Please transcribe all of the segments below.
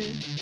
plus.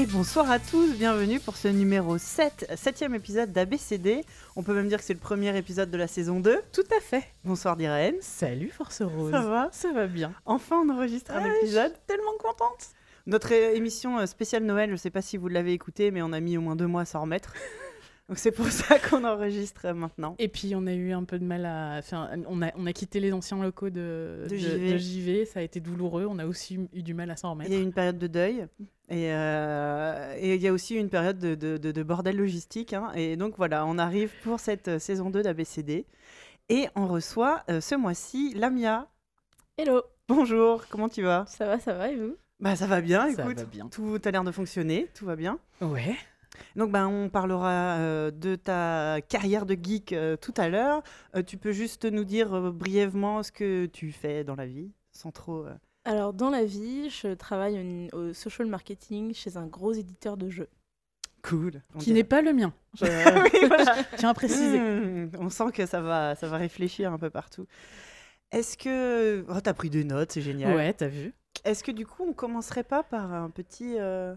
Et bonsoir à tous, bienvenue pour ce numéro 7, septième épisode d'ABCD. On peut même dire que c'est le premier épisode de la saison 2. Tout à fait. Bonsoir Diraen. Salut Force Rose. Ça va? Ça va bien. Enfin on enregistre un Ah, épisode. Je suis tellement contente. Notre é- émission euh, spéciale Noël, je sais pas si vous l'avez écoutée, mais on a mis au moins deux mois à s'en remettre. Donc c'est pour ça qu'on enregistre euh, maintenant. Et puis on a eu un peu de mal à. Enfin, on a, on a quitté les anciens locaux de, De JV. JV, Ça a été douloureux. On a aussi eu du mal à s'en Il remettre. y a eu une période de deuil. Et euh, et il y a aussi une période de, de- de- de bordel logistique. hein. Et donc voilà, on arrive pour cette euh, saison 2 d'ABCD. Et on reçoit euh, ce mois-ci Lamia. Hello, Bonjour, comment tu vas? Ça va, ça va et vous? Bah ça va bien, Ça écoute. va bien. Tout a l'air de fonctionner, tout va bien. Ouais. Donc ben, on parlera euh, de ta carrière de geek euh, tout à l'heure. Euh, tu peux juste nous dire euh, brièvement ce que tu fais dans la vie, sans trop... Alors dans la vie, je travaille au social marketing chez un gros éditeur de jeux. Cool. Qui n'est pas le mien. Je Oui, voilà. tiens à préciser. Mmh, on sent que ça va, ça va réfléchir un peu partout. Est-ce que... Oh, t'as pris des notes, c'est génial. Ouais, t'as vu. Est-ce que du coup, on commencerait pas par un petit... euh,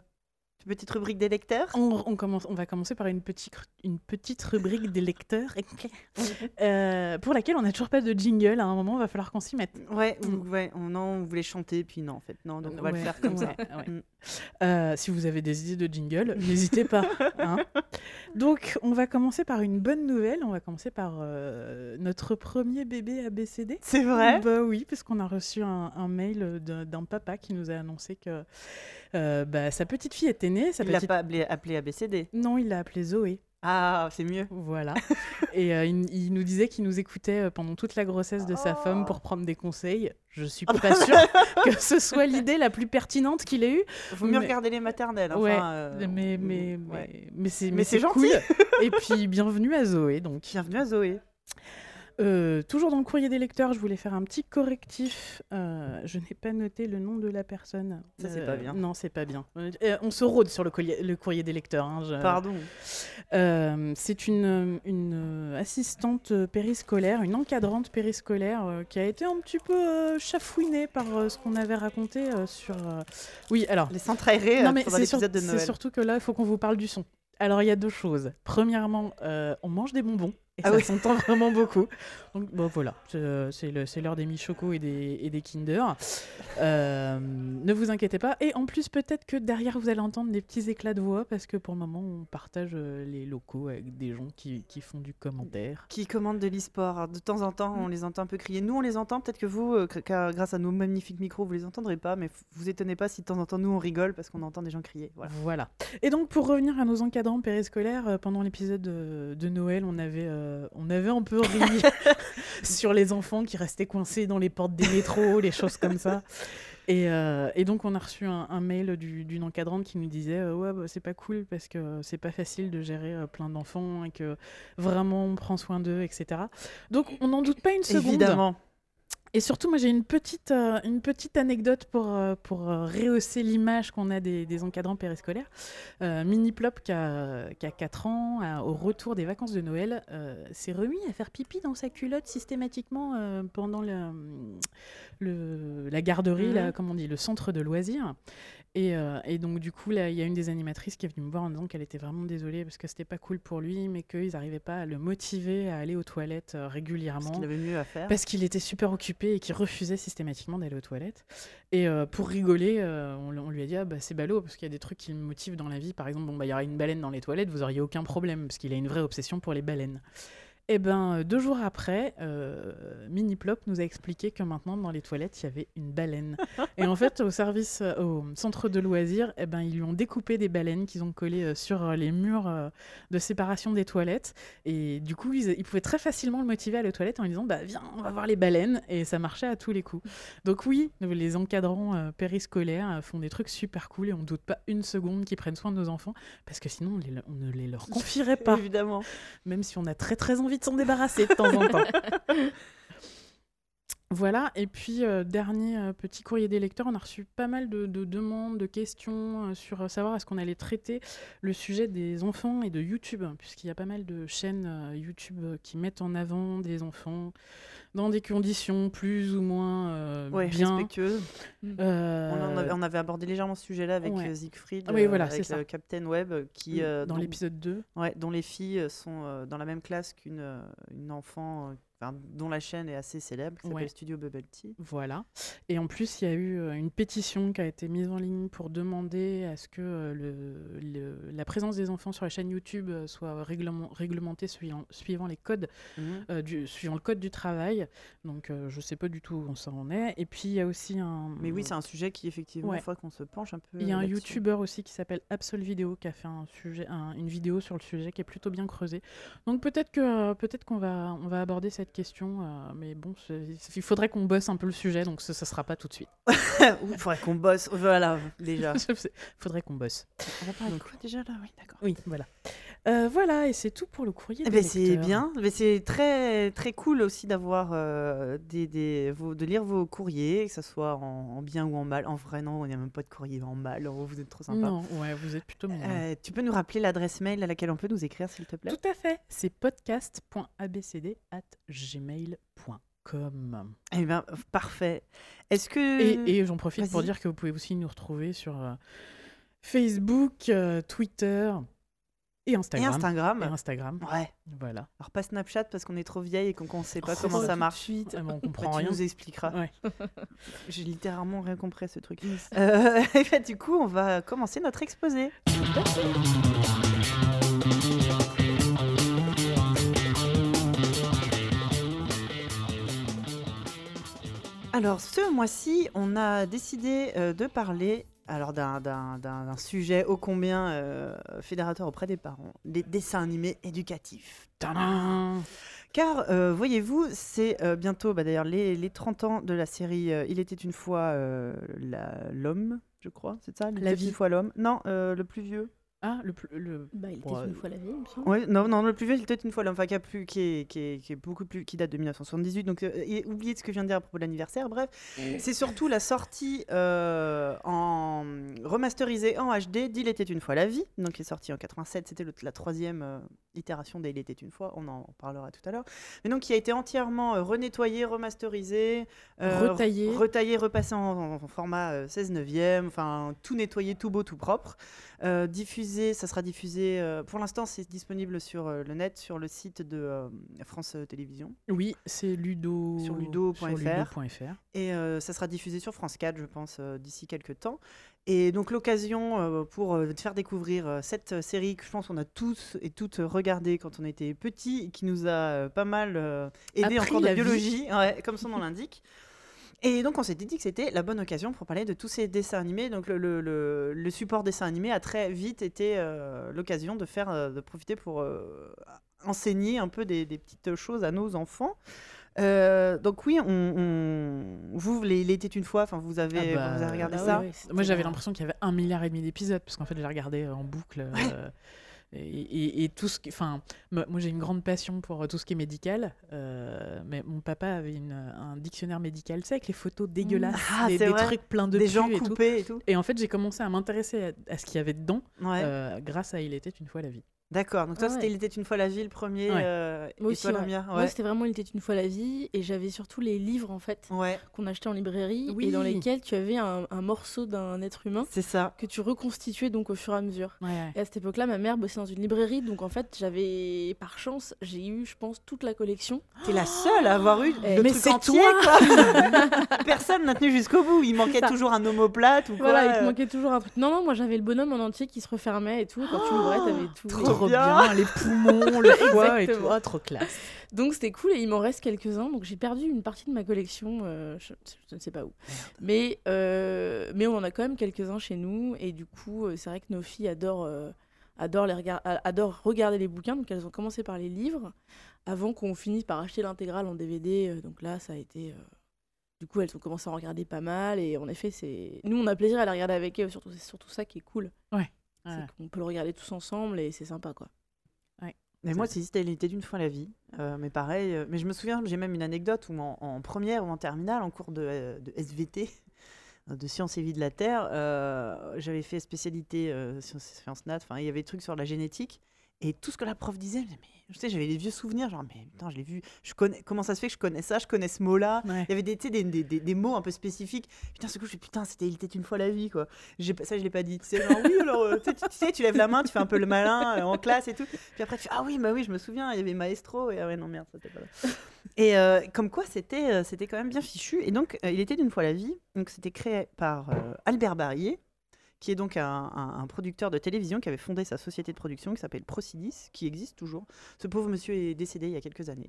petite rubrique des lecteurs On, on commence, on va commencer par une petite, une petite rubrique des lecteurs euh, pour laquelle on n'a toujours pas de jingle. À un moment, il va falloir qu'on s'y mette. Ouais, Mm. ou- ouais, on, non, on voulait chanter, puis non, en fait, non, donc on va le faire comme ça. ouais. Mm. Euh, si vous avez des idées de jingle, n'hésitez pas. hein. Donc, on va commencer par une bonne nouvelle. On va commencer par euh, notre premier bébé ABCD. C'est vrai? Bah oui, parce qu'on a reçu un, un mail d'un papa qui nous a annoncé que euh, bah, sa petite fille était née. Sa Il l'a petite... pas appelé, appelé ABCD. Non, il l'a appelée Zoé. Ah, c'est mieux. Voilà. Et euh, il, il nous disait qu'il nous écoutait euh, pendant toute la grossesse de sa femme pour prendre des conseils. Je suis Ah pas sûre que ce soit l'idée la plus pertinente qu'il ait eue. Faut mieux Mais- regarder les maternelles. Enfin, ouais, euh, mais, mais, mm, ouais. mais, mais c'est Mais mais c'est c'est gentil. cool. Et puis bienvenue à Zoé. Donc, Bienvenue à Zoé. Euh, toujours dans le courrier des lecteurs, je voulais faire un petit correctif. Euh, je n'ai pas noté le nom de la personne. Ça, c'est Euh, pas bien. Non, c'est pas bien. Euh, on se rôde sur le courrier, le courrier des lecteurs. hein, je- Pardon. Euh, c'est une, une euh, assistante périscolaire, une encadrante périscolaire euh, qui a été un petit peu euh, chafouinée par euh, ce qu'on avait raconté euh, sur. euh, Oui, alors. Les centres aérés Non, euh, mais pendant c'est sur- l'épisode de c'est Noël. surtout que là, il faut qu'on vous parle du son. Alors, il y a deux choses. Premièrement, euh, on mange des bonbons. Et Ah ça oui. s'entend vraiment beaucoup. Donc, bon, voilà. C'est, l'heure des mi-choco et des, et des Kinder. Euh, ne vous inquiétez pas. Et en plus, peut-être que derrière, vous allez entendre des petits éclats de voix parce que pour le moment, on partage euh, les locaux avec des gens qui, qui font du commentaire. Qui commandent de l'e-sport. De temps en temps, on Mm. les entend un peu crier. Nous, on les entend. Peut-être que vous, euh, grâce à nos magnifiques micros, vous les entendrez pas. Mais vous étonnez pas si de temps en temps, nous, on rigole parce qu'on entend des gens crier. Voilà. Voilà. Et donc, pour revenir à nos encadrants périscolaires, pendant l'épisode de, de Noël, on avait, euh, on avait un peu ri sur les enfants qui restaient coincés dans les portes des métros, les choses comme ça. Et, euh, et donc, on a reçu un, un mail du- d'une encadrante qui nous disait euh, Ouais, bah, c'est pas cool parce que c'est pas facile de gérer euh, plein d'enfants et que vraiment on prend soin d'eux, etc. Donc, on n'en doute pas une seconde. Évidemment. Et surtout, moi, j'ai une petite, euh, une petite anecdote pour, euh, pour euh, rehausser l'image qu'on a des, des encadrants périscolaires. Mini Plop, qui a, qui a 4 ans, a- au retour des vacances de Noël, s'est remis à faire pipi dans sa culotte systématiquement pendant le, le- la garderie, Mhm. là, comme on dit, le centre de loisirs. Et, euh, et donc, du coup, là, il y a une des animatrices qui est venue me voir en disant qu'elle était vraiment désolée parce que c'était pas cool pour lui, mais qu'ils n'arrivaient pas à le motiver à aller aux toilettes euh, Parce régulièrement. qu'il avait mieux à faire. Parce qu'il était super occupé et qu'il refusait systématiquement d'aller aux toilettes. Et euh, pour rigoler, on, on lui a dit ah, bah, c'est ballot parce qu'il y a des trucs qui le motivent dans la vie. Par exemple, bon, bah, il y aura une baleine dans les toilettes, vous auriez aucun problème parce qu'il a une vraie obsession pour les baleines. Et ben euh, deux jours après, euh, Mini Plop nous a expliqué que maintenant dans les toilettes il y avait une baleine. et en fait, au service, euh, au centre de loisirs, eh ben ils lui ont découpé des baleines qu'ils ont collées euh, sur les murs de séparation des toilettes. Et du coup, ils, ils pouvaient très facilement le motiver à aller aux toilettes en lui disant bah viens, on va voir les baleines. Et ça marchait à tous les coups. Donc oui, les encadrants euh, périscolaires font des trucs super cool et on doute pas une seconde qu'ils prennent soin de nos enfants parce que sinon on, les- on ne les leur confierait pas, Évidemment. même si on a très très envie de s'en débarrasser de temps en temps. Voilà, et puis euh, dernier euh, petit courrier des lecteurs, on a reçu pas mal de, de demandes, de questions euh, sur euh, savoir est-ce qu'on allait traiter le sujet des enfants et de YouTube, puisqu'il y a pas mal de chaînes euh, YouTube qui mettent en avant des enfants dans des conditions plus ou moins euh, Ouais, bien. respectueuse. Euh, On, en avait, on avait abordé légèrement ce sujet-là avec ouais. Siegfried, oui, voilà, avec ça. Captain Web, qui, euh, dans dont- l'épisode 2. ouais, dont les filles sont euh, dans la même classe qu'une euh, une enfant, euh, enfin, dont la chaîne est assez célèbre, qui s'appelle Ouais. Studio Bubble Tea. Voilà. Et en plus, il y a eu euh, une pétition qui a été mise en ligne pour demander à ce que euh, le, le- la présence des enfants sur la chaîne YouTube euh, soit réglement- réglementée suivant, suivant les codes Mhm. euh, du, suivant le code du travail. Donc, je sais pas du tout où ça en est. Et puis, il y a aussi un. Mais oui, c'est un sujet qui, effectivement, Ouais. il faut qu'on se penche un peu. Il y a un. YouTuber aussi qui s'appelle Absol Vidéo qui a fait un sujet, un- une vidéo sur le sujet qui est plutôt bien creusée. Donc peut-être que peut-être qu'on va on va aborder cette question, euh, mais bon, il faudrait qu'on bosse un peu le sujet, donc ça, ça sera pas tout de suite. Il faudrait qu'on bosse. Voilà, déjà. Il faudrait qu'on bosse. On va parler de quoi déjà là? Oui, d'accord. Oui, voilà. Euh, voilà, et c'est tout pour le courrier. Eh des ben, c'est bien, mais c'est très très cool aussi d'avoir euh, des, des vos- de lire vos courriers, que ce soit en, en bien ou en mal. En vrai, non, il n'y a même pas de courrier en mal. Oh, vous êtes trop sympa. Non, ouais, vous êtes plutôt mignon. Euh, tu peux nous rappeler l'adresse mail à laquelle on peut nous écrire, s'il te plaît? Tout à fait. C'est podcast.abcd@gmail.com. Eh bien, parfait. Est-ce que Et, et j'en profite pour dire que vous pouvez aussi nous retrouver sur Facebook, Twitter et et Instagram. Instagram Et Instagram. Ouais. Voilà. Alors pas Snapchat parce qu'on est trop vieille et qu'on ne sait pas Oh, comment ça marche. suite. Ah, on Bah, comprend tu rien. nous expliqueras. Ouais. J'ai littéralement rien compris à ce truc. Euh, et bah, du coup, on va commencer notre exposé. Alors, ce mois-ci, on a décidé euh, de parler alors d'un- sujet ô combien euh, fédérateur auprès des parents, les dessins animés éducatifs. Tadam Car, euh, voyez-vous, c'est euh, bientôt bah, d'ailleurs les, les 30 ans de la série Il était une fois l'homme, je crois, c'est ça? Il La était vie. une fois l'homme? Non, le plus vieux? Ah, le, plus- le... Bah, il était Ouais. une fois la vie, il me semble. Ouais, non, non, le plus vieux, il était une fois l'homme, enfin, qui, a plus, qui, est, qui, est, qui est beaucoup plus, qui date de 1978. Donc, euh, et oubliez ce que je viens de dire à propos de l'anniversaire. Bref, c'est surtout la sortie euh, en remasterisée en HD d'Il était une fois la vie, donc qui est sorti en 87. C'était le- la troisième euh, itération d'Il était une fois. On en parlera tout à l'heure. Mais donc, qui a été entièrement euh, renettoyé, remasterisé, euh, Retaillé. re- retaillé, repassé en, en format euh, 16 neuvième, enfin tout nettoyé, tout beau, tout propre. Euh, diffusé, ça sera diffusé. euh, pour l'instant, c'est disponible sur euh, le net, sur le site de euh, France euh, Télévisions. Oui, c'est ludo... Sur ludo.fr. sur ludo.fr. Et euh, ça sera diffusé sur France 4, je pense, euh, d'ici quelques temps. Et donc l'occasion euh, pour euh, te faire découvrir euh, cette série que je pense qu'on a tous et toutes regardé quand on était petits, et qui nous a euh, pas mal euh, aidé en Appris cours de la vie. biologie, ouais, comme son nom l'indique. Et donc on s'était dit que c'était la bonne occasion pour parler de tous ces dessins animés. Donc le, le- le- le support dessin animé a très vite été euh, l'occasion de faire, euh, de profiter pour euh, enseigner un peu des, des petites choses à nos enfants. Euh, donc oui, on, on- vous, il était une fois, enfin vous avez, Ah bah, vous avez regardé Bah ça. Moi, j'avais l'impression qu'il y avait un milliard et demi d'épisodes, parce qu'en fait, j'ai regardé en boucle. Et, et- et tout ce qui. Enfin, moi, j'ai une grande passion pour euh, tout ce qui est médical. euh, mais mon papa avait une- un dictionnaire médical, tu sais, avec les photos dégueulasses, Ah, des, trucs pleins de des gens et tout. coupés et tout. Et en fait, j'ai commencé à m'intéresser à, à ce qu'il y avait dedans Ouais. euh, grâce à Il était une fois la vie. D'accord. Donc toi, Ah c'était. Il était une fois la vie, le premier. Ouais. euh, Moi et aussi, toi, ouais. Lamia Moi, c'était vraiment Il était une fois la vie, et j'avais surtout les livres en fait qu'on achetait en librairie Oui. et dans lesquels tu avais un, un morceau d'un être humain c'est ça. que tu reconstituais donc au fur et à mesure. Et à cette époque-là, ma mère bossait dans une librairie, donc en fait, j'avais, par chance, j'ai eu, je pense, toute la collection. T'es la seule à avoir eu Eh, le mais c'est toi. Personne n'a tenu jusqu'au bout. Il manquait ça. toujours un omoplate ou quoi. Voilà, il te euh. manquait toujours un truc. Non, non, moi j'avais le bonhomme en entier qui se refermait et tout. et Quand tu l'ouvrais, t'avais tout. trop Trop bien. bien. les poumons, le foie et tout. Ah, trop classe. Donc c'était cool et il m'en reste quelques-uns. Donc j'ai perdu une partie de ma collection, euh, je, je ne sais pas où. Mais, euh, mais on en a quand même quelques-uns chez nous. Et du coup, euh, c'est vrai que nos filles adorent, euh, adorent, les adorent regarder les bouquins. Donc elles ont commencé par les livres avant qu'on finisse par acheter l'intégrale en DVD. donc là, ça a été. Du coup, elles ont commencé à en regarder pas mal. Et en effet, c'est nous, on a plaisir à les regarder avec elles. Surtout, c'est surtout ça qui est cool. Ouais. Qu'on peut le regarder tous ensemble et c'est sympa, quoi. Mais moi, c'est c'était l'été d'une fois la vie. Euh, mais pareil, euh, mais je me souviens, j'ai même une anecdote où en, en première ou en terminale, en cours de, euh, de SVT, de sciences et vie de la Terre, euh, j'avais fait spécialité euh, sciences, sciences nat. Enfin, il y avait des trucs sur la génétique. Et tout ce que la prof disait, je me disais, mais je sais, j'avais des vieux souvenirs, genre, mais putain, je l'ai vu, je connais, comment ça se fait que je connais ça, je connais ce mot-là? Ouais. Il y avait des, des, des, des- des mots un peu spécifiques. Putain, ce coup, je me putain, c'était Il était une fois la vie, quoi. Ça, je l'ai pas dit. Tu sais, genre, oui, alors, euh, tu, sais, tu- lèves la main, tu fais un peu le malin euh, en classe et tout. Puis après, tu fais, ah oui, bah oui, je me souviens, il y avait Maestro. Et ah ouais, non, merde, c'était pas là. Et euh, comme quoi, c'était c'était quand même bien fichu. Et donc, Il était d'une fois la vie. Donc, c'était créé par Albert Barrier, qui est donc un, un- un producteur de télévision qui avait fondé sa société de production qui s'appelle Procidis, qui existe toujours. Ce pauvre monsieur est décédé il y a quelques années.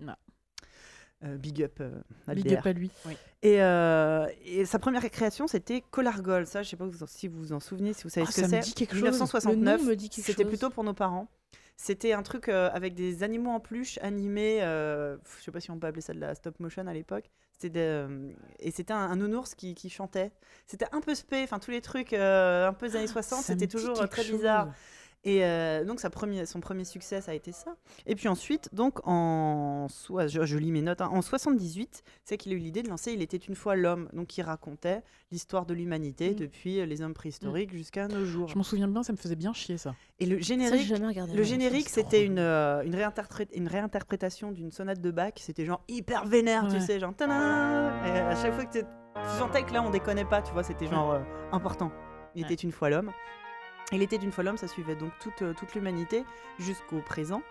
Euh, big up, euh, Big up à lui. Oui. Et, euh, et sa première création, c'était Colargol. Ça, je sais pas si vous vous en souvenez, si vous savez Ah, ce que ça me c'est. dit quelque chose. 1969. Le nom me dit quelque C'était plutôt pour nos parents. C'était un truc euh, avec des animaux en peluche animés. euh, je sais pas si on peut appeler ça de la stop motion à l'époque. Euh, et c'était un, un nounours qui, qui chantait. C'était un peu spé. Enfin tous les trucs euh, un peu des années 60, Ça me c'était toujours très chose. bizarre. Et euh, donc sa premier, son premier succès, ça a été ça. Et puis ensuite, donc en soi, je, je lis mes notes, hein, en 78, c'est qu'il a eu l'idée de lancer Il était une fois l'homme, donc qui racontait l'histoire de l'humanité Mm. depuis euh, les hommes préhistoriques jusqu'à nos jours. Je m'en souviens bien, ça me faisait bien chier ça. Et le Ça, générique, regardé. le générique, c'était une, euh, une, réinterpré- une réinterprétation d'une sonate de Bach. C'était genre hyper vénère, tu Ouais. sais, genre tadam Et à chaque fois que tu tu sentais que là, on déconnait pas, tu vois, c'était genre euh, important. Il Ouais. était une fois l'homme. Il était une fois l'homme, ça suivait donc toute, euh, toute l'humanité jusqu'au présent.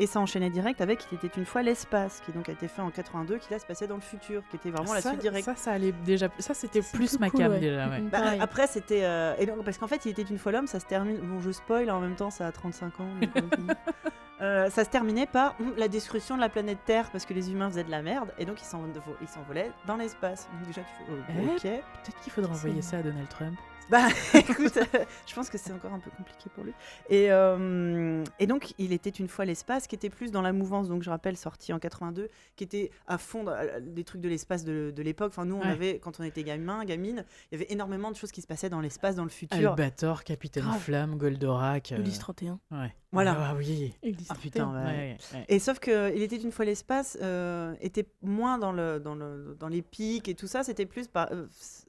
Et ça enchaînait direct avec Il était une fois l'espace, qui donc a été fait en 82, qui là se passait dans le futur, qui était vraiment la ça, suite directe. ça, ça allait déjà. Ça, c'était plus plus ma cool, cam ouais. déjà. ouais. Bah, après, c'était. euh, et donc, parce qu'en fait, il était une fois l'homme, ça se termine. Bon, je spoil, en même temps, ça a 35 ans. donc, euh, ça se terminait par hum, la destruction de la planète Terre parce que les humains faisaient de la merde et donc ils s'en- ils s'envolaient dans l'espace. Donc, déjà, tu fais oh, Eh, ok. Peut-être qu'il faudra envoyer ça à Donald Trump. Bah écoute, euh, je pense que c'est encore un peu compliqué pour lui. Et, euh, et donc, il était une fois l'espace qui était plus dans la mouvance, donc je rappelle, sorti en 82, qui était à fond dans, euh, des trucs de l'espace de, de l'époque. Enfin, nous, on Ouais. avait, quand on était gamin, gamine, il y avait énormément de choses qui se passaient dans l'espace, dans le futur. Albator, Capitaine Grave. Flamme, Goldorak. euh, Ulysse 31. Ouais. Voilà. Ah oui. Ulysse Ah 31. putain, ouais. Ouais, ouais. Et sauf que Il était une fois l'espace euh, était moins dans, le, dans, le, dans les pics et tout ça, c'était plus par, euh,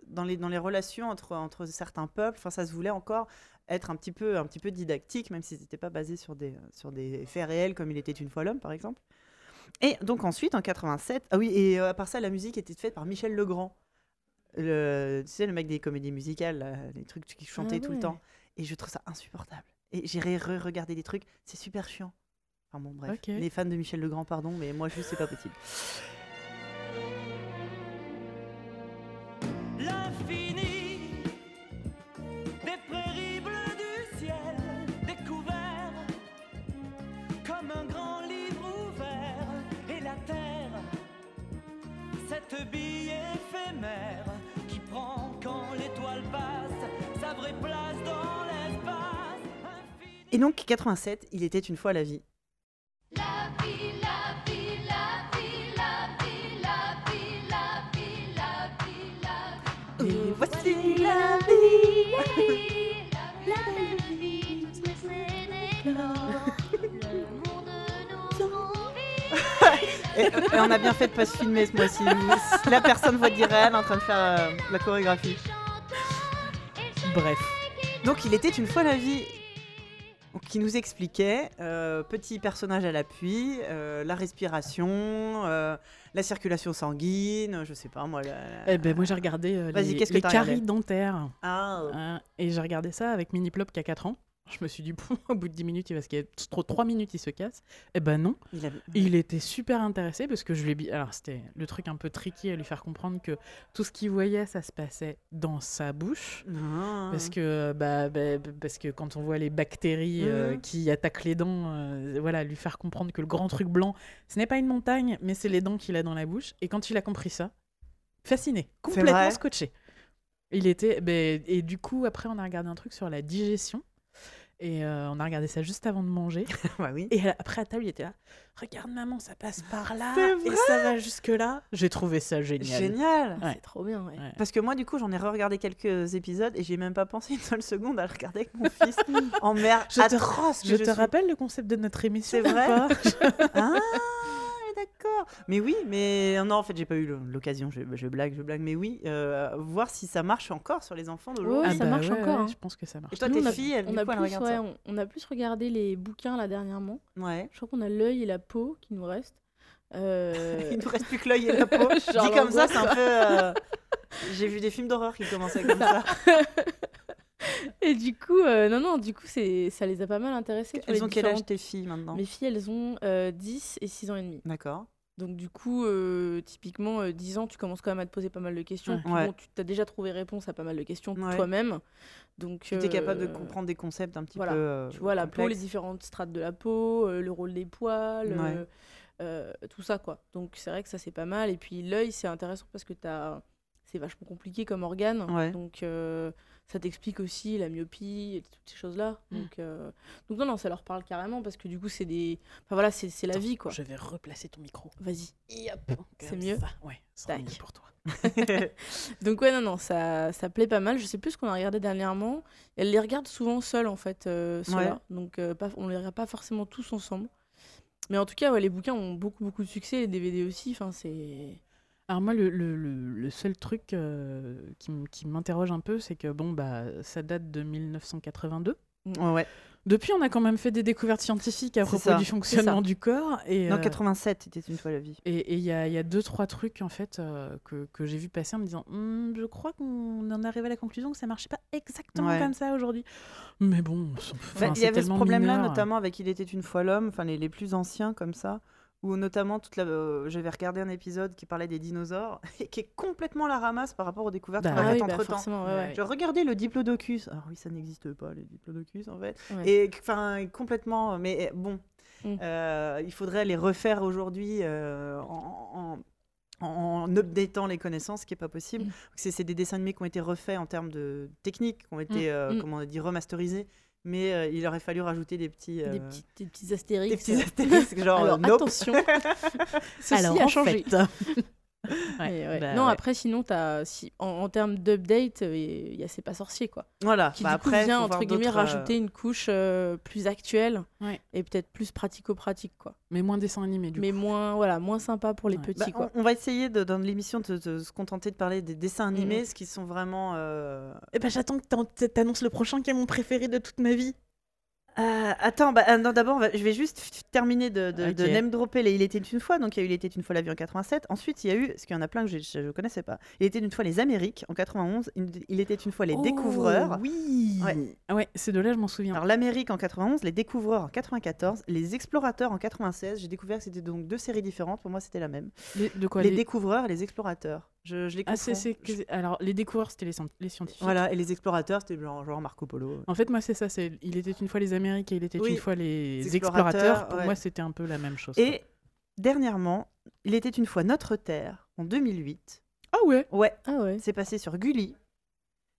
dans, les, dans les relations entre, entre certains peuples. Enfin, ça se voulait encore être un petit peu, un petit peu didactique, même si c'était pas basé sur des, sur des faits réels comme Il était une fois l'homme, par exemple. Et donc ensuite, en 87, ah oui, et euh, à part ça, la musique était faite par Michel Legrand. Le, tu sais, le mec des comédies musicales, là, les trucs qui chantait Ah tout le temps. Et je trouve ça insupportable. Et j'ai re-regardé des trucs, c'est super chiant. Enfin bon, bref. Les fans de Michel Legrand, pardon, mais moi, juste, c'est pas possible. Et donc, 87, il était une fois la vie. La vie, la vie, la vie, la vie, la vie, la vie, la vie, la vie. Et voici la vie, la vie, la vie. Le monde nous. Et, et on a bien fait de pas se filmer ce mois-ci. La personne voit d'Irène en train de faire euh, la chorégraphie. Bref. Donc, il était une fois la vie. Qui nous expliquait, euh, petit personnage à l'appui, euh, la respiration, euh, la circulation sanguine, je sais pas moi. la- la- Eh ben, moi, j'ai regardé les, les caries dentaires. Ah, hein, et j'ai regardé ça avec Mini Plop qui a 4 ans. Je me suis dit, bon, au bout de 10 minutes, il va se casser. Trop 3 minutes, il se casse. Eh ben non. il avait- Il était super intéressé parce que je lui ai dit. Alors, c'était le truc un peu tricky à lui faire comprendre que tout ce qu'il voyait, ça se passait dans sa bouche. Parce que, bah, bah, bah, parce que quand on voit les bactéries euh, Mhm. qui attaquent les dents, euh, voilà, lui faire comprendre que le grand truc blanc, ce n'est pas une montagne, mais c'est les dents qu'il a dans la bouche. Et quand il a compris ça, fasciné, complètement scotché. Il était, ben, et du coup, après, on a regardé un truc sur la digestion. Et euh, on a regardé ça juste avant de manger. bah oui. Et à- après à table, il était là. Regarde maman, ça passe par là. Et ça va jusque là. J'ai trouvé ça génial. Génial. Ouais. C'est trop bien. ouais. Ouais. Parce que moi, du coup, j'en ai re-regardé quelques épisodes et j'ai même pas pensé une seule seconde à le regarder avec mon fils en mère Je te- atroce. que Je te suis. rappelle le concept de notre émission. C'est vrai pas Ah, d'accord. Mais oui, mais non, en fait, j'ai pas eu l'occasion. Je, je blague, je blague. Mais oui, euh, voir si ça marche encore sur les enfants d'aujourd'hui. Ouais, ça marche encore, hein. Je pense que ça marche. Et toi, tes on a- filles, elles, on du a coup, plus, ouais, ça. on, on a plus regardé les bouquins là dernièrement. Ouais. Je crois qu'on a l'œil et la peau qui nous restent. Euh, Il nous reste plus que l'œil et la peau. Dit comme ça, c'est un peu. euh, J'ai vu des films d'horreur qui commençaient comme ça. Et du coup, euh, non, non, du coup, ça les a pas mal intéressés. Elles les ont quel âge tes filles maintenant Mes filles, elles ont euh, 10 et 6 ans et demi. D'accord. Donc du coup, euh, typiquement, euh, 10 ans, tu commences quand même à te poser pas mal de questions. Ouais. Puis Ouais. bon, tu as déjà trouvé réponse à pas mal de questions Ouais. toi-même. Donc, Tu es capable de euh, comprendre des concepts un petit voilà. peu. euh, Tu vois, la peau, les différentes strates de la peau, euh, le rôle des poils, euh, euh, tout ça, quoi. Donc c'est vrai que ça, c'est pas mal. Et puis l'œil, c'est intéressant parce que t'as... c'est vachement compliqué comme organe. Donc euh, ça t'explique aussi la myopie et toutes ces choses-là. Mm. Donc, euh, donc non, non, ça leur parle carrément parce que du coup, c'est des... Enfin voilà, c'est, c'est la Attends, vie, quoi. Je vais replacer ton micro. Vas-y. C'est mieux ça. Ouais, Tac. mieux pour toi. Donc ouais, non, non, ça, ça plaît pas mal. Je sais plus ce qu'on a regardé dernièrement. Elle les regarde souvent seule, en fait, euh. Donc euh, pas, on les regarde pas forcément tous ensemble. Mais en tout cas, ouais, les bouquins ont beaucoup, beaucoup de succès. Les DVD aussi. Enfin, c'est... Alors moi, le, le- le- le seul truc euh, qui, m'interroge un peu, c'est que bon, bah, ça date de 1982. Ouais, ouais. Depuis, on a quand même fait des découvertes scientifiques à propos ça, du fonctionnement du corps. Et Non, euh, 87, c'était une fois la vie. et il y a, il y a deux, trois trucs en fait euh, que, que j'ai vu passer en me disant Hum, Je crois qu'on en arrive à la conclusion que ça marchait pas exactement Ouais. comme ça aujourd'hui. Mais bon, Bah, enfin, il c'est y avait ce problème-là, notamment avec Il était une fois l'homme, enfin les, les plus anciens comme ça, où notamment toute la, euh, j'avais regardé un épisode qui parlait des dinosaures et qui est complètement la ramasse par rapport aux découvertes Bah qu'on a oui, bah, entre temps. forcément, ouais, ouais. Je regardais le diplodocus. Alors oui, ça n'existe pas les diplodocus en fait. Ouais. Et enfin complètement, mais bon, Mm. euh, il faudrait les refaire aujourd'hui euh, en, en, en updatant les connaissances, ce qui est pas possible. Mm. C'est des dessins animés qui ont été refaits en termes de technique, qui ont été, Mm. comment on dit, remasterisés. Mais euh, il aurait fallu rajouter des petits, Des, euh, petits, des petits astérix. des petits astérisques, genre Alors euh, nope. attention, ceci Alors, a changé. fait, Ouais, Mais ouais. bah non, ouais. après, sinon, as, si, en, en termes d'update, euh, il y a C'est pas sorcier, quoi. Voilà. Qui Bah, du après, coup vient, faut entre guillemets, euh, rajouter une couche euh, plus actuelle Ouais. et peut-être plus pratico-pratique, quoi. mais moins dessin animé du Mais coup. moins, voilà, moins sympa pour les Ouais. petits, Bah, quoi. on, on va essayer de, dans l'émission de, de se contenter de parler des dessins animés, Mhm. ce qui sont vraiment. euh, Eh ben, j'attends que t'an- t'annonces le prochain qui est mon préféré de toute ma vie. Euh, attends, bah, euh, non, d'abord, je vais juste terminer de, de, de name dropper les Il était une fois. Donc, il y a eu Il était une fois la vie en 87. Ensuite, il y a eu, parce qu'il y en a plein que je ne connaissais pas, Il était une fois les Amériques en 91. Une- Il était une fois les Découvreurs. Oh, Oui. Ouais. Ah ouais, ces deux-là, je m'en souviens. Alors, l'Amérique en 91, les Découvreurs en 94, les Explorateurs en 96. J'ai découvert que c'était donc deux séries différentes. Pour moi, c'était la même. Les- de quoi les les- Découvreurs et les Explorateurs. Je, je les Ah, Alors, les découvreurs, c'était les, scien- les scientifiques. Voilà, et les Explorateurs, c'était genre, genre Marco Polo. En fait, moi, c'est ça. C'est, il était une fois les Amériques et il était Oui, une fois les les explorateurs. explorateurs, Pour ouais. moi, c'était un peu la même chose. quoi. Et dernièrement, Il était une fois Notre Terre en 2008. Ah ouais? Ouais, Ah ouais. c'est passé sur Gulli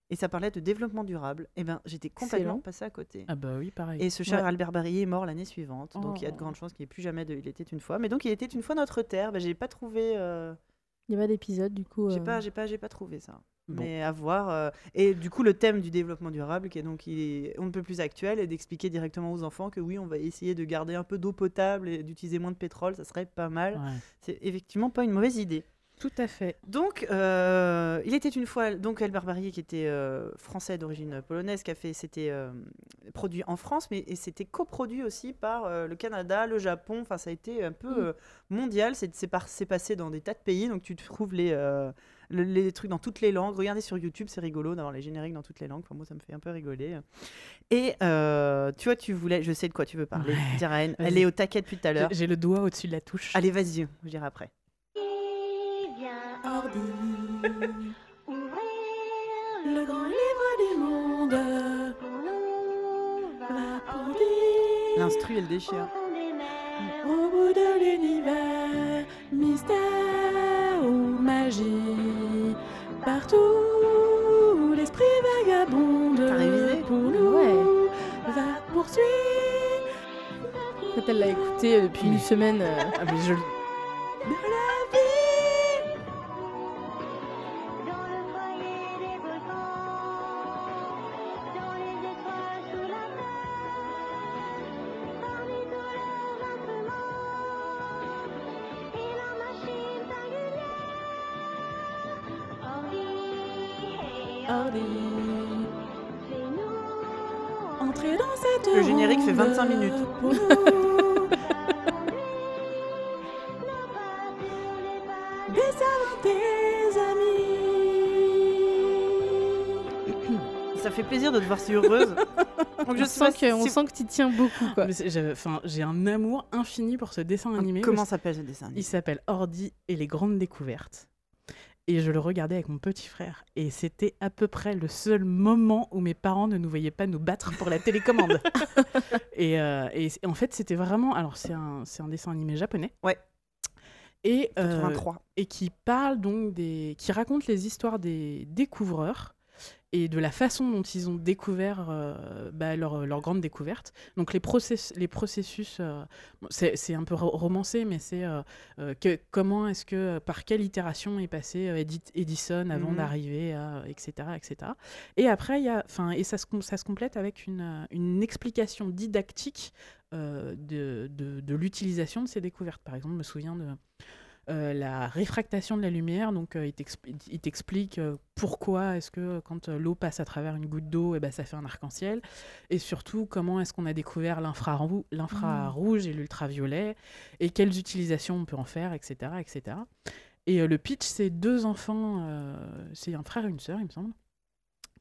et ça parlait de développement durable. Et ben, j'étais complètement passé à côté. Ah bah oui, pareil. Et ce cher Ouais. Albert Barillet est mort l'année suivante, donc il y a de Oh. grandes chances qu'il n'y ait plus jamais de Il était une fois. Mais donc il était une fois Notre Terre. Ben, j'ai pas trouvé. euh, Il n'y a pas d'épisode, du coup. J'ai euh, pas, j'ai pas, j'ai pas trouvé ça. Bon. Mais à voir. euh, Et du coup, le thème du développement durable, qui est donc il est on ne peut plus actuel, et d'expliquer directement aux enfants que oui, on va essayer de garder un peu d'eau potable et d'utiliser moins de pétrole, ça serait pas mal. Ouais. C'est effectivement pas une mauvaise idée. Tout à fait. Donc, euh, il était une fois donc Albert Barrier qui était euh, français d'origine polonaise, qui a fait, c'était euh, produit en France, mais c'était coproduit aussi par le Canada, le Japon. Enfin, ça a été un peu Mm. mondial. C'est par- passé dans des tas de pays, donc tu trouves les le- les trucs dans toutes les langues. Regardez sur YouTube, c'est rigolo d'avoir les génériques dans toutes les langues. Enfin, moi, ça me fait un peu rigoler. Et tu vois, tu voulais, je sais de quoi tu veux parler. Ouais. Diraen. Elle est au taquet depuis tout à l'heure. J'ai, j'ai le doigt au-dessus de la touche. Allez, vas-y, je dirai après. Le grand livre du monde va pour dire L'instru, elle déchire. au bout de l'univers, mystère ou magie, partout l'esprit vagabonde pour nous Ouais. va pour poursuit. En fait, elle l'a écouté euh, depuis une semaine. euh, Ah, mais je... 25 minutes. Ça fait plaisir de te voir si heureuse. On, sent que tu tiens beaucoup. J'ai un amour infini pour ce dessin ah, animé. Comment s'appelle ce dessin animé? Il s'appelle Ordi et les grandes découvertes. Et je le regardais avec mon petit frère. Et c'était à peu près le seul moment où mes parents ne nous voyaient pas nous battre pour la télécommande. et, euh, et en fait, c'était vraiment. Alors, c'est un, c'est un dessin animé japonais. Ouais. Et, euh, 83. et qui parle donc des. qui raconte les histoires des découvreurs et de la façon dont ils ont découvert euh, bah, leur, leur grande découverte. Donc les, process, les processus, euh, c'est un peu ro- romancé, mais c'est euh, euh, comment est-ce que, par quelle itération est passé Edith- Edison avant Mhm. d'arriver à, etc., etc. Et après, y a, et ça se, com- ça se complète avec une, une explication didactique de, de, de l'utilisation de ces découvertes. Par exemple, je me souviens de euh, la réfractation de la lumière. Donc, euh, il t'expli- il t'explique euh, pourquoi est-ce que quand l'eau passe à travers une goutte d'eau, et ben, ça fait un arc-en-ciel. Et surtout, comment est-ce qu'on a découvert l'infrarou- l'infrarouge et l'ultraviolet et quelles utilisations on peut en faire, etc. etc. Et le pitch, c'est deux enfants, c'est un frère et une sœur, il me semble,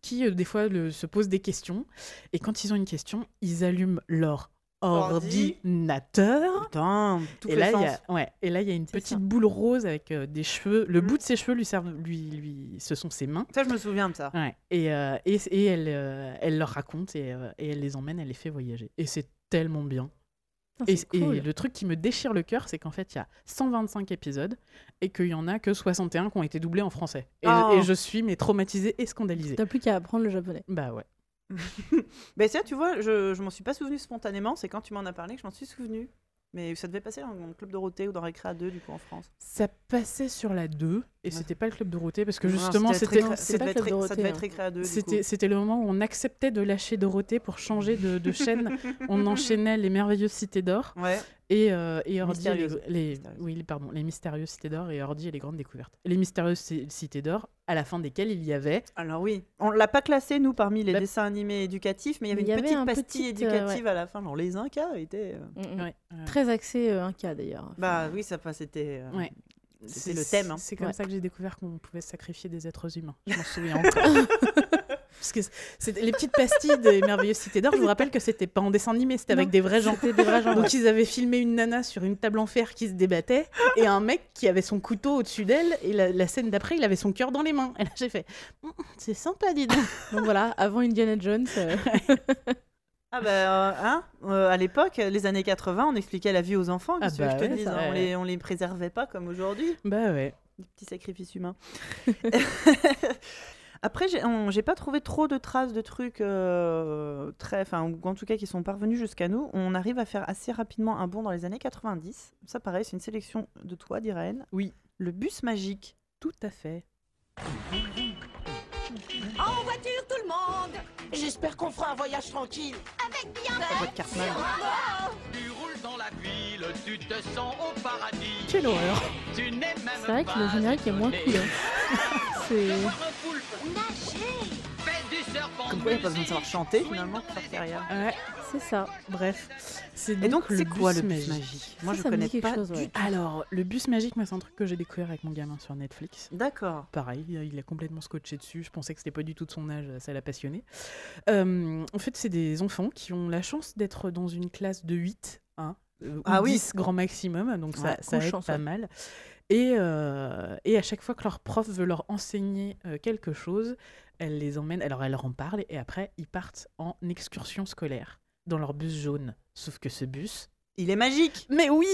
qui des fois se posent des questions. Et quand ils ont une question, ils allument Ordi. Ordinateur. Putain, tout Et là, y a, ouais, et là, il y a une petite ça. boule rose avec euh, des cheveux. Le Mm. bout de ses cheveux lui servent, lui, lui, ce sont ses mains. Ça, je me souviens de ça. Ouais. Et, euh, et, et elle, euh, elle leur raconte et, et elle les emmène, elle les fait voyager. Et c'est tellement bien. Ah, Et, c'est cool. et le truc qui me déchire le cœur, c'est qu'en fait, il y a 125 épisodes et qu'il y en a que 61 qui ont été doublés en français. Et, Oh. et je suis mais traumatisée et scandalisée. T'as plus qu'à apprendre le japonais. Bah ouais. Mais ça, tu vois, je, je m'en suis pas souvenu spontanément. C'est quand tu m'en as parlé que je m'en suis souvenu. Mais ça devait passer dans le Club Dorothée ou dans Récréa 2, du coup, en France. Ça passait sur la 2 et Ouais. c'était pas le club Dorothée parce que justement, c'était c'était Récré- c'est ça pas devait Club être- ça Dorothée, devait être Récréa 2. du C'était, coup. c'était le moment où on acceptait de lâcher Dorothée pour changer de, de chaîne. on enchaînait les merveilleuses cités d'or Ouais. Et, euh, et Ordi, les, Mystérieuses. les- Mystérieuses. oui, les- pardon, les mystérieuses cités d'or et Ordi et les grandes découvertes. Les mystérieuses ci- cités d'or, à la fin desquelles il y avait Alors oui, on l'a pas classé nous parmi les Bah- dessins animés éducatifs, mais il y avait y une avait petite un pastille petit, euh, éducative à la fin. Genre les Incas étaient. euh, Mm, mm. ouais, euh, Très axé euh, un cas d'ailleurs. Bah oui, ça c'était. euh, Ouais. C'était le thème. hein. C'est comme Ouais. ça que j'ai découvert qu'on pouvait sacrifier des êtres humains. Je m'en souviens encore. Parce que c'était les petites pastilles des merveilleuses cités d'or. Je vous rappelle que c'était pas en dessin animé, c'était avec des vrais gens. Des vrais gens. Donc ils avaient filmé une nana sur une table en fer qui se débattait et un mec qui avait son couteau au-dessus d'elle et la, la scène d'après il avait son cœur dans les mains. Et là j'ai fait Hum, c'est sympa dis donc. Donc voilà, avant Indiana Jones. euh, Ah bah euh, hein euh, à l'époque, les années 80, on expliquait la vie aux enfants. Ah que je bah te ouais, ça, hein, on, les, on les préservait pas comme aujourd'hui. Bah ouais. Des petits sacrifices humains. Après, j'ai pas trouvé trop de traces de trucs euh, très, enfin, ou en tout cas qui sont parvenus jusqu'à nous. On arrive à faire assez rapidement un bond dans les années 90. Ça, pareil, c'est une sélection de toi, d'Irène. Oui. Le bus magique. Tout à fait. En voiture, tout le monde J'espère qu'on fera un voyage tranquille. Avec bien. Tu roules dans la ville, tu te sens au paradis. Quelle horreur. C'est vrai que le générique est moins cool. C'est. Comme quoi, il n'y a pas besoin de savoir chanter finalement pour faire carrière. Ouais, C'est ça. bref. C'est Et donc, c'est quoi le bus magique Moi, Ça, je ça connais dit quelque pas chose, ouais. Alors, le bus magique, moi, c'est un truc que j'ai découvert avec mon gamin sur Netflix. D'accord. Pareil, il a- complètement scotché dessus. Je pensais que c'était pas du tout de son âge, ça l'a passionné. Euh, en fait, c'est des enfants qui ont la chance d'être dans une classe de 8, hein, euh, ou Ah oui. 10 grand maximum, donc ça, Ouais, ça aide chance, pas ouais. mal. Et, euh, et à chaque fois que leur prof veut leur enseigner euh, quelque chose, elle les emmène, alors elle leur en parle, et après, ils partent en excursion scolaire dans leur bus jaune. Sauf que ce bus, Il est magique. Mais oui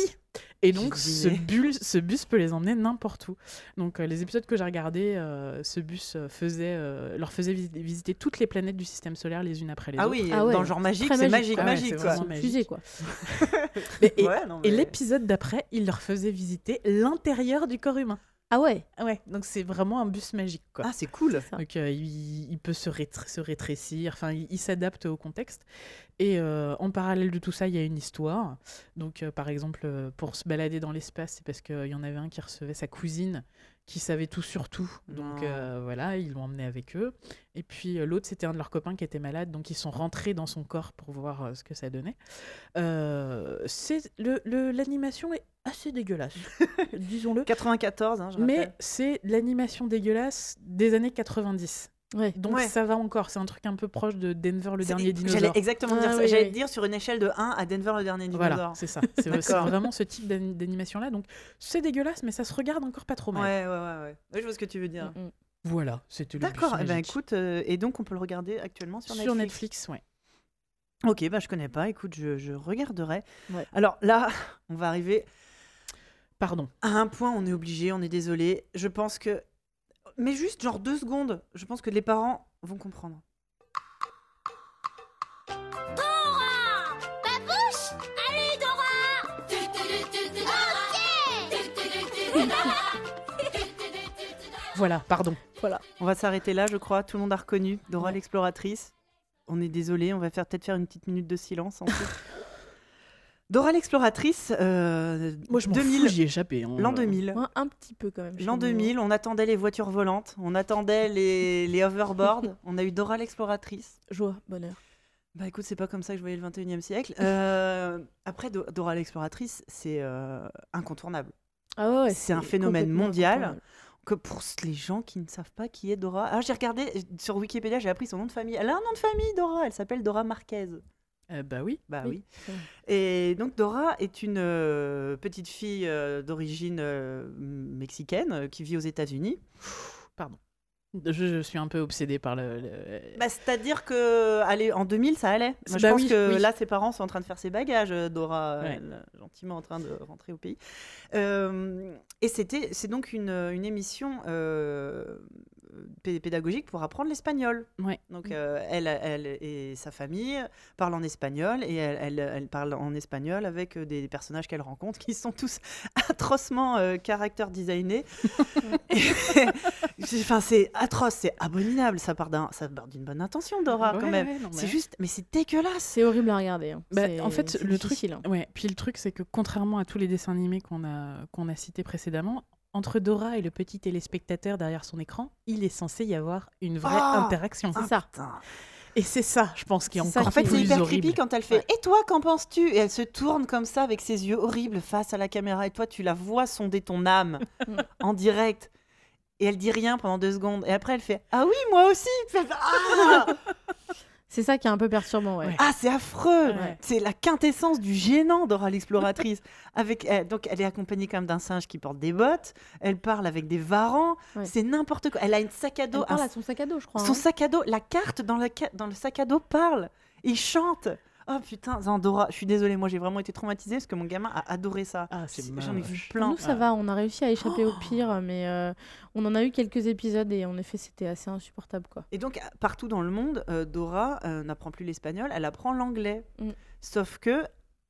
Et donc, ce bus, ce bus peut les emmener n'importe où. Donc, euh, les épisodes que j'ai regardés, euh, ce bus euh, faisait, euh, leur faisait vis- visiter toutes les planètes du système solaire les unes après les Ah autres. oui, Ah ouais. dans le genre magique, c'est magique. magique, Ah ouais, magique c'est quoi. magique. fusée, quoi. Mais- et Ouais, et l'épisode d'après, il leur faisait visiter l'intérieur du corps humain. Ah ouais? Ah Ouais, donc c'est vraiment un bus magique, quoi. Ah, c'est cool. Donc euh, il, il peut se, rétr- se rétrécir, enfin il, il s'adapte au contexte. Et euh, en parallèle de tout ça, il y a une histoire. Donc euh, par exemple, pour se balader dans l'espace, c'est parce qu'il y en avait un qui recevait sa cousine qui savait tout sur tout. Donc euh, voilà, ils l'ont emmené avec eux. Et puis euh, l'autre, c'était un de leurs copains qui était malade, donc ils sont rentrés dans son corps pour voir euh, ce que ça donnait. C'est le- L'animation est assez dégueulasse, disons-le. 94, hein, je Mais c'est l'animation dégueulasse des années 90. Ouais. Donc Ouais. ça va encore, c'est un truc un peu proche de Denver le dernier J'allais dinosaure. exactement Ah dire ça. oui, J'allais oui. dire sur une échelle de 1 à Denver le dernier dinosaure. Voilà, c'est ça. C'est vraiment ce type d'ani- d'animation là. Donc c'est dégueulasse, mais ça se regarde encore pas trop Ouais, mal. ouais, ouais, ouais. Je vois ce que tu veux dire. Mm, mm. Voilà, c'était le D'accord, eh ben écoute, euh, et donc on peut le regarder actuellement sur, sur Netflix. Netflix, ouais. Ok, bah je connais pas, écoute, je, je regarderai. Ouais. Alors là, on va arriver Pardon. à un point, on est obligé, on est désolé. Je pense que. Mais juste genre deux secondes, je pense que les parents vont comprendre. Dora Babouche Allez, Dora Tu, tu, tu, tu, tu, Dora Tu, tu, tu, tu, tu, Dora Tu, tu, tu, tu, tu, Dora Voilà, pardon. On va s'arrêter là, je crois. Tout le monde a reconnu Dora Ouais. l'exploratrice. On est désolé, on va faire peut-être faire une petite minute de silence ensuite. Dora l'exploratrice, euh, Moi je m'en 2000, fous, j'y ai échappé. hein. l'an 2000. Ouais, un petit peu quand même. L'an nous, 2000, on attendait les voitures volantes, on attendait les, les hoverboards, on a eu Dora l'exploratrice. Joie, bonheur. Bah écoute, c'est pas comme ça que je voyais le 21e siècle. Euh, après, Do- Dora l'exploratrice, c'est euh, incontournable. Ah ouais, C'est un phénomène mondial. Que pour les gens qui ne savent pas qui est Dora. Alors j'ai regardé sur Wikipédia, j'ai appris son nom de famille. Elle a un nom de famille, Dora. Elle s'appelle Dora Marquez. Euh, bah oui. Bah Oui. Et donc Dora est une euh, petite fille euh, d'origine mexicaine qui vit aux États-Unis. Je, je suis un peu obsédée par le. le- Bah, C'est-à-dire que allez, en 2000, ça allait. Moi, je Bah pense oui, que oui. là, ses parents sont en train de faire ses bagages. Dora, Ouais. elle, gentiment en train de rentrer au pays. Et c'était, c'est donc une, une émission pédagogique pour apprendre l'espagnol. Ouais. Donc, euh, elle, elle et sa famille parlent en espagnol et elle, elle, elle parle en espagnol avec euh, des personnages qu'elle rencontre qui sont tous atrocement euh, caractère designés. Enfin, c'est atroce, c'est abominable. Ça part d'un- ça part d'une bonne intention, Dora, quand même. ouais, C'est mais- juste, mais c'est dégueulasse. C'est horrible à regarder. hein. Bah, C'est- en fait, le truc, difficile, hein. ouais. Puis le truc, c'est que contrairement à tous les dessins animés qu'on a qu'on a cités précédemment, entre Dora et le petit téléspectateur derrière son écran, il est censé y avoir une vraie Ah interaction. C'est ça. Putain. Et c'est ça, je pense, qui est C'est ça encore En fait, c'est hyper horrible. creepy quand elle fait Ouais. Et toi, qu'en penses-tu? Et elle se tourne comme ça avec ses yeux horribles face à la caméra. Et toi, tu la vois sonder ton âme en direct. Et elle dit rien pendant deux secondes. Et après, elle fait Ah oui, moi aussi Ah, C'est ça qui est un peu perturbant, ouais. Ah, c'est affreux Ouais. C'est la quintessence du gênant Dora l'exploratrice. avec, elle- donc, elle est accompagnée quand même d'un singe qui porte des bottes. Elle parle avec des varans. Ouais. C'est n'importe quoi. Elle a une sac à dos. Elle parle un à son sac à dos, je crois. Son hein. sac à dos, la carte dans dans le sac à dos parle. Il chante. Oh putain, Zandora, je suis désolée, moi j'ai vraiment été traumatisée parce que mon gamin a adoré ça. Ah, c'est J'en ai vu plein. Nous, ça va, on a réussi à échapper au pire, mais euh, on en a eu quelques épisodes et en effet, c'était assez insupportable, quoi. Et donc, partout dans le monde, euh, Dora euh, n'apprend plus l'espagnol, elle apprend l'anglais. Mm. Sauf que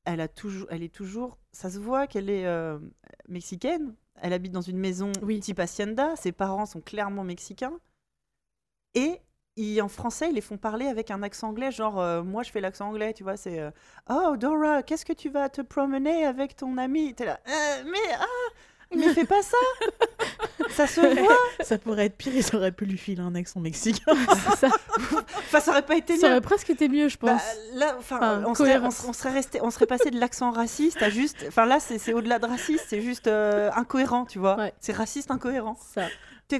elle, a toujours, elle est toujours. Ça se voit qu'elle est euh, mexicaine. Elle habite dans une maison Oui. type hacienda. Ses parents sont clairement mexicains. Et ils- en français, ils les font parler avec un accent anglais. Genre, euh, moi, je fais l'accent anglais, tu vois. C'est euh, Oh, Dora, qu'est-ce que tu vas te promener avec ton ami? T'es là. Euh, mais, ah, mais fais pas ça Ça se voit Ça pourrait être pire, ils auraient pu lui filer un accent mexicain. C'est ça. Enfin, ça aurait pas été Ça mieux. aurait presque été mieux, je Bah, pense. là, enfin, on, serait, on, cohérence. serait- on serait resté, on serait passé de l'accent raciste à juste, enfin là, c'est c'est au-delà de raciste, c'est juste euh, incohérent, tu vois. Ouais. C'est raciste incohérent. Ça.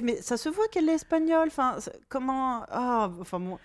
Mais ça se voit qu'elle est espagnole. Enfin, comment Ah, enfin bon.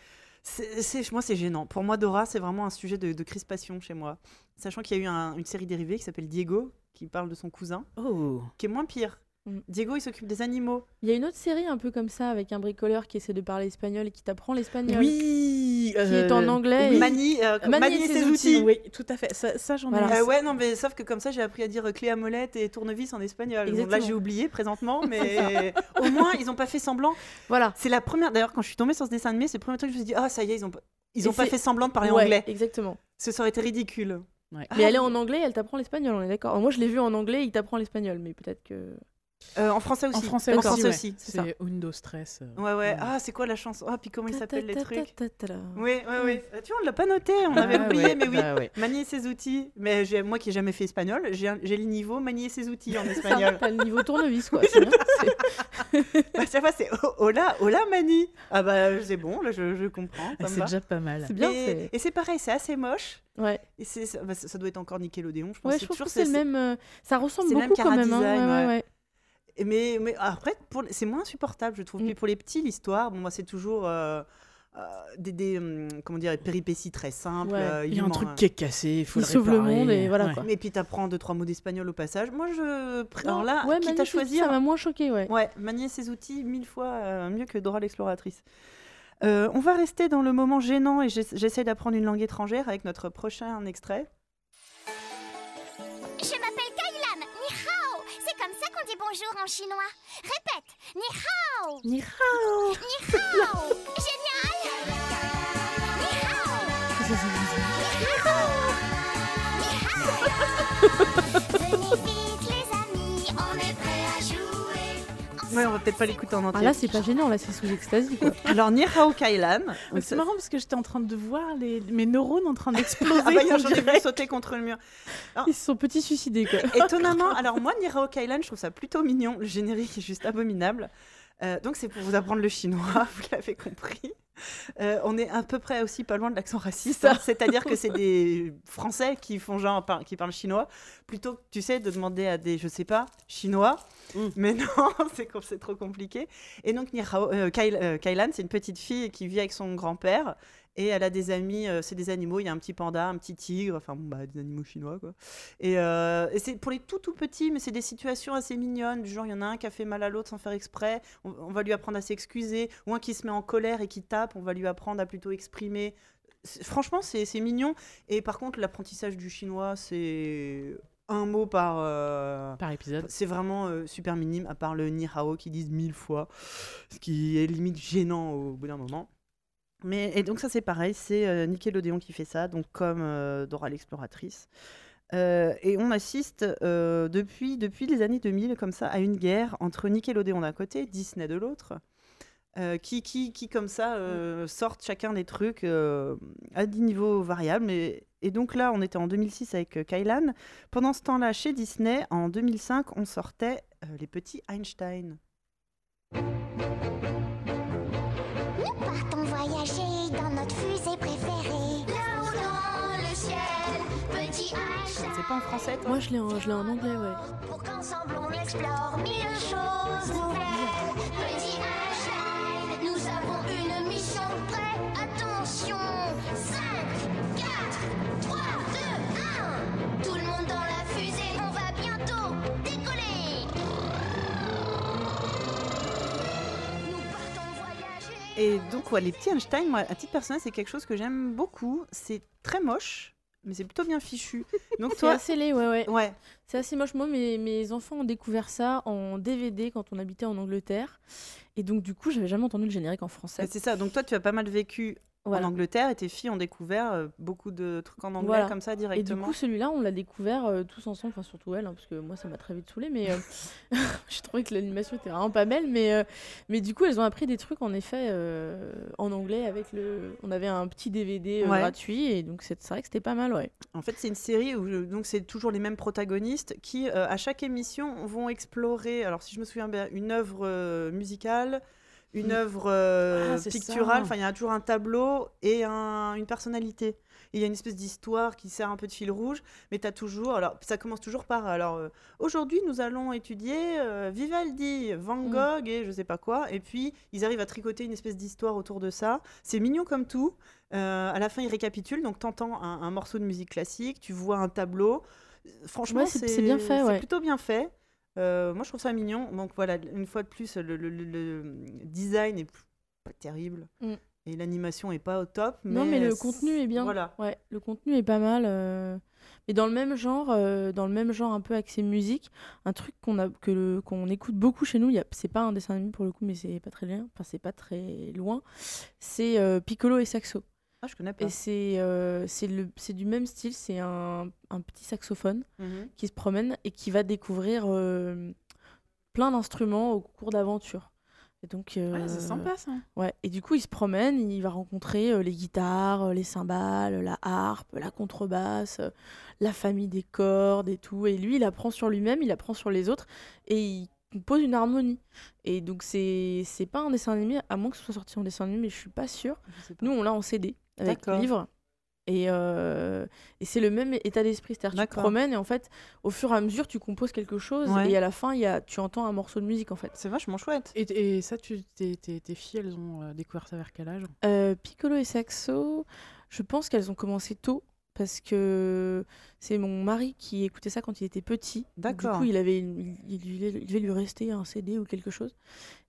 c'est- c'est- moi, c'est gênant. Pour moi, Dora, c'est vraiment un sujet de, de crispation chez moi. Sachant qu'il y a eu un- une série dérivée qui s'appelle Diego, qui parle de son cousin, Oh. qui est moins pire. Mm. Diego, il s'occupe des animaux. Il y a une autre série un peu comme ça avec un bricoleur qui essaie de parler espagnol et qui t'apprend l'espagnol. Oui Oui, qui est en euh, anglais. oui. et- Mani, euh, Mani Mani et et ses ses outils. outils. Oui, tout à fait. Ça, ça, j'en ai. Voilà. Euh, ouais, non, mais sauf que comme ça, j'ai appris à dire clé à molette et tournevis en espagnol. Bon, là, j'ai oublié présentement, mais au moins, ils n'ont pas fait semblant. Voilà. C'est la première. D'ailleurs, quand je suis tombée sur ce dessin animé, c'est le premier truc que je me suis dit, ah, ça y est, ils ont, pas- ils Et ont pas c'est- fait semblant de parler Ouais, anglais. Exactement. Ce été ridicule. Ouais. Ah, Mais elle est en anglais, elle t'apprend l'espagnol, on est d'accord. Moi, je l'ai vu en anglais, il t'apprend l'espagnol, mais peut-être que. Euh, en français aussi. En français En français aussi, c'est Undo Stress. euh. Ouais, ouais. Ah, c'est quoi la chanson? Ah, puis comment ils s'appellent les trucs? Oui, oui, oui. Euh, Tu vois, on l'a pas noté, on avait Ah oublié, ouais, mais oui. bah ouais. Manier ses outils. Mais moi qui n'ai jamais fait espagnol, j'ai le niveau manier ses outils en espagnol. T'as le niveau tournevis, quoi. à chaque fois, c'est oh, hola, hola mani. Ah bah, c'est bon, là, je, comprends. Ah, C'est déjà pas mal. C'est bien. Et, c'est- pareil, c'est assez moche. Ouais, Et c'est, ça, bah, ça- doit être encore Nickelodeon, je pense. ouais je trouve que c'est le même. euh, Ça ressemble beaucoup quand même. Mais, mais après, pour, c'est moins supportable, je trouve. Mm. Puis pour les petits, l'histoire, bon, moi, c'est toujours euh, euh, des, des, hum, comment dire, des péripéties très simples. Ouais. euh, Il y a un truc qui est cassé, il faut Il le sauve le monde et voilà, Ouais. quoi. Et puis t'apprends deux trois mots d'espagnol au passage. Moi, je. Alors là, ouais, quitte à choisir. Ça m'a moins choqué, ouais. Ouais, manier ses outils mille fois mieux que Dora l'exploratrice. On va rester dans le moment gênant et j'ess- j'essaie d'apprendre une langue étrangère avec notre prochain extrait. Bonjour en chinois. Répète, ni hao. Ni hao. Ni hao. Génial. Ni hao. Venez vite les Ouais, on va peut-être pas l'écouter en Ah entier. là, c'est pas gênant, là, c'est sous extasie, quoi. Alors, Ni Hao Kailan. C'est marrant parce que j'étais en train de voir les... mes neurones en train d'exploser. Ah bah, j'en ai vu sauter contre le mur. Ils se sont petits suicidés, quoi. Étonnamment, alors moi, Ni Hao Kailan, je trouve ça plutôt mignon. Le générique est juste abominable. Euh, donc, c'est pour vous apprendre le chinois, vous l'avez compris. Euh, on est à peu près aussi pas loin de l'accent raciste. Hein. C'est-à-dire que c'est par- Français qui font genre par- qui parlent chinois, plutôt que tu sais de demander à des je sais pas chinois. Mm. Mais non, c'est trop compliqué. Et donc Ni Hao- euh, euh, Kailan, c'est une petite fille qui vit avec son grand-père. Et elle a des amis, euh, c'est des animaux. Il y a un petit panda, un petit tigre, enfin bon, bah, des animaux chinois quoi. Et, euh, et c'est pour les tout tout petits, mais c'est des situations assez mignonnes. Du genre, il y en a un qui a fait mal à l'autre sans faire exprès. On, on va lui apprendre à s'excuser. Ou un qui se met en colère et qui tape. On va lui apprendre à plutôt exprimer. Franchement, c'est c'est mignon. Et par contre, l'apprentissage du chinois, c'est un mot par. euh, Par épisode. c'est vraiment euh, super minime, à part le ni hao qui disent mille fois, ce qui est limite gênant au bout d'un moment. Mais, et donc ça c'est pareil, c'est euh, Nickelodeon qui fait ça, donc comme euh, Dora l'exploratrice. Euh, et on assiste depuis, depuis les années 2000 comme ça à une guerre entre Nickelodeon d'un côté, Disney de l'autre, qui, qui, qui comme ça euh, sortent chacun des trucs à des niveaux variables. Et, et donc là on était en 2006 avec Kailan. Pendant ce temps-là chez Disney, en 2005, on sortait les petits Einstein. Dans notre fusée préférée. Là-haut dans le ciel, petit Einstein. C'est pas en français toi Moi, je l'ai en, je l'ai en anglais, ouais. Pour qu'ensemble on explore mille choses nouvelles. Petit Einstein, nous avons une mission prête. Attention 5, Et donc ouais, les petits Einstein, moi, à titre personnel, c'est quelque chose que j'aime beaucoup. C'est très moche, mais c'est plutôt bien fichu. Donc C'est toi, assez laid, ouais, ouais. ouais, C'est assez moche. Moi, mes, mes enfants ont découvert ça en DVD quand on habitait en Angleterre. Et donc, du coup, j'avais jamais entendu le générique en français. c'est ça. Donc toi, tu as pas mal vécu Voilà. en Angleterre et tes filles ont découvert euh, beaucoup de trucs en anglais Voilà. comme ça Et du directement. coup, celui-là, on l'a découvert euh, tous ensemble, enfin surtout elle, hein, parce que moi, ça m'a très vite saoulé, mais euh, j'ai trouvé que l'animation était vraiment pas belle. Mais, euh, mais du coup, elles ont appris des trucs en effet en anglais avec le. On avait un petit DVD Ouais. gratuit, et donc c'est vrai que c'était pas mal, ouais. En fait, c'est une série où je- donc c'est toujours les mêmes protagonistes qui, à chaque émission, vont explorer. Alors, si je me souviens bien, une œuvre musicale, une Mm. œuvre euh, Ah, picturale. Enfin, il y a toujours un tableau et un- une personnalité. Il y a une espèce d'histoire qui sert un peu de fil rouge, mais tu as toujours. Alors, ça commence toujours par. Alors, euh, aujourd'hui, nous allons étudier euh, Vivaldi, Van Mm. Gogh et je sais pas quoi. Et puis, ils arrivent à tricoter une espèce d'histoire autour de ça. C'est mignon comme tout. À la fin, ils récapitulent. Donc, tu entends un, un morceau de musique classique, tu vois un tableau. Franchement, Ouais, c'est- c'est bien fait, c'est ouais. plutôt bien fait. Euh, moi, je trouve ça mignon. Donc, voilà, une fois de plus, le, le- le- le design est pas terrible. Mm. et l'animation est pas au top. Mais Non, mais le contenu est bien. Voilà. Ouais, le contenu est pas mal. euh, Mais dans le même genre, euh, dans le même genre un peu axé musique, un truc qu'on a que qu'on écoute beaucoup chez nous, il y a- c'est pas un dessin animé pour le coup, mais c'est pas très loin. Enfin, c'est pas très loin. C'est Piccolo et Saxo. Ah, je connais pas. Et c'est euh, c'est du même style. C'est un, un petit saxophone Mhm. qui se promène et qui va découvrir euh, plein d'instruments au cours d'aventure. Et donc, Ouais, euh, c'est sympa ça. Ouais, et du coup, il se promène, il va rencontrer euh, les guitares, euh, les cymbales, la harpe, la contrebasse, euh, la famille des cordes et tout. Et lui, il apprend sur lui-même, il apprend sur les autres et il compose une harmonie. Et donc, c'est pas un dessin animé, à moins que ce soit sorti en dessin animé, mais je suis pas sûre. Pas. Nous, on l'a en CD avec D'accord. livre. Et, euh, et c'est le même état d'esprit, c'est-à-dire que tu te promènes et en fait, au fur et à mesure, tu composes quelque chose Ouais. et à la fin, il y a, tu entends un morceau de musique en fait. C'est vachement chouette. Et, et ça, tu, tes, tes- tes filles, elles ont euh, découvert ça vers quel âge? Euh, Piccolo et Saxo, je pense qu'elles ont commencé tôt parce que c'est mon mari qui écoutait ça quand il était petit. D'accord. Du coup, il, avait une- il, il lui- il devait lui rester un CD ou quelque chose.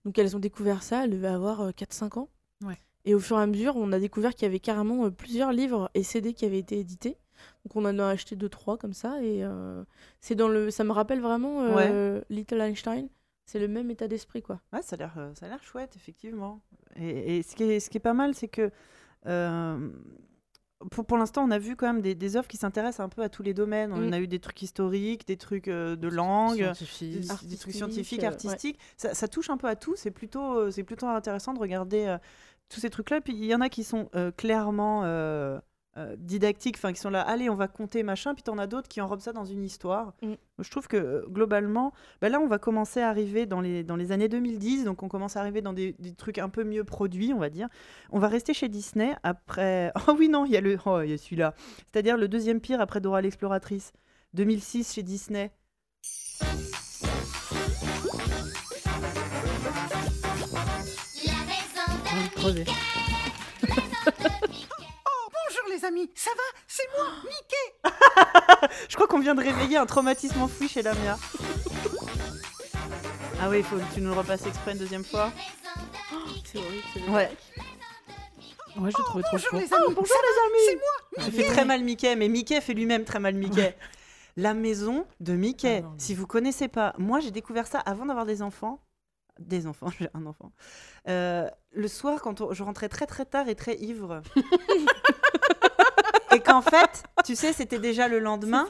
Donc elles ont découvert ça, elles devaient avoir euh, 4-5 ans. Ouais. Et au fur et à mesure, on a découvert qu'il y avait carrément euh, plusieurs livres et CD qui avaient été édités. Donc on en a acheté 2-3 comme ça. Et euh, c'est dans le, ça me rappelle vraiment euh, Little Einstein. C'est le même état d'esprit, quoi. Ouais, ça a l'air, ça a l'air chouette, effectivement. Et, et ce, qui est, ce qui est pas mal, c'est que euh, pour, pour l'instant, on a vu quand même des, des œuvres qui s'intéressent un peu à tous les domaines. On Mm. a eu des trucs historiques, des trucs de langue, des, trucs scientifiques, artistiques. Ça, ça touche un peu à tout. C'est plutôt, c'est plutôt intéressant de regarder tous ces trucs-là. Puis il y en a qui sont euh, clairement euh, euh, didactiques, enfin qui sont là, allez, on va compter machin. Puis t'en as d'autres qui enrobent ça dans une histoire. Mm. Je trouve que globalement, bah là, on va commencer à arriver dans les, dans les années 2010. Donc on commence à arriver dans des, des trucs un peu mieux produits, on va dire. On va rester chez Disney après. Oh oui, non, il y a le, oh, il y a celui-là. C'est-à-dire le deuxième pire après Dora l'exploratrice. 2006 chez Disney. Crever. Bonjour les amis, ça va? C'est moi, Mickey Je crois qu'on vient de réveiller un traumatisme enfoui chez Lamia. Ah oui, il faut que tu nous le repasses exprès une deuxième fois. C'est horrible. c'est Ouais. Ouais, je le trouvais trop les amis, bonjour ça les C'est moi, Ça fait très mal Mickey, mais Mickey fait lui-même très mal Mickey. La maison de Mickey. Ah non, non. Si vous connaissez pas, moi j'ai découvert ça avant d'avoir des enfants. Des enfants, j'ai un enfant. Euh, le soir, quand on- je rentrais très très tard et très ivre. et qu'en fait, tu sais, c'était déjà le lendemain.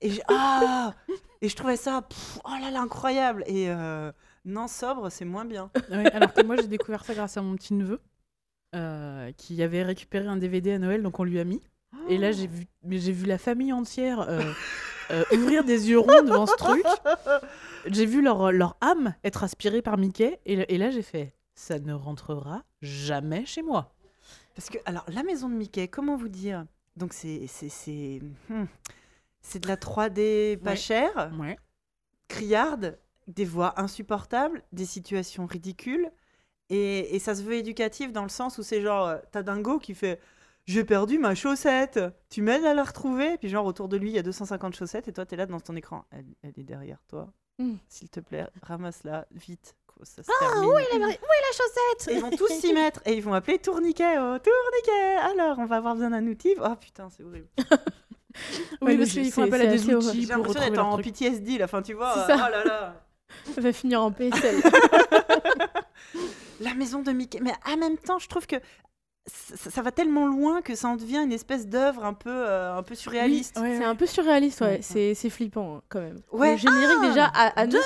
Et, j'ai- ah et je trouvais ça, pff, oh là là, incroyable. Et euh, non, sobre, c'est moins bien. Ouais, alors que moi, j'ai découvert ça grâce à mon petit neveu. euh, qui avait récupéré un DVD à Noël, donc on lui a mis. Et là, j'ai vu, mais j'ai vu la famille entière euh, ouvrir des yeux ronds devant ce truc. J'ai vu leur, leur âme être aspirée par Mickey. Et, et là, j'ai fait ça ne rentrera jamais chez moi. Parce que, alors, la maison de Mickey, comment vous dire? Donc, c'est c'est c'est hmm, de la 3D pas Ouais. chère, Ouais. criarde, des voix insupportables, des situations ridicules. Et, et ça se veut éducatif dans le sens où c'est genre, euh, t'as Dingo qui fait J'ai perdu ma chaussette, tu m'aides à la retrouver? Puis, genre, autour de lui, il y a 250 chaussettes et toi, t'es là dans ton écran. Elle, elle est derrière toi. Mm. S'il te plaît, ramasse-la vite. Ça se termine. la chaussette? Et ils vont tous s'y mettre et ils vont appeler Tourniquet. Oh, Tourniquet Alors, on va avoir besoin d'un outil. Oh putain, c'est horrible. Oui, Ouais, parce qu'ils font appel à des assez outils J'ai pour l'impression d'être en truc. PTSD là. Enfin, tu vois. Euh, ça. oh là là. Ça va finir en PSL. La maison de Mickey. Mais en même temps, je trouve que ça, ça va tellement loin que ça en devient une espèce d'œuvre un peu, euh, un peu surréaliste. Ouais, c'est ouais. un peu surréaliste, ouais. Ouais, ouais. C'est c'est flippant hein, quand même. Ouais. Le générique Ah, déjà à, à truc,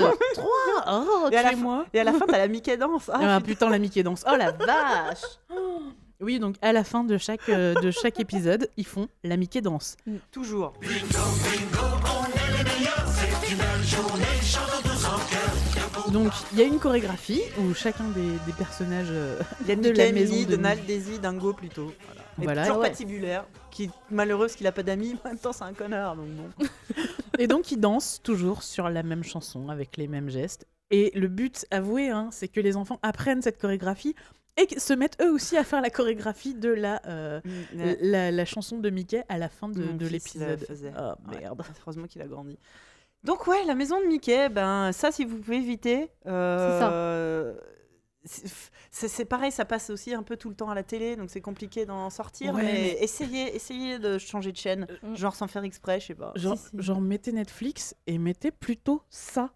quoi. Trois Oh, Et à la Et à la fin, t'as la Mickey danse. Ah, Ah putain, la Mickey danse. Oh la vache Oui, donc à la fin de chaque, euh, de chaque épisode, ils font la Mickey danse. toujours. Donc il y a une chorégraphie où chacun des, des personnages euh, de la maison de Donald, Daisy, Dingo plutôt. Voilà. Et Voilà, toujours ouais. patibulaire, qui est malheureux parce qu'il a pas d'amis, mais en même temps c'est un connard. Donc bon. Et donc ils dansent toujours sur la même chanson avec les mêmes gestes. Et le but, avoué, hein, c'est que les enfants apprennent cette chorégraphie et se mettent eux aussi à faire la chorégraphie de la, euh, la, la chanson de Mickey à la fin de, de l'épisode. Oh Ouais, merde. heureusement qu'il a grandi. Donc ouais, la maison de Mickey, ben ça si vous pouvez éviter. euh, c'est- pareil, ça passe aussi un peu tout le temps à la télé, donc c'est compliqué d'en sortir. Ouais, mais, mais- essayez, essayez de changer de chaîne, Euh, genre sans faire exprès, je sais pas. Genre, Si, si. genre, mettez Netflix et mettez plutôt ça.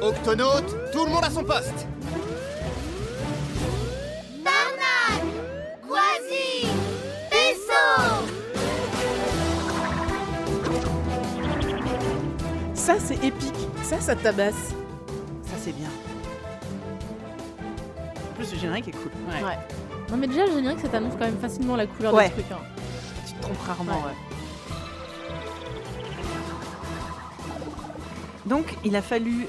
Octonaute, tout le monde à son poste Ça, c'est épique. Ça, ça tabasse. Ça, c'est bien. En plus, le générique est cool. Ouais. Ouais. Non, mais déjà, le générique, ça t'annonce quand même facilement la couleur Ouais. du truc. hein. Tu te trompes rarement, Ouais. ouais. Donc, il a fallu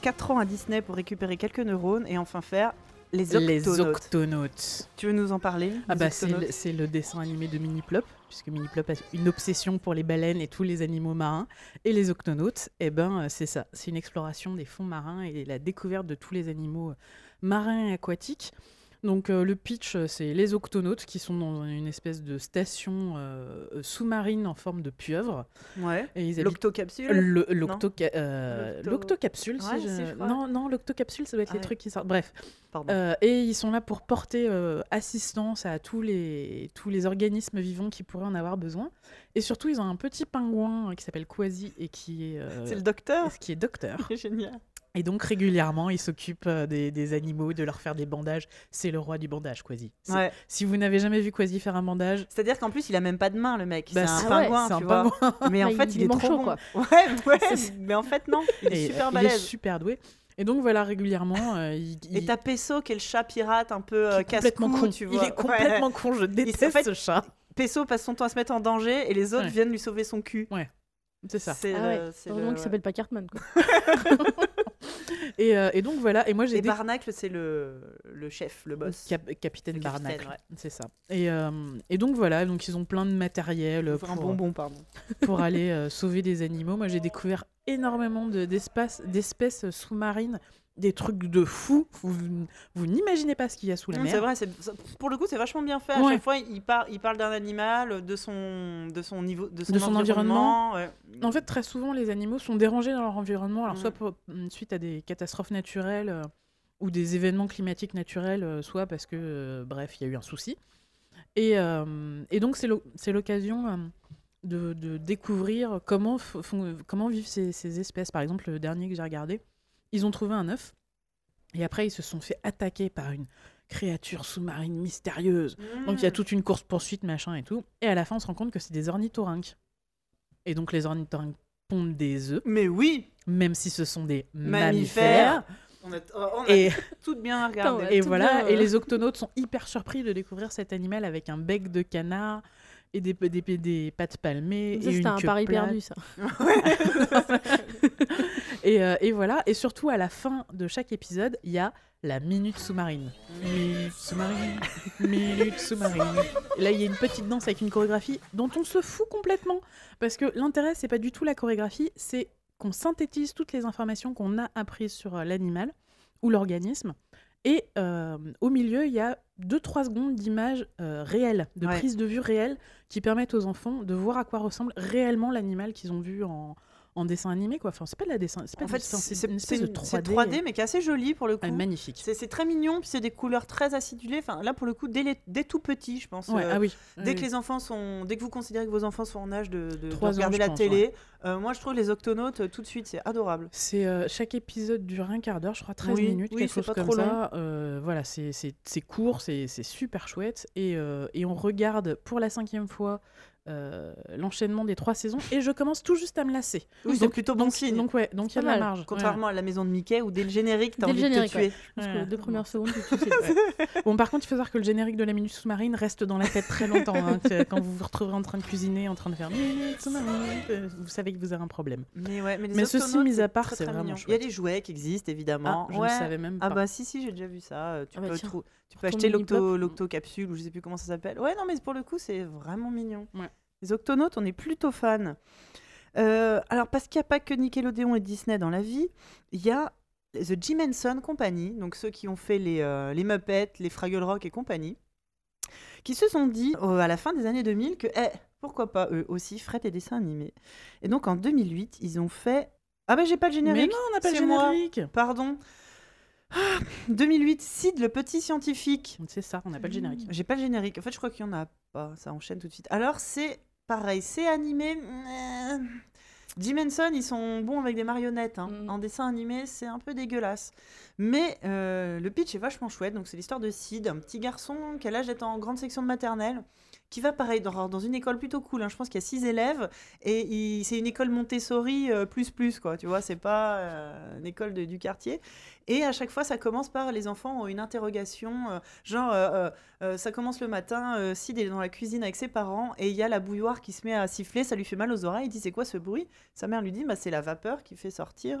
4 ans à Disney pour récupérer quelques neurones et enfin faire les Les Octonautes. Tu veux nous en parler Ah bah c'est le, le dessin animé de Mini-Plop, puisque Mini-Plop a une obsession pour les baleines et tous les animaux marins. Et les octonautes, eh ben euh, c'est ça, c'est une exploration des fonds marins et la découverte de tous les animaux euh, marins et aquatiques. Donc euh, le pitch, euh, c'est les octonautes qui sont dans une espèce de station euh, sous-marine en forme de pieuvre. Ouais. Et ils L'octocapsule le- l'octoca- euh, l'octocapsule, Ouais, si je... non, non, l'octocapsule, ça doit être Ah les ouais. trucs qui sortent. Bref, Pardon. et ils sont là pour porter assistance à tous les, tous les organismes vivants qui pourraient en avoir besoin. Et surtout, ils ont un petit pingouin qui s'appelle Quasi et qui est, c'est le docteur qui est docteur. C'est génial. Et donc, régulièrement, il s'occupe euh, des, des animaux, de leur faire des bandages. C'est le roi du bandage, Quasi. Ouais. Si vous n'avez jamais vu Quasi faire un bandage, C'est-à-dire qu'en plus, il a même pas de main, le mec. bah, c'est un pingouin, c'est un tu vois. pingouin. Mais en Ouais, fait, il il, est est trop bon. quoi. Ouais, ouais. mais en fait, non. Il est Et, super euh, il est balèze. super doué. Et donc, voilà, régulièrement, euh, il, Et il- t'as Pesso, qui est le chat pirate un peu euh, est complètement con. tu Il vois. est complètement con, je déteste en fait, ce chat. Pesso passe son temps à se mettre en danger et les autres Ouais. viennent lui sauver son cul. C'est ça. C'est Ah le- ouais. c'est Heureusement le- qu'il s'appelle pas Cartman. Quoi. Et, euh, et donc, voilà. Et moi, j'ai Et Barnacle, c'est le, le chef, le boss. Cap- Capitaine Le capitaine, Barnacle, ouais. c'est ça. Et, euh, et donc voilà, donc ils ont plein de matériel Enfin, un pour, bonbon, pardon. pour aller euh, sauver des animaux. Moi, j'ai découvert énormément de- d'espèces sous-marines, des trucs de fou. Vous, vous n'imaginez pas ce qu'il y a sous la Non, mer. C'est vrai, pour le coup, c'est vachement bien fait. À Ouais. chaque fois, il, par- il parle d'un animal, de son, de son niveau, de son, De son environnement. ouais. En fait, très souvent, les animaux sont dérangés dans leur environnement, alors Mm. soit pour- mm, suite à des catastrophes naturelles euh, ou des événements climatiques naturels, euh, soit parce que, euh, bref, il y a eu un souci. Et, et donc, c'est l'o- c'est l'occasion de, de découvrir comment, vivent ces, ces espèces. Par exemple, le dernier que j'ai regardé, ils ont trouvé un œuf, et après, ils se sont fait attaquer par une créature sous-marine mystérieuse. Donc il y a toute une course-poursuite, machin et tout. Et à la fin, on se rend compte que c'est des ornithorynques. Et donc les ornithorynques pondent des œufs, Mais oui, même si ce sont des Mammifères. mammifères. on a, on a Et, tout bien regardé. Et voilà, bien, et les octonautes sont hyper surpris de découvrir cet animal avec un bec de canard et des, des, des, palmées. Ça, et c'était une un queue pari plate. perdu, ça. et, euh, et voilà, et surtout à la fin de chaque épisode, il y a la minute sous-marine. Minute sous-marine, minute sous-marine. Là, il y a une petite danse avec une chorégraphie dont on se fout complètement. Parce que l'intérêt, c'est pas du tout la chorégraphie, c'est qu'on synthétise toutes les informations qu'on a apprises sur euh, l'animal ou l'organisme. Et euh, au milieu, il y a 2-3 secondes d'images euh, réelles, de Ouais. prise de vue réelle, qui permettent aux enfants de voir à quoi ressemble réellement l'animal qu'ils ont vu en, en dessin animé. Quoi. Enfin, c'est pas de la dessin, c'est pas En du- fait, c'est une espèce de c'est 3D. 3D, mais qui est assez joli pour le coup. Ah, magnifique. C'est très mignon, puis c'est des couleurs très acidulées. Enfin, là, pour le coup, dès, les- dès tout petit, je pense. Ouais, euh, ah oui. Dès oui, que les enfants sont, dès que vous considérez que vos enfants sont en âge de, de- de ans, regarder la pense, télé, euh, moi je trouve les octonautes euh, tout de suite c'est adorable. C'est chaque épisode dure un quart d'heure, je crois 13 Oui, minutes, oui, quelque c'est chose pas comme trop ça. Euh, voilà, c'est c'est- c'est court, c'est c'est super chouette. Et, et on regarde pour la cinquième fois euh, l'enchaînement des trois saisons. Et je commence tout juste à me lasser. Oui, c'est Donc- plutôt bon donc, signe. Donc ouais, donc il y a de Pas la marge. Contrairement à la maison de Mickey où dès le générique t'as Dès le envie générique, de te tuer. Parce que les deux premières secondes, tu. Ouais. Bon, par contre, il faut savoir que le générique de la minute sous-marine reste dans la tête très longtemps. hein. Quand vous vous retrouverez en train de cuisiner, en train de faire minute sous-marine, euh, vous savez que vous avez un problème. Mais ouais, mais, les Mais ceci mis à part, c'est vraiment mignon. Il y a chouette. des jouets qui existent Ah, évidemment. je ouais. ne savais même pas. Ah bah si si j'ai déjà vu ça. Euh, Tu Ah bah peux tiens. trou- tu peux acheter l'octocapsule ou je sais plus comment ça s'appelle. Ouais non mais pour le coup c'est vraiment mignon. Ouais. Les octonautes on est plutôt fan. Euh, alors parce qu'il n'y a pas que Nickelodeon et Disney dans la vie, il y a The Jim Henson Company, donc ceux qui ont fait les, euh, les Muppets, les Fraggle Rock et compagnie, qui se sont dit euh, à la fin des années 2000 que eh, pourquoi pas eux aussi feraient des dessins animés. Et donc en 2008 ils ont fait Ah bah j'ai pas le Mais générique. non, on n'a pas le moi. générique. Pardon. Ah, 2008, Sid le petit scientifique. C'est ça, on n'a pas le générique. J'ai pas le générique. En fait, je crois qu'il y en a pas. Ça enchaîne tout de suite. Alors, c'est pareil, c'est animé. Jim Henson, ils sont bons avec des marionnettes. hein. Mm. En dessin animé, c'est un peu dégueulasse. Mais euh, le pitch est vachement chouette. Donc, c'est l'histoire de Sid, un petit garçon qui a l'âge d'être en grande section de maternelle, qui va pareil dans, une école plutôt cool. hein. Je pense qu'il y a six élèves et c'est une école Montessori euh, plus plus quoi. Tu vois, c'est pas euh, une école de- du quartier. Et à chaque fois, ça commence par les enfants ont une interrogation, euh, genre ça commence le matin, Sid est dans la cuisine avec ses parents et il y a la bouilloire qui se met à siffler, ça lui fait mal aux oreilles. Il dit c'est quoi ce bruit? Sa mère lui dit bah, c'est la vapeur qui fait sortir.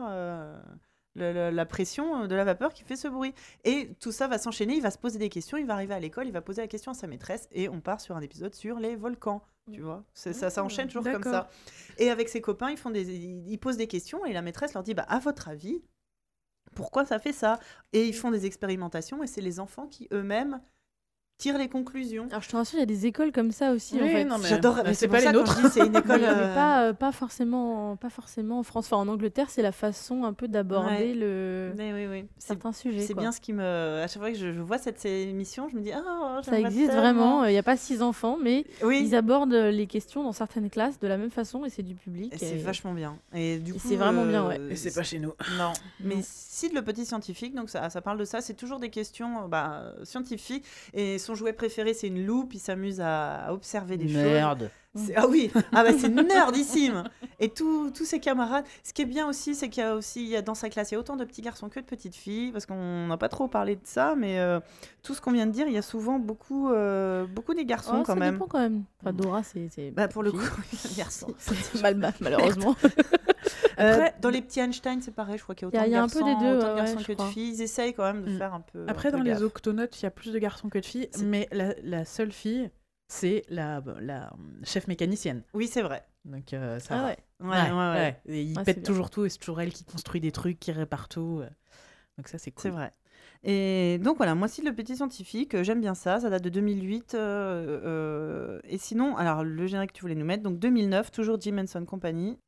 Euh, le- le- la pression de la vapeur qui fait ce bruit. Et tout ça va s'enchaîner, il va se poser des questions, il va arriver à l'école, il va poser la question à sa maîtresse, et on part sur un épisode sur les volcans. Tu vois, C'est- ça, ça enchaîne toujours comme ça. Et avec ses copains, ils, font des, ils ils posent des questions, et la maîtresse leur dit bah, À votre avis, pourquoi ça fait ça? Et ils font des expérimentations, et c'est les enfants qui eux-mêmes tirent les conclusions. Alors je te rassure, il y a des écoles comme ça aussi en Oui, fait. non, mais- J'adore, bah, mais c'est c'est pas les nôtres. C'est une école. mais euh, pas, euh, pas, forcément, pas forcément en France. Enfin, en Angleterre, c'est la façon un peu d'aborder Ouais. le... mais oui, oui. C'est certains sujets. c'est quoi. bien ce qui me. À chaque fois que je, je vois cette émission, je me dis Ah, Ça existe vraiment. Il n'y a pas six enfants, mais Oui. ils abordent les questions dans certaines classes de la même façon et c'est du public. Et c'est et- vachement bien. Et du et coup, c'est vraiment bien, euh, ouais. Et c'est pas chez nous. Non, mais. Sid le petit scientifique, donc ça, ça parle de ça. C'est toujours des questions euh, bah, scientifiques. Et son jouet préféré, c'est une loupe. Il s'amuse à, à observer des choses. Merde. C'est- Ah oui, ah bah c'est nerdissime. Et tous tous ses camarades. Ce qui est bien aussi, c'est qu'il y a aussi dans sa classe, il y a autant de petits garçons que de petites filles, parce qu'on n'a pas trop parlé de ça, mais euh, tout ce qu'on vient de dire, il y a souvent beaucoup, euh, beaucoup des garçons Oh, quand ça même. dépend quand même. Enfin, Dora, c'est. Bah pour le coup, les garçons. C'est mal malheureusement. Euh, Après- dans les petits Einstein, c'est pareil, je crois qu'il y a Il y a- autant un de peu garçons, des deux, autant de ouais, garçons ouais, je que de filles. Ils essayent quand même de Mm. faire un peu. Après, un peu dans les gaffe. octonautes, il y a plus de garçons que de filles, mais la, la seule fille, c'est la, la euh, chef mécanicienne. Oui, c'est vrai. Donc euh, ça Ah va. ouais. Ouais, ouais, ouais. Et il Ah, pète toujours tout et c'est toujours elle qui construit des trucs, qui répare tout. Donc ça, c'est cool. C'est vrai. Et donc voilà, moi aussi le petit scientifique, j'aime bien ça, ça date de 2008. euh, euh, et sinon, alors le générique que tu voulais nous mettre, donc 2009, toujours Jim Henson Company.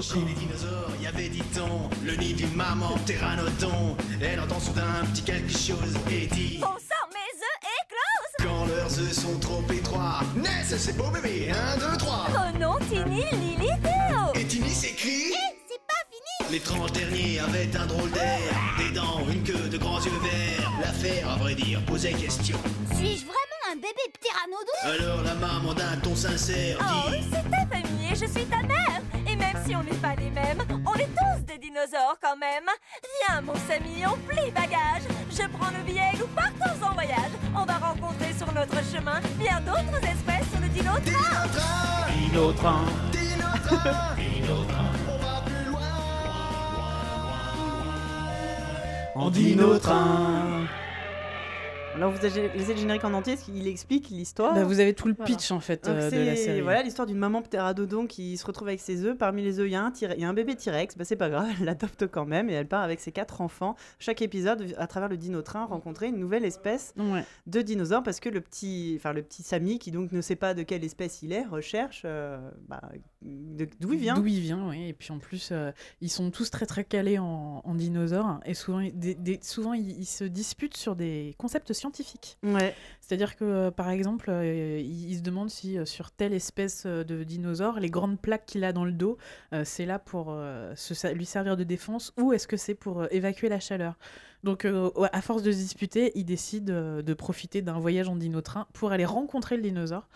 Chez les dinosaures, il y avait dit-on le nid d'une maman pteranodon. Elle entend soudain un petit quelque chose et dit Bon sang, mes œufs Quand leurs œufs sont trop étroits, naissent ces beaux bébés. Un, deux, trois. Oh non, Tini, Lily, Théo Et Tini s'écrie C'est pas fini L'étrange dernier avait un drôle d'air. Des dents, une queue, de grands yeux verts. L'affaire, à vrai dire, posait question. Suis-je vraiment un bébé pteranodon Alors la maman d'un ton sincère Oh, dit c'est ta famille et je suis ta mère Et si on n'est pas les mêmes, on est tous des dinosaures quand même. Viens mon Samy, on plie bagage Je prends le billet, nous partons en voyage. On va rencontrer sur notre chemin bien d'autres espèces sur le dino train Dino train. En dino train. Alors vous avez laissé le générique en entier, parce qu'il explique l'histoire. Bah, vous avez tout le Voilà. pitch en fait euh, de la série. voilà l'histoire d'une maman pteranodon qui se retrouve avec ses œufs. Parmi les œufs, il y a un, Tyre- il y a un bébé T-Rex. Bah, c'est pas grave, elle l'adopte quand même et elle part avec ses quatre enfants. Chaque épisode, à travers le dino-train, rencontrer une nouvelle espèce Ouais. de dinosaures parce que le petit, enfin le petit Samy qui donc ne sait pas de quelle espèce il est recherche euh, bah, d'où il vient. D'où il vient, oui. Et puis en plus, euh, ils sont tous très très calés en, en dinosaures. Et souvent, ils- des- des- souvent ils, ils se disputent sur des concepts scientifiques. Ouais. C'est-à-dire que, euh, par exemple, euh, ils, ils se demandent si sur telle espèce de dinosaure, les grandes plaques qu'il a dans le dos, c'est là pour se lui servir de défense ou est-ce que c'est pour évacuer la chaleur Donc, euh, à force de se disputer, ils décident euh, de profiter d'un voyage en dinotrain pour aller rencontrer le dinosaure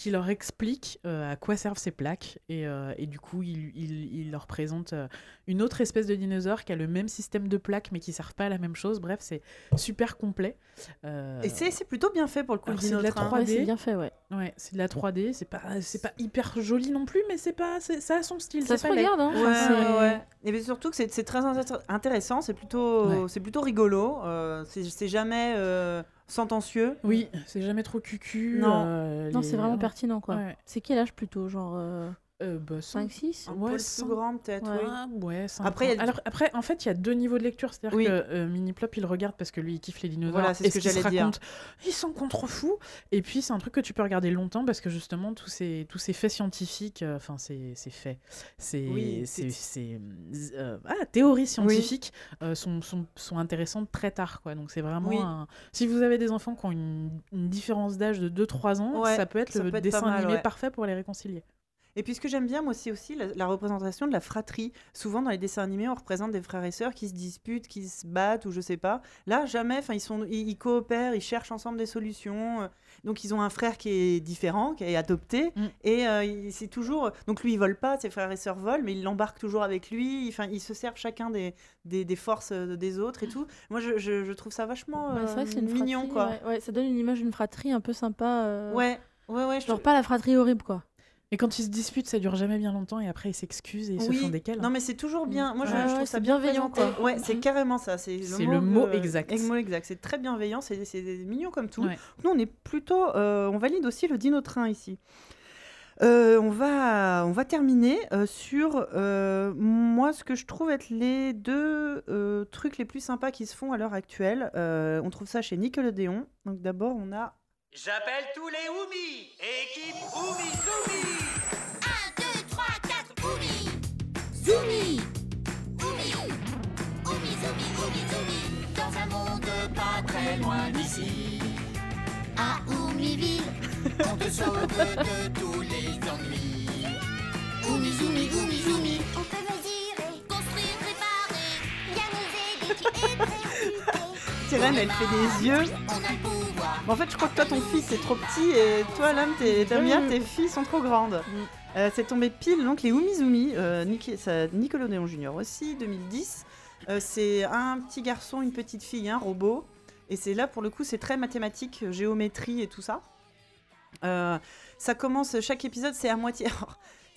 qui leur explique euh, à quoi servent ces plaques. Et, euh, et du coup, il, il- il leur présente euh, une autre espèce de dinosaure qui a le même système de plaques mais qui ne servent pas à la même chose. Bref, c'est super complet. Euh, Et c'est c'est plutôt bien fait pour le coup. C'est de la dino-train. 3D. Ouais, c'est bien fait, ouais. Ouais, c'est de la 3D, c'est pas c'est pas hyper joli non plus mais c'est pas ça a son style, Ça se pas laid. regarde, hein. Ouais, ouais. Et bien surtout que c'est c'est très intér- intéressant, c'est plutôt, Ouais. c'est plutôt rigolo, euh, c'est c'est jamais euh, sentencieux. Oui, c'est jamais trop cucu. Non. euh, Non, les- c'est vraiment pertinent, quoi. Ouais. C'est quel âge plutôt Genre. euh, Euh, bah, sans- 5-6 Un Ouais, poil plus sans- grand, peut-être, Ouais. oui. Ouais, cinq Après, il y a ans. du- Alors, après, en fait, il y a deux niveaux de lecture. C'est-à-dire Oui. que euh, Mini Plop, il regarde parce que lui, il kiffe les dinosaures. Voilà, c'est et ce que j'allais dire. raconte, Ils sont contrefous. Et puis, c'est un truc que tu peux regarder longtemps parce que justement, tous ces, tous ces faits scientifiques, euh, enfin, c'est c'est faits, c'est Oui, c'est- c'est- c'est, euh, ah, théories scientifiques euh, sont, sont, sont intéressantes très tard. Quoi. Donc, c'est vraiment Oui. un... Si vous avez des enfants qui ont une, une différence d'âge de 2-3 ans, Ouais, ça peut être ça le peut être pas dessin mal, animé ouais. parfait pour les réconcilier. Et puis ce que j'aime bien, moi, c'est aussi la, la représentation de la fratrie. Souvent, dans les dessins animés, on représente des frères et sœurs qui se disputent, qui se battent, ou je sais pas. Là, jamais. Enfin, ils sont, ils, ils coopèrent, ils cherchent ensemble des solutions. euh. Donc, ils ont un frère qui est différent, qui est adopté, Mm. et euh, c'est toujours. Donc, lui, il vole pas, ses frères et sœurs volent, mais il l'embarque toujours avec lui. Enfin, ils se servent chacun des, des, des forces euh, des autres et tout. Moi, je, je- je trouve ça vachement Bah, vrai mignon, fratrie, quoi. Ouais, ouais, ça donne une image d'une fratrie un peu sympa. euh, Ouais, ouais, ouais. Genre pas la fratrie horrible, quoi. Et quand ils se disputent, ça dure jamais bien longtemps et après ils s'excusent et ils se font des câlins. Non, mais c'est toujours bien. Moi, je, Ouais, je ouais, trouve ça bienveillant, quoi. Ouais, c'est carrément ça. C'est le mot que- exact. Le mot exact. C'est très bienveillant. C'est c'est mignon comme tout. Ouais. Nous, on est plutôt. euh, on valide aussi le dino train ici. Euh, on, va, on va terminer euh, sur euh, moi ce que je trouve être les deux euh, trucs les plus sympas qui se font à l'heure actuelle. Euh, on trouve ça chez Nickelodeon. Donc d'abord on a J'appelle tous les Oumis Équipe Oumi Zoumi 1, 2, 3, 4, Oumi Zoumi Oumi Oumi, Zoumi, Oumi, Zoumi Dans un monde pas très loin d'ici. À Oumiville On te sauve de tous les ennuis. Oumi, Zoumi, Oumi, Zoumi On peut mesurer, construire, réparer Bien nous aider, tu es très occupé Tyrène, elle fait des yeux. On a le En fait, je crois que toi, ton fils est trop petit et toi, t'aimes bien, tes filles sont trop grandes. Euh, c'est tombé pile, donc les Umizumi, euh, ça- Nickelodeon Junior aussi, 2010. Euh, c'est un petit garçon, une petite fille, un robot. Et c'est là, pour le coup, c'est très mathématique, géométrie et tout ça. Euh, ça commence, chaque épisode, c'est à moitié.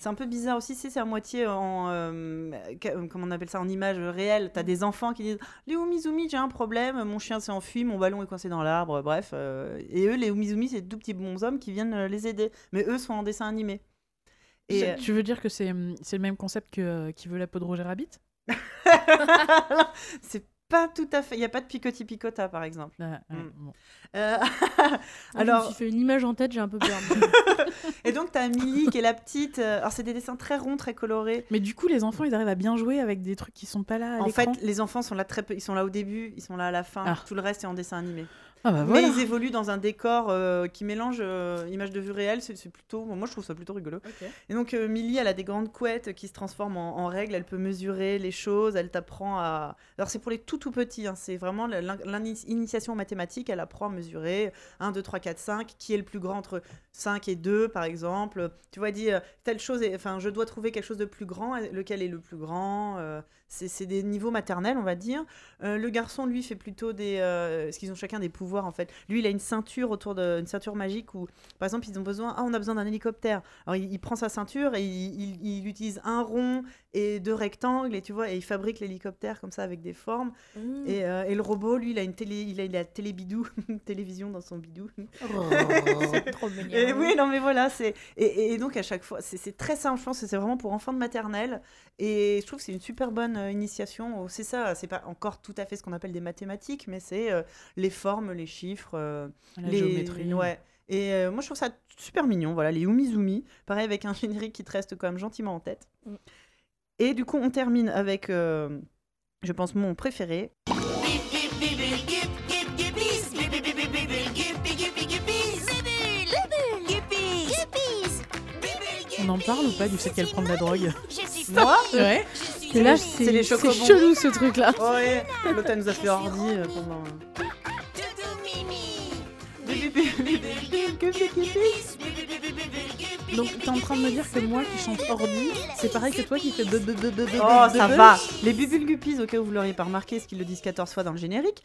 C'est un peu bizarre aussi, c'est à moitié en. euh, ca- comment on appelle ça En image réelle. T'as des enfants qui disent Les Umizumi, j'ai un problème, mon chien s'est enfui, mon ballon est coincé dans l'arbre, bref. euh, et eux, les Umizumi, c'est de tout petits bonshommes qui viennent euh, les aider. Mais eux sont en dessin animé. Et, Tu veux dire que c'est c'est le même concept que euh, qui veut la peau de Roger Rabbit? C'est pas tout à fait. Il n'y a pas de picoti picota, par exemple. Ah, ouais, Mm. bon. Euh, Alors, je me alors, suis fait une image en tête, j'ai un peu peur. et donc, t'as Millie qui est la petite. euh, alors, c'est des dessins très ronds, très colorés. Mais du coup, les enfants, ils arrivent à bien jouer avec des trucs qui sont pas là à En fait, les enfants sont là très peu. Ils sont là au début, ils sont là à la fin. Ah. Tout le reste est en dessin animé. Ah bah Mais ils évoluent dans un décor euh, qui mélange euh, images de vue réelle. C'est c'est plutôt. bon, moi, je trouve ça plutôt rigolo. Et donc, euh, Millie, elle a des grandes couettes qui se transforment en, en règles. Elle peut mesurer les choses. Elle t'apprend à. Alors, c'est pour les tout tout petits. hein, C'est vraiment l'initiation aux mathématiques. Elle apprend à mesurer 1, 2, 3, 4, 5. Qui est le plus grand entre 5 et 2, par exemple. Tu vois, elle dit telle chose. est- Enfin, je dois trouver quelque chose de plus grand. Lequel est le plus grand euh, C'est des niveaux maternels, on va dire. Euh, le garçon, lui, fait plutôt des. euh, parce qu'ils ont chacun des pouvoirs, en fait. Lui, il a une ceinture autour de. Une ceinture magique où, par exemple, ils ont besoin. Ah, on a besoin d'un hélicoptère. Alors, il, il prend sa ceinture et il, il- il utilise un rond et deux rectangles, et tu vois, et il fabrique l'hélicoptère comme ça avec des formes. Mm. Et, euh, et le robot, lui, il a une télé, il a, la télébidou, une télévision dans son bidou. c'est trop mignon. Et oui, non, mais voilà, c'est et, et donc à chaque fois, c'est très simple. Je pense c'est vraiment pour enfants de maternelle, et je trouve que c'est une super bonne initiation. C'est ça, c'est pas encore tout à fait ce qu'on appelle des mathématiques, mais c'est euh, les formes, les chiffres, euh, La les géométrie. ouais. Et euh, moi, je trouve ça super mignon. Voilà, les Umizumi, pareil avec un générique qui te reste quand même gentiment en tête. Mm. Et du coup, on termine avec, euh, je pense, mon préféré. On en parle ou pas du fait qu'elle prend de la drogue? Moi? Ouais. Et là, c'est les c'est chelou ce truc-là. Ouais, l'autre elle nous a fait ordi euh, pendant. Donc t'es en train de me dire que moi qui chante ordi, c'est pareil que toi qui fais de de de de de Oh, ça va Les Bubule Guppies, au cas où vous l'auriez pas remarqué, ce qu'ils le disent 14 fois dans le générique.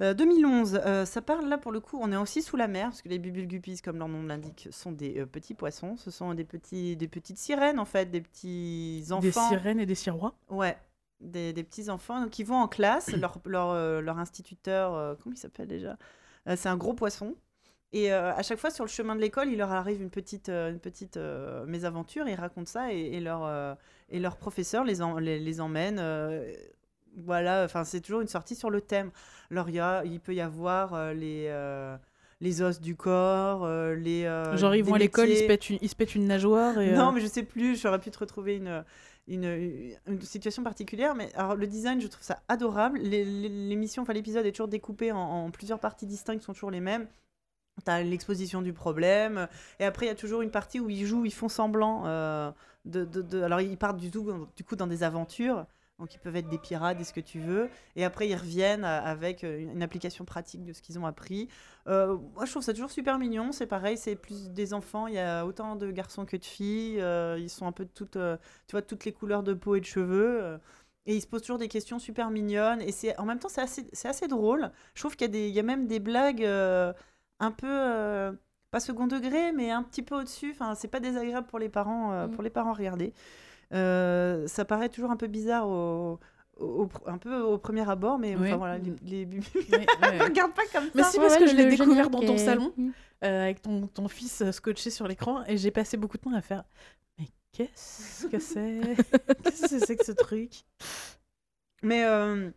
Euh, 2011, euh, ça parle là pour le coup, on est aussi sous la mer, parce que les Bubule Guppies, comme leur nom l'indique, sont des euh, petits poissons. Ce sont des, petits, des petites sirènes, en fait, des petits enfants. Des sirènes et des sirois. Ouais, des, des petits enfants qui vont en classe. leur, leur, euh, leur instituteur, euh, comment il s'appelle déjà? Euh, C'est un gros poisson. Et euh, à chaque fois, sur le chemin de l'école, il leur arrive une petite, euh, une petite euh, mésaventure. Ils racontent ça et, et leur, euh, et leur professeur les, en- les, les emmène. voilà, enfin, c'est toujours une sortie sur le thème. Alors, il, y a, il peut y avoir les, les os du corps, euh, les. euh, Genre, ils vont à l'école, ils se métiers. pètent une, ils se pètent une nageoire. Et, Non, euh, mais je sais plus, j'aurais pu te retrouver une, une, une situation particulière. Mais alors, le design, je trouve ça adorable. L'émission, enfin l'épisode est toujours découpé en, en plusieurs parties distinctes qui sont toujours les mêmes. T'as l'exposition du problème, et après il y a toujours une partie où ils jouent, ils font semblant euh, de, de- Alors ils partent du, tout, du coup dans des aventures, donc ils peuvent être des pirates, et ce que tu veux, et après ils reviennent euh, avec euh, une application pratique de ce qu'ils ont appris. Moi je trouve ça toujours super mignon, c'est pareil, c'est plus des enfants, il y a autant de garçons que de filles, ils sont un peu de toutes, tu vois, toutes les couleurs de peau et de cheveux. et ils se posent toujours des questions super mignonnes. Et en même temps, c'est assez, assez drôle. Je trouve qu'il y, y a même des blagues un peu, euh, pas second degré, mais un petit peu au-dessus. Enfin, c'est pas désagréable pour les parents, euh, Mm. pour les parents à regarder. Euh, ça paraît toujours un peu bizarre au, un peu au premier abord, mais enfin voilà, les, ouais. regarde pas comme Mais ça. si, Ouais, parce ouais, que je l'ai découvert dans ton est- salon, Mm. euh, avec ton, ton fils scotché sur l'écran, et j'ai passé beaucoup de temps à faire Mais qu'est-ce que c'est? Qu'est-ce que c'est que ce truc? Mais euh,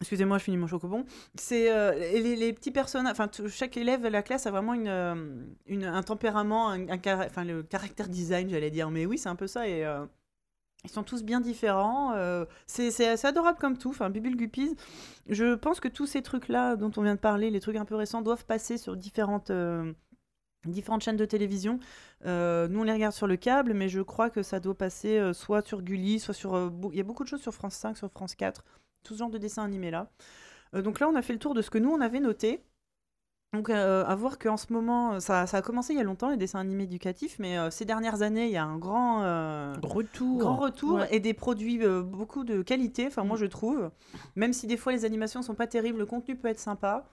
excusez-moi, je finis mon chocobon. C'est euh, les, petits personnages. Enfin, chaque élève de la classe a vraiment une, euh, un tempérament, un, le caractère design, j'allais dire. Mais oui, c'est un peu ça. Et euh, ils sont tous bien différents. c'est assez adorable comme tout. Enfin, Bubble Guppies. Je pense que tous ces trucs-là dont on vient de parler, les trucs un peu récents, doivent passer sur différentes. différentes chaînes de télévision. Nous, on les regarde sur le câble, mais je crois que ça doit passer soit sur Gulli, soit sur... Il y a beaucoup de choses sur France 5, sur France 4, tout ce genre de dessins animés là. Euh, donc là, on a fait le tour de ce que nous, on avait noté. Donc euh, à voir qu'en ce moment, euh, ça, ça a commencé il y a longtemps, les dessins animés éducatifs, mais euh, ces dernières années, il y a un grand... euh, Retour. grand retour Ouais. et des produits beaucoup de qualité, enfin moi Mm. je trouve. Même si des fois les animations sont pas terribles, le contenu peut être sympa.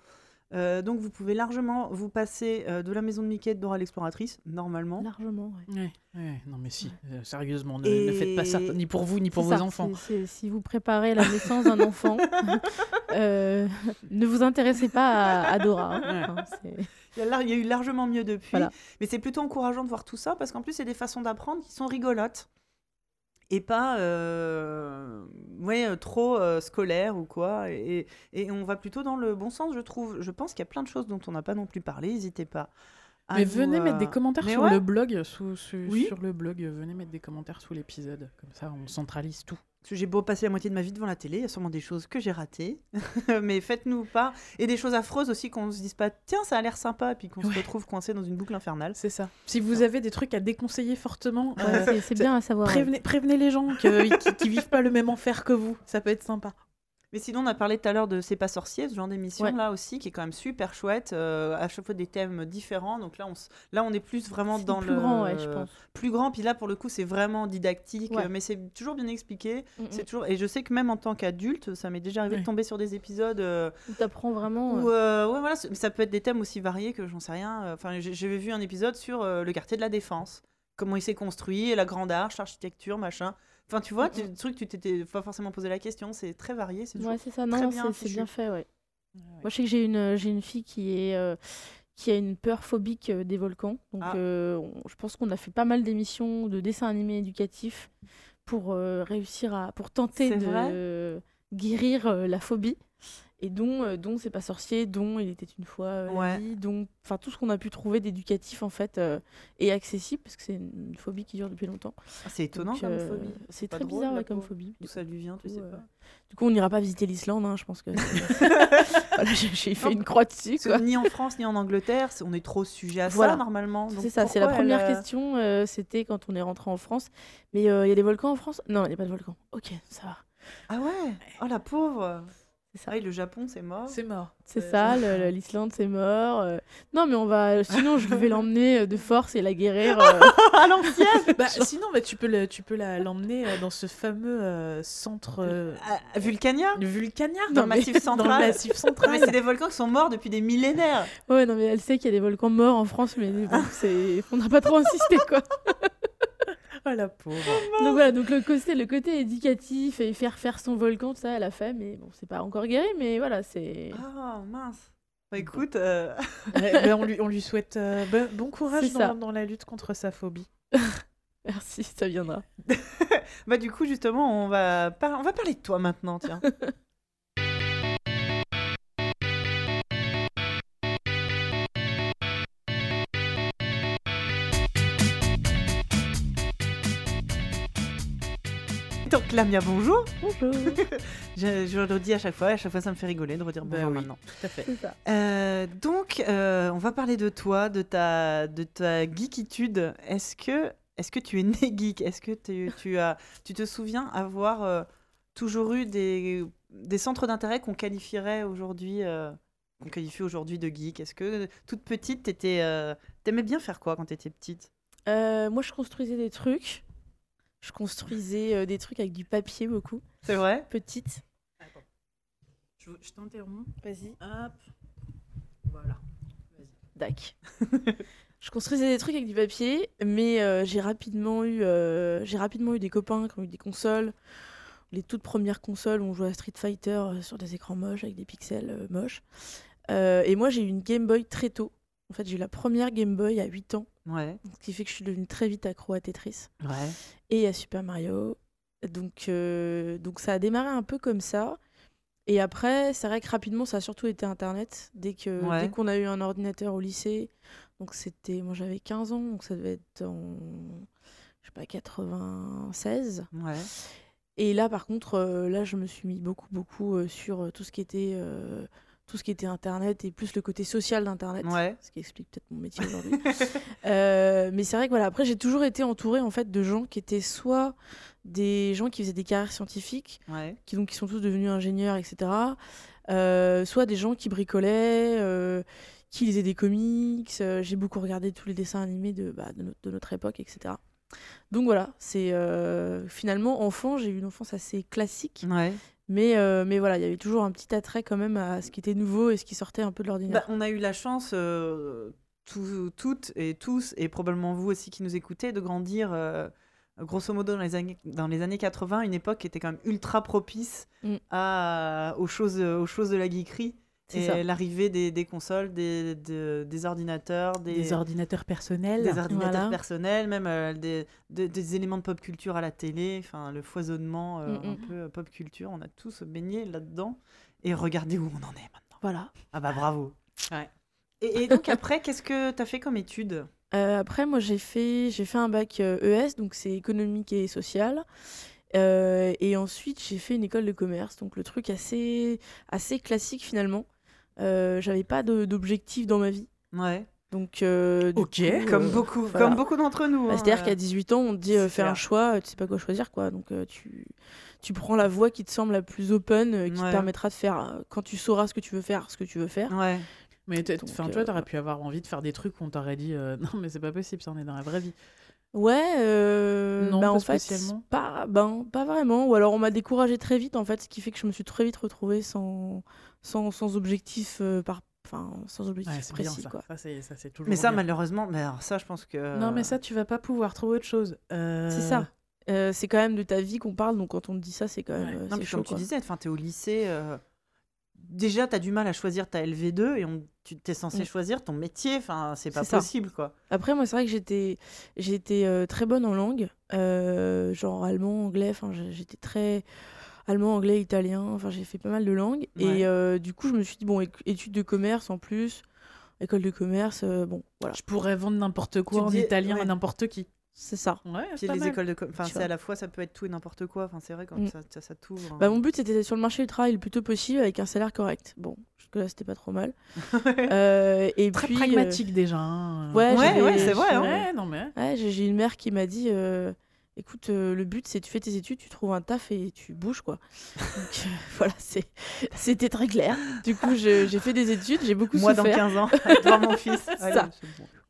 Euh, donc vous pouvez largement vous passer euh, de la maison de Mickey de Dora l'exploratrice, normalement. Largement, ouais. Ouais, ouais, non mais si, euh, sérieusement, ne, Et- ne faites pas ça, ni pour vous, ni pour vos ça, enfants. si vous préparez la naissance d'un enfant, euh, ne vous intéressez pas à, à Dora. hein. Ouais. Enfin, c'est- Il y, a lar- il y a eu largement mieux depuis. Voilà. Mais c'est plutôt encourageant de voir tout ça parce qu'en plus, c'est des façons d'apprendre qui sont rigolotes. Et pas euh, ouais, euh, trop euh, scolaire ou quoi. Et, et on va plutôt dans le bon sens, je trouve. Je pense qu'il y a plein de choses dont on n'a pas non plus parlé. N'hésitez pas. à Mais venez mettre des commentaires mais sur ouais. le blog, sous, sous- Oui. sur le blog, venez mettre des commentaires sous l'épisode, comme ça on centralise tout. Parce que j'ai beau passer la moitié de ma vie devant la télé, il y a sûrement des choses que j'ai ratées. mais faites-nous pas. Et des choses affreuses aussi qu'on se dise pas, tiens, ça a l'air sympa, et puis qu'on se retrouve coincé dans une boucle infernale. C'est ça. Si vous avez des trucs à déconseiller fortement, ouais, euh, c'est- bien à savoir. prévenez, prévenez les gens que- qui, qui vivent pas le même enfer que vous, ça peut être sympa. Mais sinon, on a parlé tout à l'heure de C'est pas sorcier, ce genre d'émission Ouais. là aussi, qui est quand même super chouette. euh, à chaque fois des thèmes différents. Donc là, on, s- là, on est plus vraiment dans plus le grand, ouais, je pense. plus grand. Puis là, pour le coup, c'est vraiment didactique, Ouais. mais c'est toujours bien expliqué. Mm. C'est toujours. Et je sais que même en tant qu'adulte, ça m'est déjà arrivé de tomber sur des épisodes euh, Où t'apprends vraiment. où, euh, euh, ouais, voilà, ça peut être des thèmes aussi variés que j'en sais rien. Enfin, j'avais vu un épisode sur le quartier de la Défense, comment il s'est construit, la grande arche, l'architecture, machin. Enfin, tu vois, Mm, tu- des trucs, tu t'étais pas forcément posé la question. C'est très varié. C'est Ouais, c'est ça. très Non, bien c'est- bien fait, ouais. Moi, je sais que j'ai une, j'ai une fille qui est euh, qui a une peur phobique euh, des volcans. Donc, Ah. euh, on- je pense qu'on a fait pas mal d'émissions de dessins animés éducatifs pour euh, réussir à, pour tenter de guérir euh, la phobie. Et dont, euh, dont c'est pas sorcier, dont il était une fois euh, la Ouais. vie, dont, enfin tout ce qu'on a pu trouver d'éducatif en fait euh, est accessible parce que c'est une phobie qui dure depuis longtemps. Ah, c'est étonnant Donc, comme euh, phobie. C'est très drôle, bizarre comme phobie. D'où ça lui vient, tu sais pas. Du coup, on n'ira pas visiter l'Islande, hein, je pense que. voilà, j'ai fait Non, une croix dessus, quoi. ni en France ni en Angleterre, on est trop sujet à Voilà. ça normalement. C'est ça, c'est la première elle, question. C'était quand on est rentré en France. Mais il y a des volcans en France? Non, il n'y a pas de volcans. Ok, ça va. Ah ouais? Oh la pauvre ça. Ah oui, le Japon, c'est mort. C'est mort. C'est ça, le- le- l'Islande, c'est mort. euh. Non, mais on va. Sinon, je vais l'emmener euh, de force et la guérir. euh. à l'ancienne Bah, sinon, bah, tu peux le- tu peux la- l'emmener euh, dans ce fameux euh, centre euh, Vulcania Vulcania, Dans non, le mais- Massif dans central. le massif Mais central. c'est des volcans qui sont morts depuis des millénaires. Ouais, non, mais elle sait qu'il y a des volcans morts en France, mais bon, c'est... on n'a pas trop insisté, quoi. Oh la pauvre. Donc voilà, donc le côté, le côté éducatif et faire faire son volcan, tout ça, elle a fait, mais bon, c'est pas encore guéri, mais voilà, c'est. Ah mince. Bah, écoute, euh, Ouais, ben, on, lui, on lui souhaite euh, ben, bon courage dans, dans la lutte contre sa phobie. Merci, ça viendra. bah du coup justement, on va, par- on va parler de toi maintenant, tiens. Lamia, bonjour. Bonjour. Je, je le redis à chaque fois, à chaque fois ça me fait rigoler de redire Bah bonjour oui. maintenant. Tout à fait. Ça. Euh, donc, euh, on va parler de toi, de ta, de ta geekitude. Est-ce que, est-ce que tu es né geek? Est-ce que tu, tu as, tu te souviens avoir euh, toujours eu des, des centres d'intérêt qu'on qualifierait aujourd'hui, euh, qu'on qualifie aujourd'hui de geek? Est-ce que toute petite, t'étais, euh, t'aimais bien faire quoi quand t'étais petite? Euh, moi, je construisais des trucs. Je construisais euh, des trucs avec du papier beaucoup. C'est vrai? Petite. Je, je t'interromps. Vas-y. Hop. Voilà. Dac. je construisais des trucs avec du papier, mais euh, j'ai rapidement eu, euh, j'ai rapidement eu des copains qui ont eu des consoles. Les toutes premières consoles, où on jouait à Street Fighter sur des écrans moches avec des pixels euh, moches. Euh, et moi, j'ai eu une Game Boy très tôt. En fait, j'ai eu la première Game Boy à 8 ans, Ouais. ce qui fait que je suis devenue très vite accro à Tetris Ouais. et à Super Mario. Donc, euh, donc ça a démarré un peu comme ça. Et après, c'est vrai que rapidement, ça a surtout été Internet. Dès que Ouais. dès qu'on a eu un ordinateur au lycée, donc c'était, moi j'avais 15 ans, donc ça devait être en, je sais pas, 96. Ouais. Et là, par contre, euh, là, je me suis mis beaucoup, beaucoup euh, sur tout ce qui était, tout ce qui était Internet et plus le côté social d'Internet. Ouais. Ce qui explique peut-être mon métier aujourd'hui. Euh, mais c'est vrai que voilà, après, j'ai toujours été entourée en fait de gens qui étaient soit des gens qui faisaient des carrières scientifiques, Ouais. qui donc qui sont tous devenus ingénieurs, etc. euh, soit des gens qui bricolaient, euh, qui lisaient des comics. j'ai beaucoup regardé tous les dessins animés de, bah, de, notre, de notre époque, etc. Donc voilà, c'est euh, finalement enfant, j'ai eu une enfance assez classique, Ouais. Mais, euh, mais voilà, il y avait toujours un petit attrait quand même à ce qui était nouveau et ce qui sortait un peu de l'ordinaire. Bah, on a eu la chance, euh, tout- toutes et tous, et probablement vous aussi qui nous écoutez, de grandir, euh, grosso modo, dans les, années, dans les années 80, une époque qui était quand même ultra propice Mm. à, aux, choses, aux choses de la geekerie. C'est Et l'arrivée des, des consoles, des, de- des ordinateurs, des, Des ordinateurs personnels. des ordinateurs Voilà. personnels, même euh, des, éléments de pop culture à la télé, enfin le foisonnement euh, Mm, un mm. peu euh, pop culture, on a tous baigné là-dedans. Et regardez où on en est maintenant. Voilà. Ah bah bravo. Ouais. Et, et donc après, qu'est-ce que tu as fait comme étude? Euh, après, moi, j'ai fait, j'ai fait un bac ES, donc c'est économique et social. Euh, et ensuite, j'ai fait une école de commerce, donc le truc assez, assez classique finalement. Euh, J'avais pas d'objectif dans ma vie. Ouais. Donc, euh, Ok. coup, Comme euh, beaucoup, voilà. comme beaucoup d'entre nous. bah, hein, C'est-à-dire euh. qu'à 18 ans, on te dit euh, fais un choix, tu sais pas quoi choisir, quoi. Donc, euh, tu, tu prends la voie qui te semble la plus open, euh, qui Ouais. te permettra de faire, quand tu sauras ce que tu veux faire, ce que tu veux faire. Ouais. Mais euh, toi, t'aurais pu avoir envie de faire des trucs où on t'aurait dit euh, non, mais c'est pas possible, ça on est dans la vraie vie. Ouais, euh, Non, bah, pas en fait. Pas, ben, pas vraiment. Ou alors on m'a découragé très vite, en fait, ce qui fait que je me suis très vite retrouvée sans, sans, sans objectif, euh, par, enfin, sans objectif Ouais, bien précis. ça. Quoi. Ça, c'est, ça, c'est toujours Mais ça, bien. malheureusement, mais alors ça, je pense que. Non, mais ça, tu vas pas pouvoir trouver autre chose. Euh, C'est ça. Euh, c'est quand même de ta vie qu'on parle, donc quand on te dit ça, c'est quand même Ouais. euh, Non, c'est mais chaud. comme tu quoi. disais, enfin, t'es au lycée. Déjà, t'as du mal à choisir ta LV2 et on... tu t'es censé Mm. choisir ton métier. Enfin, c'est pas ça. possible, quoi. Après, moi, c'est vrai que j'étais, j'étais euh, très bonne en langue, euh, genre allemand, anglais. Enfin, j'étais très allemand, anglais, italien. Enfin, j'ai fait pas mal de langues. Ouais. Et euh, du coup, je me suis dit bon, études de commerce en plus, école de commerce, euh, bon, voilà, Je pourrais vendre n'importe quoi Tu en dis- italien ouais. à n'importe qui. C'est ça. Ouais, Puis les mal. écoles de. Enfin, c'est à la fois, ça peut être tout et n'importe quoi. Enfin, c'est vrai, quand Mm. ça, ça, ça t'ouvre. Bah, mon but, c'était sur le marché du travail le plus tôt possible avec un salaire correct. Bon, jusque-là, c'était pas trop mal. Euh, et Très puis, euh, pragmatique déjà. hein. Ouais, Ouais, c'est vrai, hein. Ouais, non mais. Ouais, j'ai une mère qui m'a dit euh, écoute, euh, le but c'est tu fais tes études, tu trouves un taf et tu bouges quoi. Donc euh, voilà, c'est- c'était très clair. Du coup, j'ai fait des études, j'ai beaucoup Moi, dans souffert. 15 ans, voir mon fils. Allez, ça.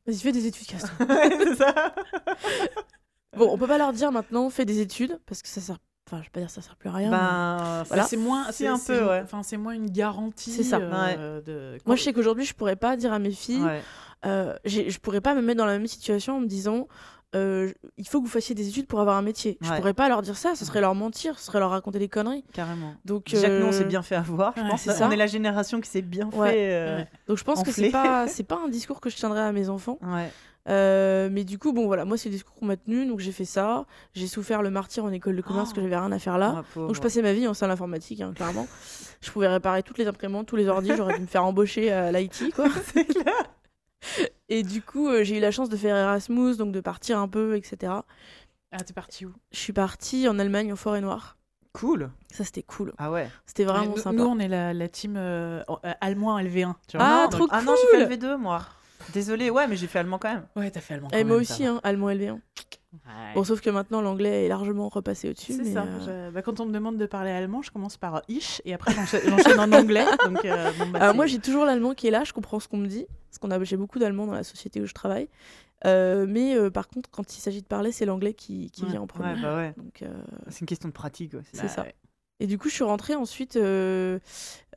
Vas-y, fais des études, casse-toi. Ouais, c'est ça. Bon, on peut pas leur dire maintenant fais des études parce que ça sert. Enfin, je vais pas dire ça sert plus à rien. mais- Ben, Voilà. C'est moins, c'est un peu, ouais. Enfin, c'est moins une garantie. C'est ça. euh, de... Moi, je sais qu'aujourd'hui, je pourrais pas dire à mes filles ouais. euh, je pourrais pas me mettre dans la même situation en me disant euh, il faut que vous fassiez des études pour avoir un métier. Je Ouais. pourrais pas leur dire ça, ce serait leur mentir, ce serait leur raconter des conneries. Carrément. Donc, Déjà que nous, on euh, s'est bien fait avoir. Je ouais, pense c'est on est la génération qui s'est bien Ouais. fait. euh, Ouais. Donc je pense que c'est pas c'est pas un discours que je tiendrai à mes enfants. ouais. Euh, mais du coup bon voilà moi c'est le discours qu'on m'a tenu donc j'ai fait ça. J'ai souffert le martyr en école de commerce Oh. que j'avais rien à faire là. Ah. Donc je passais ma vie en salle informatique hein, clairement. je pouvais réparer toutes les imprimantes, tous les ordi. J'aurais dû me faire embaucher à l'IT quoi. C'est clair. Et du coup euh, j'ai eu la chance de faire Erasmus donc de partir un peu etc. Ah, t'es parti où? Je suis partie en Allemagne en forêt noire. Cool. Ça c'était cool. Ah ouais. C'était vraiment nous, sympa. Nous, on est la, la team euh, euh, allemand LV1. Tu vois. Ah, Donc- trop Ah non, j'ai fait cool. le V2, moi. Désolée, ouais, mais j'ai fait allemand quand même. Ouais, t'as fait allemand. Et quand moi même, aussi hein, allemand LV1. Ouais. Bon sauf que maintenant l'anglais est largement repassé au-dessus. C'est ça. euh, Je- bah, quand on me demande de parler allemand, je commence par ich et après j'enchaîne en anglais. Donc, euh, bon, bah, Alors moi j'ai toujours l'allemand qui est là, je comprends ce qu'on me dit, parce qu'on a j'ai beaucoup d'allemands dans la société où je travaille. Euh, mais euh, par contre quand il s'agit de parler c'est l'anglais qui, qui Ouais, vient en premier. Ouais, bah ouais. Donc, euh, C'est une question de pratique aussi. c'est Bah, ça. ouais. Et du coup je suis rentrée ensuite, euh,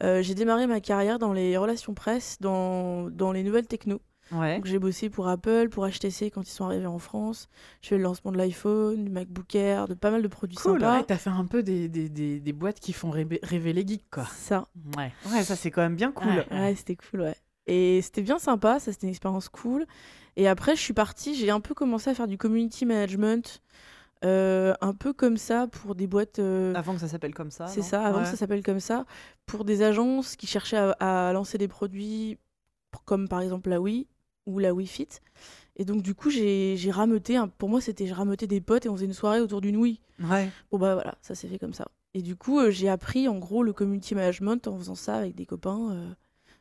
euh, j'ai démarré ma carrière dans les relations presse, dans, dans les nouvelles techno. Ouais. Donc j'ai bossé pour Apple, pour HTC quand ils sont arrivés en France. Je fais le lancement de l'iPhone, du MacBook Air, de pas mal de produits Cool, sympas. Ouais, t'as fait un peu des, des, des, des boîtes qui font rêver, rêver les geeks, quoi. Ça. Ouais. Ouais, ça c'est quand même bien cool. Ouais. Ouais, c'était cool, ouais. Et c'était bien sympa, ça c'était une expérience cool. Et après, je suis partie, j'ai un peu commencé à faire du community management, euh, un peu comme ça pour des boîtes. euh, Avant que ça s'appelle comme ça. c'est ça, avant Ouais. que ça s'appelle comme ça, pour des agences qui cherchaient à, à lancer des produits comme par exemple la Wii ou la Wii Fit. Et donc, du coup, j'ai j'ai rameuté, un- pour moi, c'était je rameutais des potes et on faisait une soirée autour d'une Wii. Ouais. Bon, bah voilà, ça s'est fait comme ça. Et du coup, euh, j'ai appris en gros le community management en faisant ça avec des copains, euh,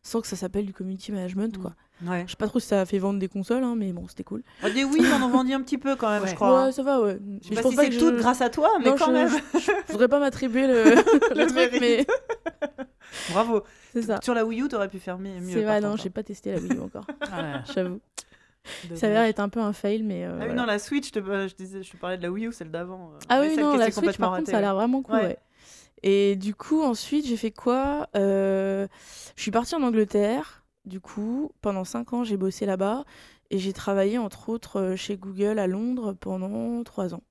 sans que ça s'appelle du community management, quoi. Ouais. Je sais pas trop si ça a fait vendre des consoles, hein, mais bon, c'était cool. Ah, des oui, on en vendit un petit peu quand même, Ouais. je crois. Ouais, ça va, ouais. Je sais pas si c'est tout grâce à toi, mais Non, quand je- même. je, voudrais pas m'attribuer le, le Le truc, mais. Bravo. c'est ça. Sur la Wii U, t'aurais pu faire mi- mieux. C'est vrai, non, j'ai pas testé la Wii U encore, Ouais. j'avoue. Ça a l'air d'être un peu un fail, mais. euh, Ah oui, voilà. non, la Switch, je te, euh, je, disais, je te parlais de la Wii U, celle d'avant. euh, Ah mais oui, celle non, la Switch, par contre, ça a l'air vraiment cool, Ouais. ouais. Et du coup, ensuite, j'ai fait quoi Euh, Je suis partie en Angleterre, du coup, pendant 5 ans, j'ai bossé là-bas. Et j'ai travaillé, entre autres, chez Google à Londres pendant 3 ans.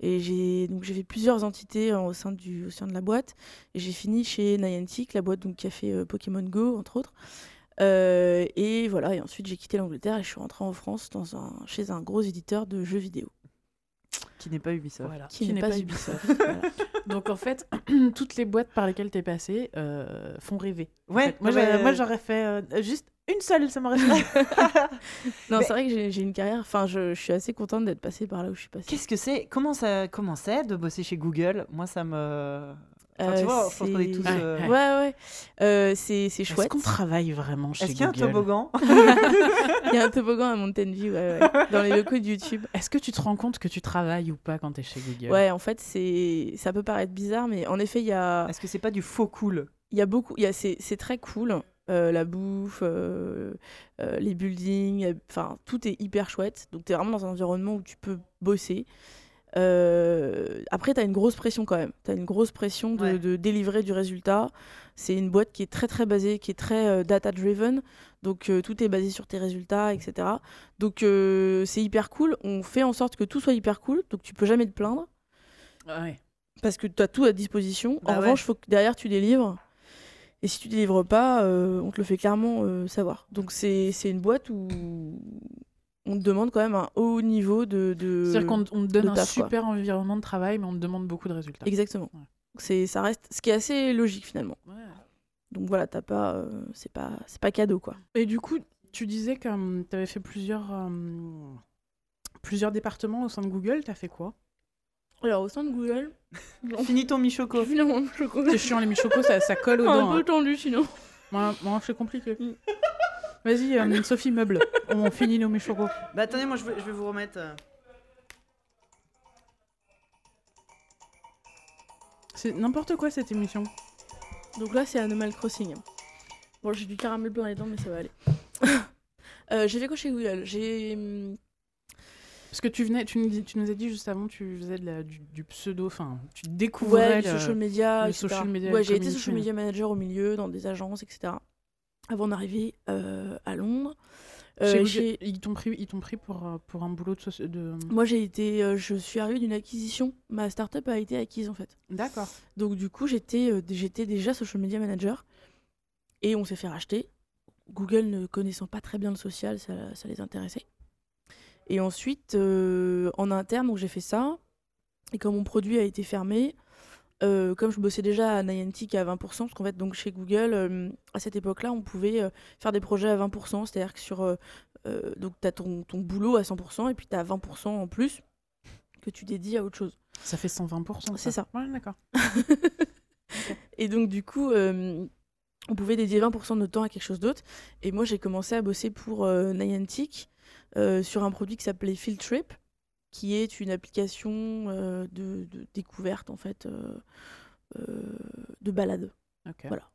Et j'ai donc j'ai fait plusieurs entités euh, au sein, du, au sein de la boîte. Et j'ai fini chez Niantic, la boîte donc, qui a fait euh, Pokémon Go, entre autres. Euh, et voilà, et ensuite j'ai quitté l'Angleterre et je suis rentrée en France dans un, chez un gros éditeur de jeux vidéo. Qui n'est pas Ubisoft. Voilà. Qui, n'est pas, Ubisoft. voilà. Donc en fait, toutes les boîtes par lesquelles t'es passé euh, font rêver. en Ouais, fait. Moi, ouais, moi, j'aurais fait euh, juste une seule, ça m'aurait suffi. Non, Mais- c'est vrai que j'ai j'ai une carrière. Enfin, je, je suis assez contente d'être passée par là où je suis passée. Qu'est-ce que c'est Comment ça comment c'est de bosser chez Google? Moi, ça me. Enfin, tu Euh, vois, je pense qu'on est tous. Ouais, euh, Ouais, ouais. Euh, c'est c'est Est-ce chouette. qu'on travaille vraiment chez Est-ce qu'il y a un Google? toboggan? Il y a un toboggan à Mountain View, ouais, ouais, dans les locaux de YouTube. Est-ce que tu te rends compte que tu travailles ou pas quand t'es chez Google? Ouais, en fait, c'est ça peut paraître bizarre, mais en effet, il y a, Est-ce que c'est pas du faux cool? Il y a beaucoup. il Y a, c'est c'est très cool. Euh, la bouffe, euh, euh, les buildings, enfin, tout est hyper chouette. Donc, tu es vraiment dans un environnement où tu peux bosser. Après, tu as une grosse pression quand même. Tu as une grosse pression de, Ouais. de délivrer du résultat. C'est une boîte qui est très très basée, qui est très data-driven. Donc tout est basé sur tes résultats, etc. Donc c'est hyper cool. On fait en sorte que tout soit hyper cool. Donc tu peux jamais te plaindre Ouais. parce que tu as tout à disposition. Bah en ouais. revanche, il faut que derrière tu délivres. Et si tu délivres pas, euh, on te le fait clairement euh, savoir. Donc c'est c'est une boîte où on te demande quand même un haut niveau de. de... C'est-à-dire qu'on on te donne un taf, quoi. super environnement de travail, mais on te demande beaucoup de résultats. Exactement. Ouais. C'est ça reste ce qui est assez logique finalement. Ouais. Donc voilà, t'as pas, euh, c'est pas, c'est pas cadeau quoi. Et du coup, tu disais que tu avais fait plusieurs, euh, plusieurs départements au sein de Google. T'as fait quoi? Alors au sein de Google, Finis ton Michoco. crois C'est chiant les michocos, ça, ça colle aux un dents. peu hein. tendu sinon. Moi, moi c'est compliqué. Mm. Vas-y, euh, Sophie meuble. On finit nos michocos. Bah attendez, moi je vais, je vais vous remettre. euh, C'est n'importe quoi cette émission. Donc là, c'est Animal Crossing. Bon, j'ai du caramel blanc dans les dents, mais ça va aller. Euh, j'ai fait quoi chez Google J'ai. hum, Parce que tu venais, tu nous, dis- tu nous as dit juste avant, tu faisais de la, du, du pseudo, enfin, tu découvrais Ouais, le- social media, le etc. social media Ouais, j'ai été social media manager au milieu, dans des agences, etc. Avant d'arriver euh, à Londres. Euh, Ils t'ont pris, ils t'ont pris pour, euh, pour un boulot de. Moi, j'ai été, je suis arrivée d'une acquisition. Ma startup a été acquise en fait. D'accord. Donc du coup, j'étais j'étais déjà social media manager et on s'est fait racheter. Google ne connaissant pas très bien le social, ça, ça les intéressait. Et ensuite, euh, en interne, donc j'ai fait ça. Et quand mon produit a été fermé, euh, comme je bossais déjà à Niantic à 20%, parce qu'en fait, donc chez Google, euh, à cette époque-là, on pouvait euh, faire des projets à 20%, c'est-à-dire que sur, donc tu as ton, ton boulot à 100% et puis tu as 20% en plus que tu dédies à autre chose. Ça fait 120%. C'est ça. Ouais, d'accord. Et donc, du coup, on pouvait dédier 20% de notre temps à quelque chose d'autre. Et moi, j'ai commencé à bosser pour Niantic sur un produit qui s'appelait Field Trip, qui est une application euh, de, de découverte, en fait, euh, euh, de balade. Voilà.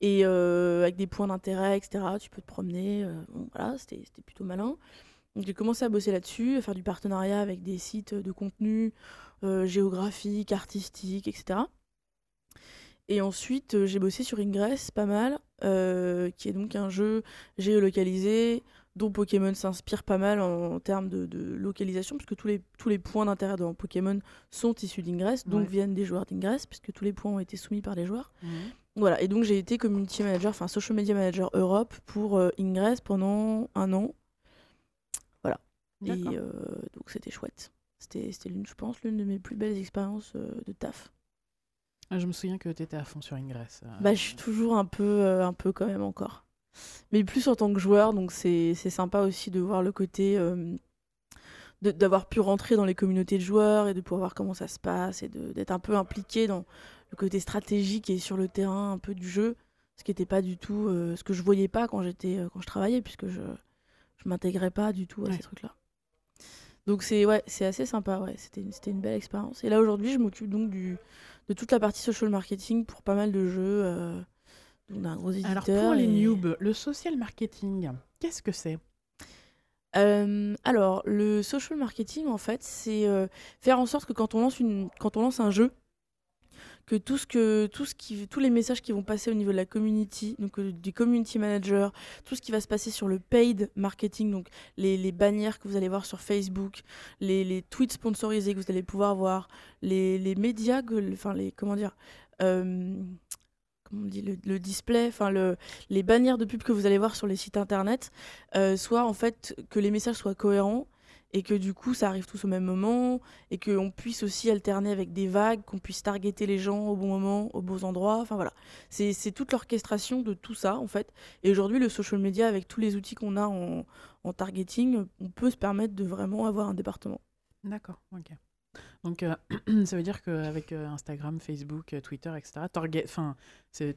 Et euh, avec des points d'intérêt, etc. Tu peux te promener. euh, bon, voilà, c'était plutôt malin. Donc j'ai commencé à bosser là-dessus, à faire du partenariat avec des sites de contenu euh, géographique, artistique, etc. Et ensuite, euh, j'ai bossé sur Ingress pas mal, euh, qui est donc un jeu géolocalisé dont Pokémon s'inspire pas mal en, en termes de, de localisation, puisque tous les, tous les points d'intérêt dans Pokémon sont issus d'Ingress, donc Ouais. viennent des joueurs d'Ingress, puisque tous les points ont été soumis par les joueurs. Voilà, et donc j'ai été community manager, enfin social media manager Europe pour euh, Ingress pendant un an. Voilà. Et euh, donc c'était chouette. C'était, c'était l'une, je pense, l'une de mes plus belles expériences euh, de taf. Ah, Je me souviens que tu étais à fond sur Ingress. euh. Bah, je suis toujours un peu, euh, un peu quand même encore. Mais plus en tant que joueur, donc c'est, sympa aussi de voir le côté. euh, d'avoir pu rentrer dans les communautés de joueurs et de pouvoir voir comment ça se passe et d'être un peu impliqué dans le côté stratégique et sur le terrain un peu du jeu, ce qui n'était pas du tout euh, ce que je voyais pas quand j'étais euh, quand je travaillais puisque je je m'intégrais pas du tout à Ouais. ces trucs là. Donc c'est ouais, c'est assez sympa ouais, c'était une, une belle expérience. Et là aujourd'hui, je m'occupe donc du de toute la partie social marketing pour pas mal de jeux euh, gros éditeur. Alors pour les noobs, le social marketing, qu'est-ce que c'est? Euh, alors, le social marketing, en fait, c'est euh, faire en sorte que quand on lance, une, quand on lance un jeu, que tout ce que tout ce qui, tous les messages qui vont passer au niveau de la community, donc euh, des community managers, tout ce qui va se passer sur le paid marketing, donc les, les bannières que vous allez voir sur Facebook, les, les tweets sponsorisés que vous allez pouvoir voir, les, les médias, enfin les comment dire, euh, on dit le, display, enfin le, les bannières de pub que vous allez voir sur les sites internet, euh, soit en fait que les messages soient cohérents et que du coup ça arrive tous au même moment et qu'on puisse aussi alterner avec des vagues, qu'on puisse targeter les gens au bon moment, aux bons endroits. Enfin voilà, c'est toute l'orchestration de tout ça en fait. Et aujourd'hui, le social media, avec tous les outils qu'on a en targeting, on peut se permettre de vraiment avoir un département. D'accord, ok. Donc euh, ça veut dire qu'avec euh, Instagram, Facebook, euh, Twitter, etc., enfin,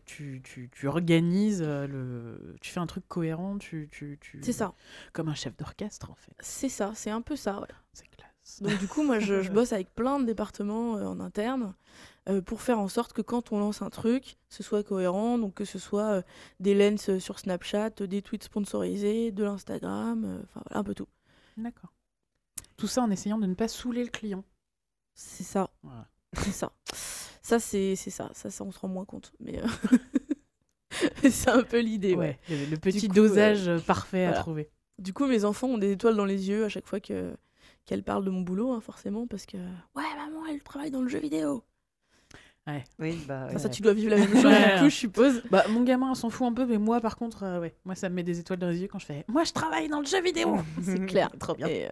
tu, tu, tu organises le... Tu fais un truc cohérent, tu... tu, tu... C'est ça, Comme un chef d'orchestre, en fait. c'est ça, c'est un peu ça. ouais. C'est classe. Donc du coup, moi, je, je bosse avec plein de départements euh, en interne euh, pour faire en sorte que quand on lance un truc, ce soit cohérent, donc que ce soit des lens sur Snapchat, des tweets sponsorisés, de l'Instagram, enfin voilà, un peu tout. D'accord. Tout ça en essayant de ne pas saouler le client. C'est ça, Voilà. c'est ça. Ça, c'est c'est ça. ça, ça, on se rend moins compte. Mais euh, c'est un peu l'idée, ouais. Ouais, le, petit coup, dosage euh, parfait à trouver. Du coup, mes enfants ont des étoiles dans les yeux à chaque fois que qu'elles parlent de mon boulot, hein, forcément, parce que ouais, maman, elle travaille dans le jeu vidéo. Oui, bah. Enfin, ouais. ça, tu dois vivre la même chose, Ouais. du coup, je suppose. Bah, mon gamin s'en fout un peu, mais moi, par contre, euh, ouais, moi, ça me met des étoiles dans les yeux quand je fais Moi, je travaille dans le jeu vidéo C'est clair. Trop bien. Et, euh,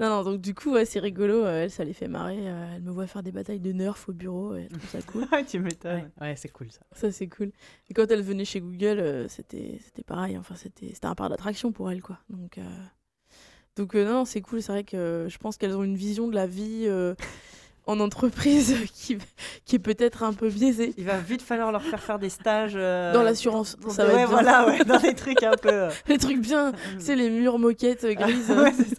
Non, non, donc du coup, ouais, c'est rigolo. euh, elle, ça les fait marrer. euh, elle me voit faire des batailles de nerfs au bureau. Et elle trouve ça cool. Ah, tu m'étonnes. Ouais, ouais, c'est cool ça. ça, c'est cool. Et quand elle venait chez Google, euh, c'était c'était pareil. Enfin, c'était c'était un parc d'attraction pour elle, quoi. Donc, euh, donc euh, non, non, c'est cool. C'est vrai que euh, je pense qu'elles ont une vision de la vie euh, en entreprise qui, qui est peut-être un peu biaisée. Il va vite falloir leur faire faire des stages. euh, Dans l'assurance, ça va ouais, être voilà, ouais, dans des trucs un peu. Les trucs bien, c'est les murs moquettes euh, grises. Ouais, c'est ça.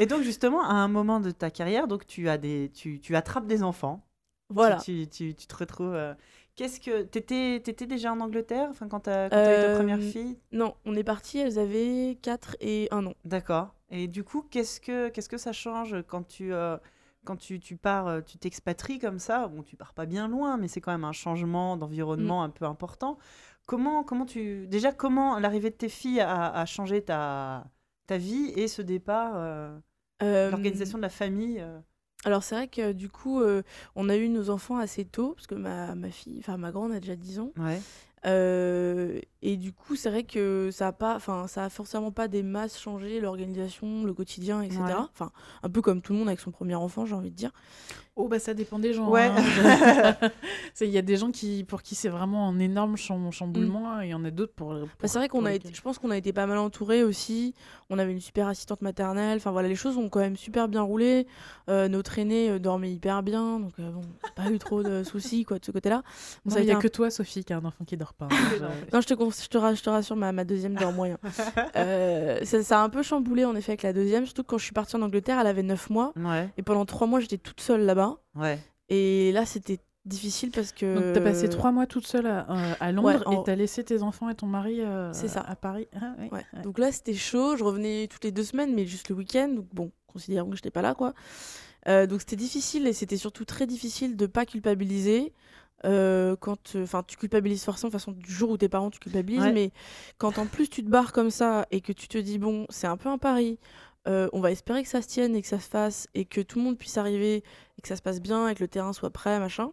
Et donc justement, à un moment de ta carrière, donc tu as des, tu, tu attrapes des enfants. voilà. Tu, tu, tu te retrouves. euh, Qu'est-ce que t'étais, étais déjà en Angleterre, enfin quand t'as, quand eu ta Euh, première fille? Non, on est parti, elles avaient 4 et 1 an. D'accord. Et du coup, qu'est-ce que, qu'est-ce que ça change quand tu, euh, quand tu, tu pars, euh, tu t'expatries comme ça? Bon, tu pars pas bien loin, mais c'est quand même un changement d'environnement un peu important. comment, comment tu. Déjà, comment l'arrivée de tes filles a, a changé ta, ta vie et ce départ, euh, Euh, l'organisation de la famille euh, Alors c'est vrai que du coup, euh, on a eu nos enfants assez tôt, parce que ma, ma fille, enfin ma grande a déjà 10 ans. Ouais. Euh, et du coup, c'est vrai que ça a pas, enfin, ça a forcément pas des masses changé l'organisation, le quotidien, etc. Ouais. Enfin, un peu comme tout le monde avec son premier enfant, j'ai envie de dire. Oh bah ça dépend des gens. Ouais. hein. Il y a des gens qui, pour qui c'est vraiment un énorme cham- chamboulement et il y en a d'autres pour. Bah, c'est vrai qu'on a été, je pense qu'on a été pas mal entourés aussi. On avait une super assistante maternelle. Enfin voilà, les choses ont quand même super bien roulé. Euh, notre aîné euh, dormait hyper bien, donc euh, bon, pas eu trop de soucis quoi de ce côté-là. Il y été a un que toi, Sophie, qui a un enfant qui dort pas. hein. Non, je te, con- je te, ra- je te rassure, ma, ma deuxième dort moyen. Euh, ça, ça a un peu chamboulé en effet avec la deuxième, surtout que quand je suis partie en Angleterre, elle avait 9 mois. Ouais, Et pendant 3 mois, j'étais toute seule là-bas. Ouais. Et là, c'était difficile parce que. Donc t'as passé trois mois toute seule à, euh, à Londres Ouais, en- et t'as laissé tes enfants et ton mari euh, C'est ça. à Paris. Ah, ouais, Ouais. ouais. Donc là, c'était chaud. Je revenais toutes les deux semaines, mais juste le week-end. Donc bon, considérons que j'étais pas là, quoi. Euh, donc c'était difficile et c'était surtout très difficile de pas culpabiliser. euh, quand enfin tu culpabilises forcément de toute façon du jour où tes parents tu culpabilises Ouais. mais quand en plus tu te barres comme ça et que tu te dis bon c'est un peu un pari euh, on va espérer que ça se tienne et que ça se fasse et que tout le monde puisse arriver et que ça se passe bien et que le terrain soit prêt machin.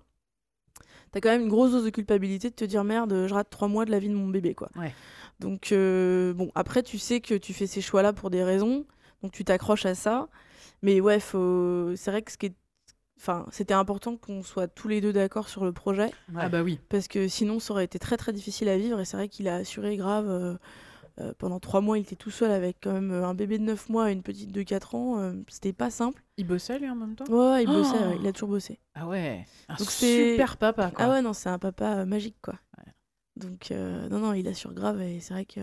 T'as quand même une grosse dose de culpabilité de te dire merde je rate trois mois de la vie de mon bébé quoi. Ouais. donc euh, bon après tu sais que tu fais ces choix là pour des raisons donc tu t'accroches à ça. Mais ouais faut c'est vrai que ce qui est enfin c'était important qu'on soit tous les deux d'accord sur le projet. Ah bah oui. parce que sinon ça aurait été très très difficile à vivre et c'est vrai qu'il a assuré grave euh, euh, pendant trois mois il était tout seul avec quand même euh, un bébé de 9 mois et une petite de 4 ans euh, c'était pas simple Il bossait lui en même temps? Ouais ouais, il bossait Oh. ouais, il a toujours bossé Ah ouais. Un Donc c'est- super papa quoi. ah ouais non c'est un papa euh, magique quoi Ouais. donc euh, non non il assure grave et c'est vrai que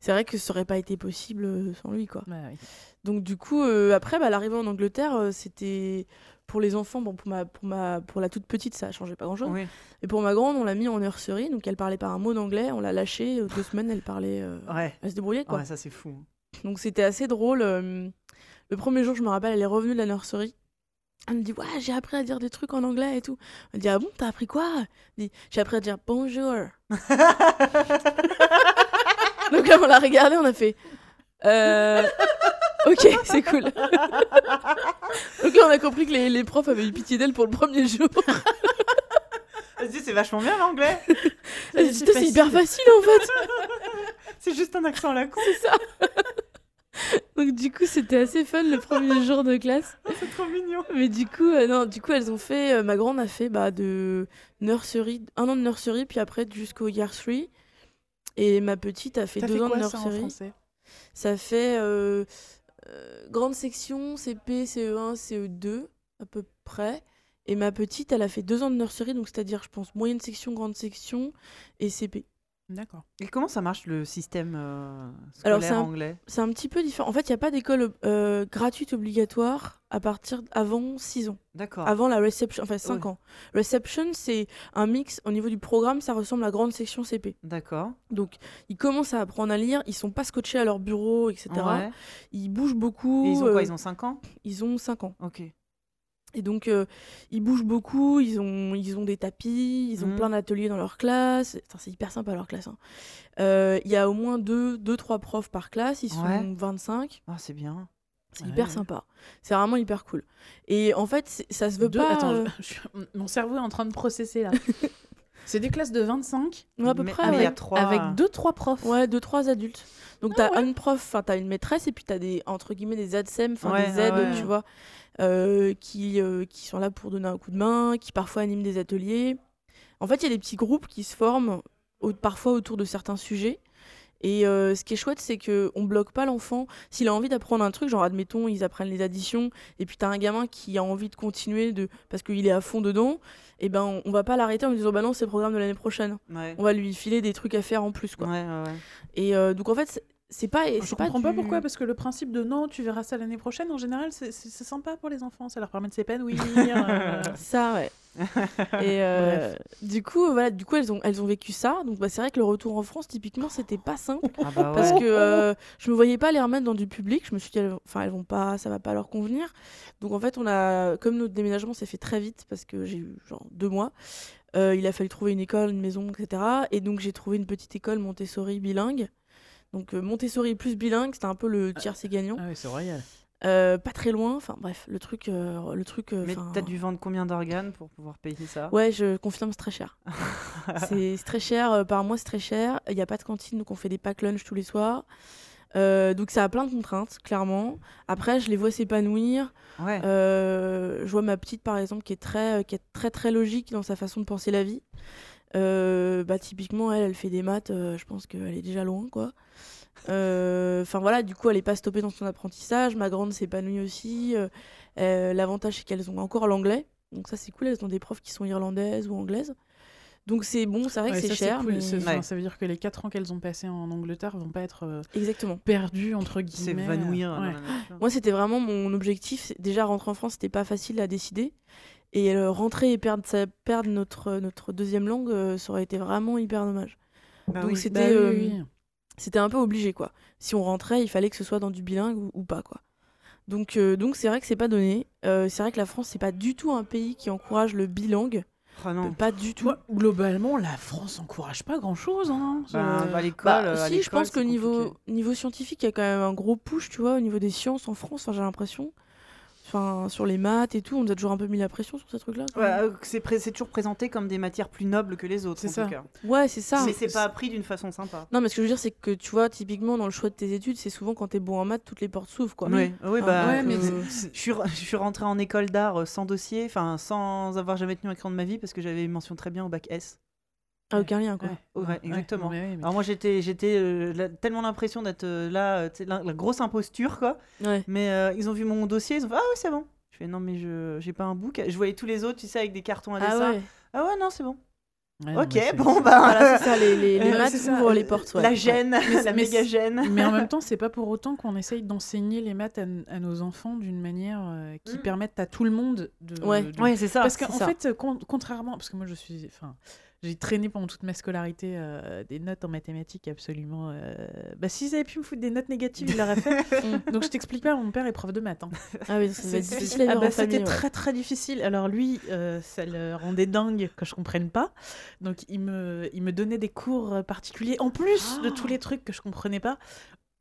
c'est vrai que ça aurait pas été possible sans lui quoi Ouais, ouais. donc du coup après bah, l'arrivée en Angleterre c'était pour les enfants bon pour ma pour ma pour la toute petite ça a changé pas grand chose Oui. et pour ma grande on l'a mis en nursery donc elle parlait pas un mot d'anglais on l'a lâchée euh, deux semaines elle parlait euh, Ouais. elle se débrouillait quoi Ouais, ça c'est fou. donc c'était assez drôle. euh, Le premier jour, je me rappelle, elle est revenue de la nurserie. Elle me dit Ouais, j'ai appris à dire des trucs en anglais et tout. Elle dit Ah bon, t'as appris quoi? Elle dit J'ai appris à dire bonjour. Donc là, on l'a regardé, on a fait Euh. Ok, c'est cool. Donc là, on a compris que les, les profs avaient eu pitié d'elle pour le premier jour. Elle se dit, c'est vachement bien l'anglais. Elle dit Putain, C'est hyper facile en fait. C'est juste un accent à la con. C'est ça. Donc du coup, c'était assez fun le premier jour de classe. C'est trop mignon. Mais du coup, euh, non, du coup, elles ont fait. euh, ma grande a fait bah, de nursery, un an de nursery, puis après jusqu'au year 3. Et ma petite a fait deux fait ans quoi de ça en nursery. français? Ça fait euh, euh, grande section, CP, CE1, CE2 à peu près. Et ma petite, elle a fait deux ans de nursery, donc c'est-à-dire, je pense, moyenne section, grande section et CP. D'accord. Et comment ça marche le système euh, Alors, scolaire c'est un- anglais? C'est un petit peu différent. En fait, il n'y a pas d'école euh, gratuite obligatoire à partir avant 6 ans. D'accord. Avant la reception, enfin 5 Ouais. ans. Reception, c'est un mix au niveau du programme, ça ressemble à grande section CP. D'accord. Donc, ils commencent à apprendre à lire, ils sont pas scotchés à leur bureau, etc. Ouais. Ils bougent beaucoup. Et ils ont quoi? euh, Ils ont 5 ans? Ils ont 5 ans. Ok. Et donc, euh, ils bougent beaucoup, ils ont, ils ont des tapis, ils ont Mhm. plein d'ateliers dans leur classe. Enfin, c'est hyper sympa leur classe. hein. Euh, Il y a au moins 2, deux, 3 profs par classe, ils sont Ouais. 25. Ah, c'est bien. C'est Ouais, hyper sympa. C'est vraiment hyper cool. Et en fait, ça se veut Deux- pas. Attends, euh, je- mon cerveau est en train de processer là. c'est des classes de 25 ouais, à peu Mais- près. ah, mais il y a ouais. trois. avec deux trois profs. Ouais, deux, trois adultes. Donc, t'as une prof, enfin, t'as une maîtresse, et puis t'as des, entre guillemets, des ADSEM, enfin, Ouais, des ouais, aides, ouais. tu vois, euh, qui, euh, qui sont là pour donner un coup de main, qui parfois animent des ateliers. En fait, il y a des petits groupes qui se forment, au- parfois autour de certains sujets. Et euh, ce qui est chouette, c'est que on bloque pas l'enfant. S'il a envie d'apprendre un truc, genre admettons, ils apprennent les additions, et puis t'as un gamin qui a envie de continuer de parce qu'il est à fond dedans, et ben on, on va pas l'arrêter en lui disant bah non c'est le programme de l'année prochaine. Ouais. On va lui filer des trucs à faire en plus quoi. Ouais, ouais, ouais. Et euh, donc en fait, c'est- pas. Je comprends pas du- pourquoi, parce que le principe de non, tu verras ça l'année prochaine, en général, c'est c'est- c'est sympa pour les enfants, ça leur permet de s'épanouir. euh, Ça, ouais. Et euh, du coup, voilà, du coup, elles ont, elles ont vécu ça. Donc, bah, c'est vrai que le retour en France, typiquement, c'était pas simple Ah bah parce que euh, je me voyais pas les remettre dans du public. Je me suis dit, enfin, elles vont pas, ça va pas leur convenir. Donc, en fait, on a, comme notre déménagement s'est fait très vite parce que j'ai eu genre deux mois. Euh, il a fallu trouver une école, une maison, etc. Et donc j'ai trouvé une petite école Montessori bilingue. Donc Montessori plus bilingue, c'était un peu le tiercé gagnant. Ah ouais, c'est royal. Euh, pas très loin, enfin bref, le truc, euh, le truc. euh, Mais t'as dû vendre combien d'organes pour pouvoir payer ça? Ouais, je confirme, c'est très cher. c'est très cher, par mois c'est très cher. Il n'y a pas de cantine, donc on fait des packs lunch tous les soirs. Euh, donc ça a plein de contraintes, clairement. Après, je les vois s'épanouir. Ouais. Euh, je vois ma petite, par exemple, qui est très, qui est très très logique dans sa façon de penser la vie. Euh, bah typiquement, elle, elle fait des maths. je pense qu'elle est déjà loin, quoi. Euh, Enfin voilà, du coup, elle est pas stoppée dans son apprentissage. Ma grande s'épanouit aussi. Euh, euh, L'avantage, c'est qu'elles ont encore l'anglais. Donc ça, c'est cool. Elles ont des profs qui sont irlandaises ou anglaises. Donc c'est bon, c'est vrai Ouais, que c'est cher. cool. mais- Ouais. Ça veut dire que les 4 ans qu'elles ont passés en Angleterre vont pas être euh, Exactement. perdus, entre guillemets. S'évanouir Ouais. Moi, c'était vraiment mon objectif. Déjà, rentrer en France, c'était pas facile à décider. Et euh, rentrer et perdre, notre, notre deuxième langue, euh, ça aurait été vraiment hyper dommage. Bah Donc oui. c'était Bah euh, oui, oui. C'était un peu obligé, quoi. Si on rentrait, il fallait que ce soit dans du bilingue ou, ou pas, quoi. Donc euh, donc c'est vrai que c'est pas donné. Euh, c'est vrai que la France, c'est pas du tout un pays qui encourage le bilingue. Ah non. Pas du tout. Ouais, globalement, la France encourage pas grand chose. Hein. Bah, bah, à l'école, Bah, euh, si, je pense que niveau, niveau scientifique, il y a quand même un gros push, tu vois, au niveau des sciences en France, enfin, j'ai l'impression. Enfin, sur les maths et tout, on nous a toujours un peu mis la pression sur ces trucs-là. Ouais, euh, c'est pré- toujours présenté comme des matières plus nobles que les autres. C'est en ça. tout cas. Ouais, c'est ça. Mais c'est pas appris d'une façon sympa. Non, mais ce que je veux dire, c'est que tu vois, typiquement, dans le choix de tes études, c'est souvent quand t'es bon en maths, toutes les portes s'ouvrent, quoi. Ouais, oui, Ah, bah, ouais, mais euh, c'est- je suis, re- je suis rentrée en école d'art euh, sans dossier, enfin sans avoir jamais tenu un crayon de ma vie parce que j'avais une mention très bien au bac S. Ah, aucun lien, quoi. Ouais, Ouais, exactement. mais Alors moi j'étais j'étais euh, tellement l'impression d'être euh, là, euh, la, la grosse imposture quoi. Ouais. Mais euh, ils ont vu mon dossier, ils ont fait ah oui c'est bon. Je fais non mais je j'ai pas un book. Je voyais tous les autres, tu sais, avec des cartons à Ah dessin. ouais. Ah ouais non c'est bon. Ok bon bah Voilà, c'est ça, les, les, les maths ouvrent les portes, ouais. la Ouais. gêne, la mais méga gêne. Mais en même temps, c'est pas pour autant qu'on essaye d'enseigner les maths à, à nos enfants d'une manière euh, qui Mm. permette à tout le monde de. Ouais. de- Ouais c'est ça. Parce qu'en fait, con- contrairement, parce que moi je suis, enfin, j'ai traîné pendant toute ma scolarité euh, des notes en mathématiques absolument. euh, Bah s'ils avaient pu me foutre des notes négatives, ils l'auraient fait. Donc je t'explique pas, mon père est prof de maths. hein. Ah oui, C'est- difficile à ah bah. C'était ouais. très très difficile. Alors lui, euh, ça le rendait dingue que je comprenne pas. Donc il me, il me donnait des cours particuliers en plus de tous les trucs que je comprenais pas.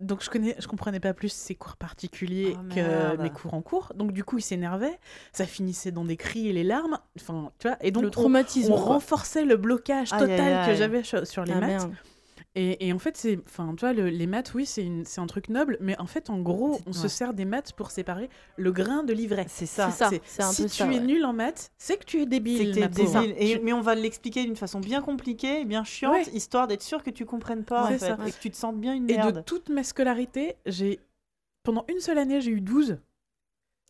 Donc je connais, je comprenais pas plus ces cours particuliers Oh, que mes cours en cours. Donc du coup il s'énervait, ça finissait dans des cris et les larmes. Enfin tu vois. Et donc Le on- traumatisme. on, renforçait le blocage Aïe, total aïe, que j'avais sur sur les Ah, maths. merde. Et, et en fait, c'est, enfin, tu vois, le- les maths, oui, c'est, une- c'est un truc noble, mais en fait, en gros, on se sert des maths pour séparer le grain de l'ivraie. C'est ça. C'est ça, c'est un si peu tu ça. es ouais. nul en maths, c'est que tu es débile. C'est que t'es débile. Et- mais on va l'expliquer d'une façon bien compliquée, bien chiante, Ouais. histoire d'être sûr que tu comprennes pas, en fait, ça. et que tu te sentes bien une Et de merde. toute ma scolarité, j'ai pendant une seule année, j'ai eu 12.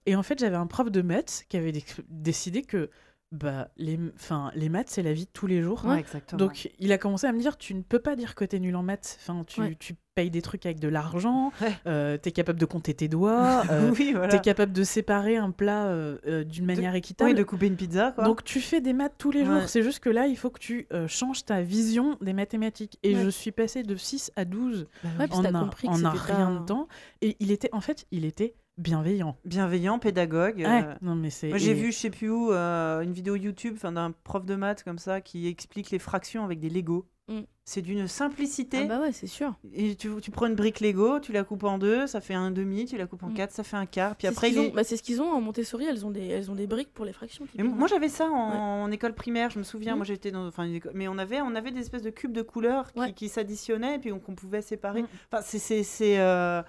Et en fait, j'avais un prof de maths qui avait déc- décidé que bah, les, enfin, les maths, c'est la vie de tous les jours. Ouais. Donc, il a commencé à me dire tu ne peux pas dire que t'es nul en maths. Enfin, tu, Ouais. tu payes des trucs avec de l'argent, euh, t'es capable de compter tes doigts, euh, oui, voilà. t'es capable de séparer un plat euh, d'une manière équitable. Oui, de couper une pizza, quoi. Donc tu fais des maths tous les jours. C'est juste que là, il faut que tu changes ta vision des mathématiques. Et je suis passée de 6 à 12 Bah en, un, en un rien de temps. Et il était, en fait, il était bienveillant. Bienveillant, pédagogue. Ouais. euh, Non mais c'est. Moi, j'ai et- vu, je sais plus où, euh, une vidéo YouTube d'un prof de maths comme ça qui explique les fractions avec des Lego. Mm. C'est d'une simplicité. Ah bah ouais, c'est sûr. Et tu, tu prends une brique Lego, tu la coupes en deux, ça fait un demi, tu la coupes en Mm. quatre, ça fait un quart. Puis C'est après, ce ont- bah, c'est ce qu'ils ont en Montessori, elles ont des, elles ont des briques pour les fractions. Mais moi j'avais ça en, en école primaire, je me souviens. Mhm. Moi j'étais dans, enfin, une école- mais on avait, on avait des espèces de cubes de couleurs qui, Ouais. qui s'additionnaient et puis on- qu'on pouvait séparer. Mhm. Enfin, c'est, c'est, c'est, euh,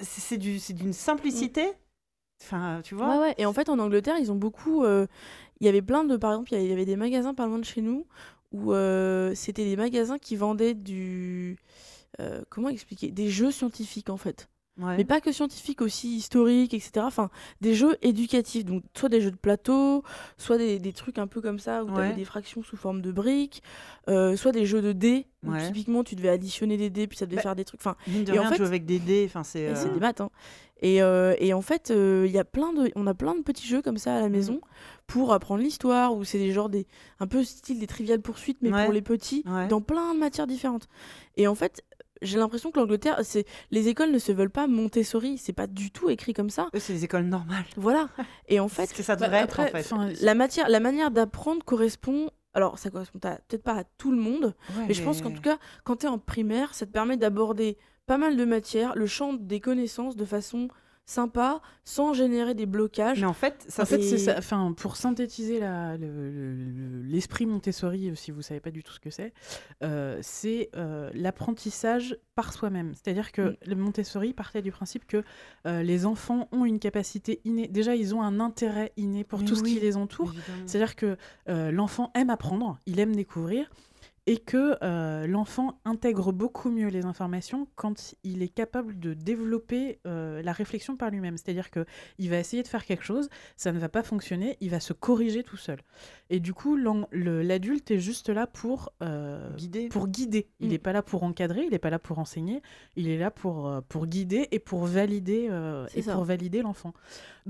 c'est, du, d'une simplicité. Enfin, tu vois. Et en fait, en Angleterre, ils ont beaucoup. euh, Il y avait plein de. Par exemple, il y avait des magasins pas loin de chez nous où euh, c'était des magasins qui vendaient du. euh, comment expliquer? Des jeux scientifiques, en fait. Ouais. Mais pas que scientifiques, aussi historiques, etc. Enfin, des jeux éducatifs. Donc, soit des jeux de plateau, soit des, des trucs un peu comme ça où tu Ouais. avais des fractions sous forme de briques, euh, soit des jeux de dés. où Ouais. typiquement, tu devais additionner des dés, puis ça devait Bah, faire des trucs. Enfin, de et en rien, fait- jouer avec des dés, enfin c'est. et c'est euh, des maths. hein. Et, euh, et en fait, euh, y a plein de, on a plein de petits jeux comme ça à la maison pour apprendre l'histoire, où c'est des genres des, un peu style des triviales poursuites, mais Ouais. pour les petits, Ouais. dans plein de matières différentes. Et en fait, j'ai l'impression que l'Angleterre, c'est les écoles ne se veulent pas Montessori, c'est pas du tout écrit comme ça. C'est des écoles normales. Voilà. Et en fait, que ça Bah, devrait après, être en fait. enfin, la matière, la manière d'apprendre correspond Alors, ça correspond peut-être pas à tout le monde, mais je pense qu'en tout cas, quand tu es en primaire, ça te permet d'aborder pas mal de matières, le champ des connaissances de façon sympa, sans générer des blocages. Mais en fait, ça En fait, Et- c'est ça. Enfin, pour synthétiser le- le- l'esprit Montessori, euh, si vous savez pas du tout ce que c'est, euh, c'est euh, l'apprentissage par soi-même. C'est-à-dire que Mm. le Montessori partait du principe que euh, les enfants ont une capacité innée. Déjà, ils ont un intérêt inné pour Mais tout ce qui les entoure. C'est-à-dire que l'enfant aime apprendre, il aime découvrir, et que euh, l'enfant intègre beaucoup mieux les informations quand il est capable de développer euh, la réflexion par lui-même. C'est-à-dire que il va essayer de faire quelque chose, ça ne va pas fonctionner, il va se corriger tout seul. Et du coup, l'adulte est juste là pour euh, Guider. pour guider. Il Mm. n'est pas là pour encadrer, il n'est pas là pour enseigner, il est là pour, pour guider et pour valider et ça. pour valider l'enfant.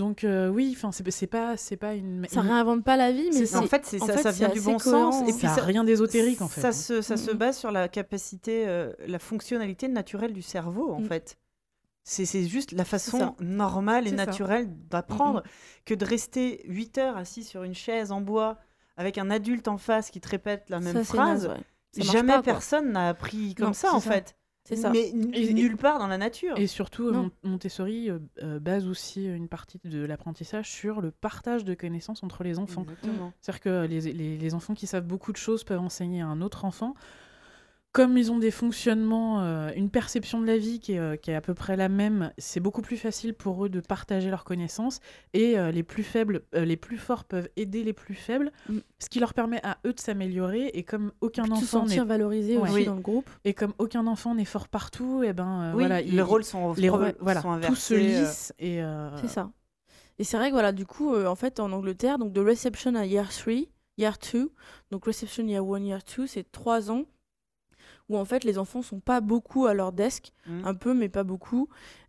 Donc euh, oui, enfin c'est pas c'est pas une, Ça réinvente pas la vie, mais C'est. En fait, en ça, fait, ça vient du bon cohérent. sens. Et puis ça rien d'ésotérique en fait. ça hein. se, ça se Mhm. base sur la capacité, euh, la fonctionnalité naturelle du cerveau, en Mm. fait. C'est c'est juste la façon normale et naturelle d'apprendre que de rester 8 heures assis sur une chaise en bois avec un adulte en face qui te répète la même ça, phrase. naze, ouais. Jamais pas, personne n'a appris comme Non, ça, en ça. fait. C'est ça. Mais Et- nulle part dans la nature. Et surtout, euh, Non. Montessori euh, euh, base aussi une partie de l'apprentissage sur le partage de connaissances entre les enfants. Exactement. C'est-à-dire que les, les- les enfants qui savent beaucoup de choses peuvent enseigner à un autre enfant. Comme ils ont des fonctionnements, euh, une perception de la vie qui est, euh, qui est à peu près la même, c'est beaucoup plus facile pour eux de partager leurs connaissances. Et euh, les plus faibles, euh, les plus forts peuvent aider les plus faibles, Mm. ce qui leur permet à eux de s'améliorer. Et comme aucun Puis enfant n'est sentir valorisé Ouais. aussi Oui. dans le groupe. et comme aucun enfant n'est fort partout, et ben euh, oui, voilà, les il- rôles sont, les rôles, voilà, sont tout se inversés, euh, lisse et euh, C'est ça. Et c'est vrai que voilà, du coup, euh, en fait, en Angleterre, donc de reception à year 3, year 2, donc reception year 1, year 2, c'est 3 ans où en fait les enfants sont pas beaucoup à leur desk, Mm. un peu mais pas beaucoup,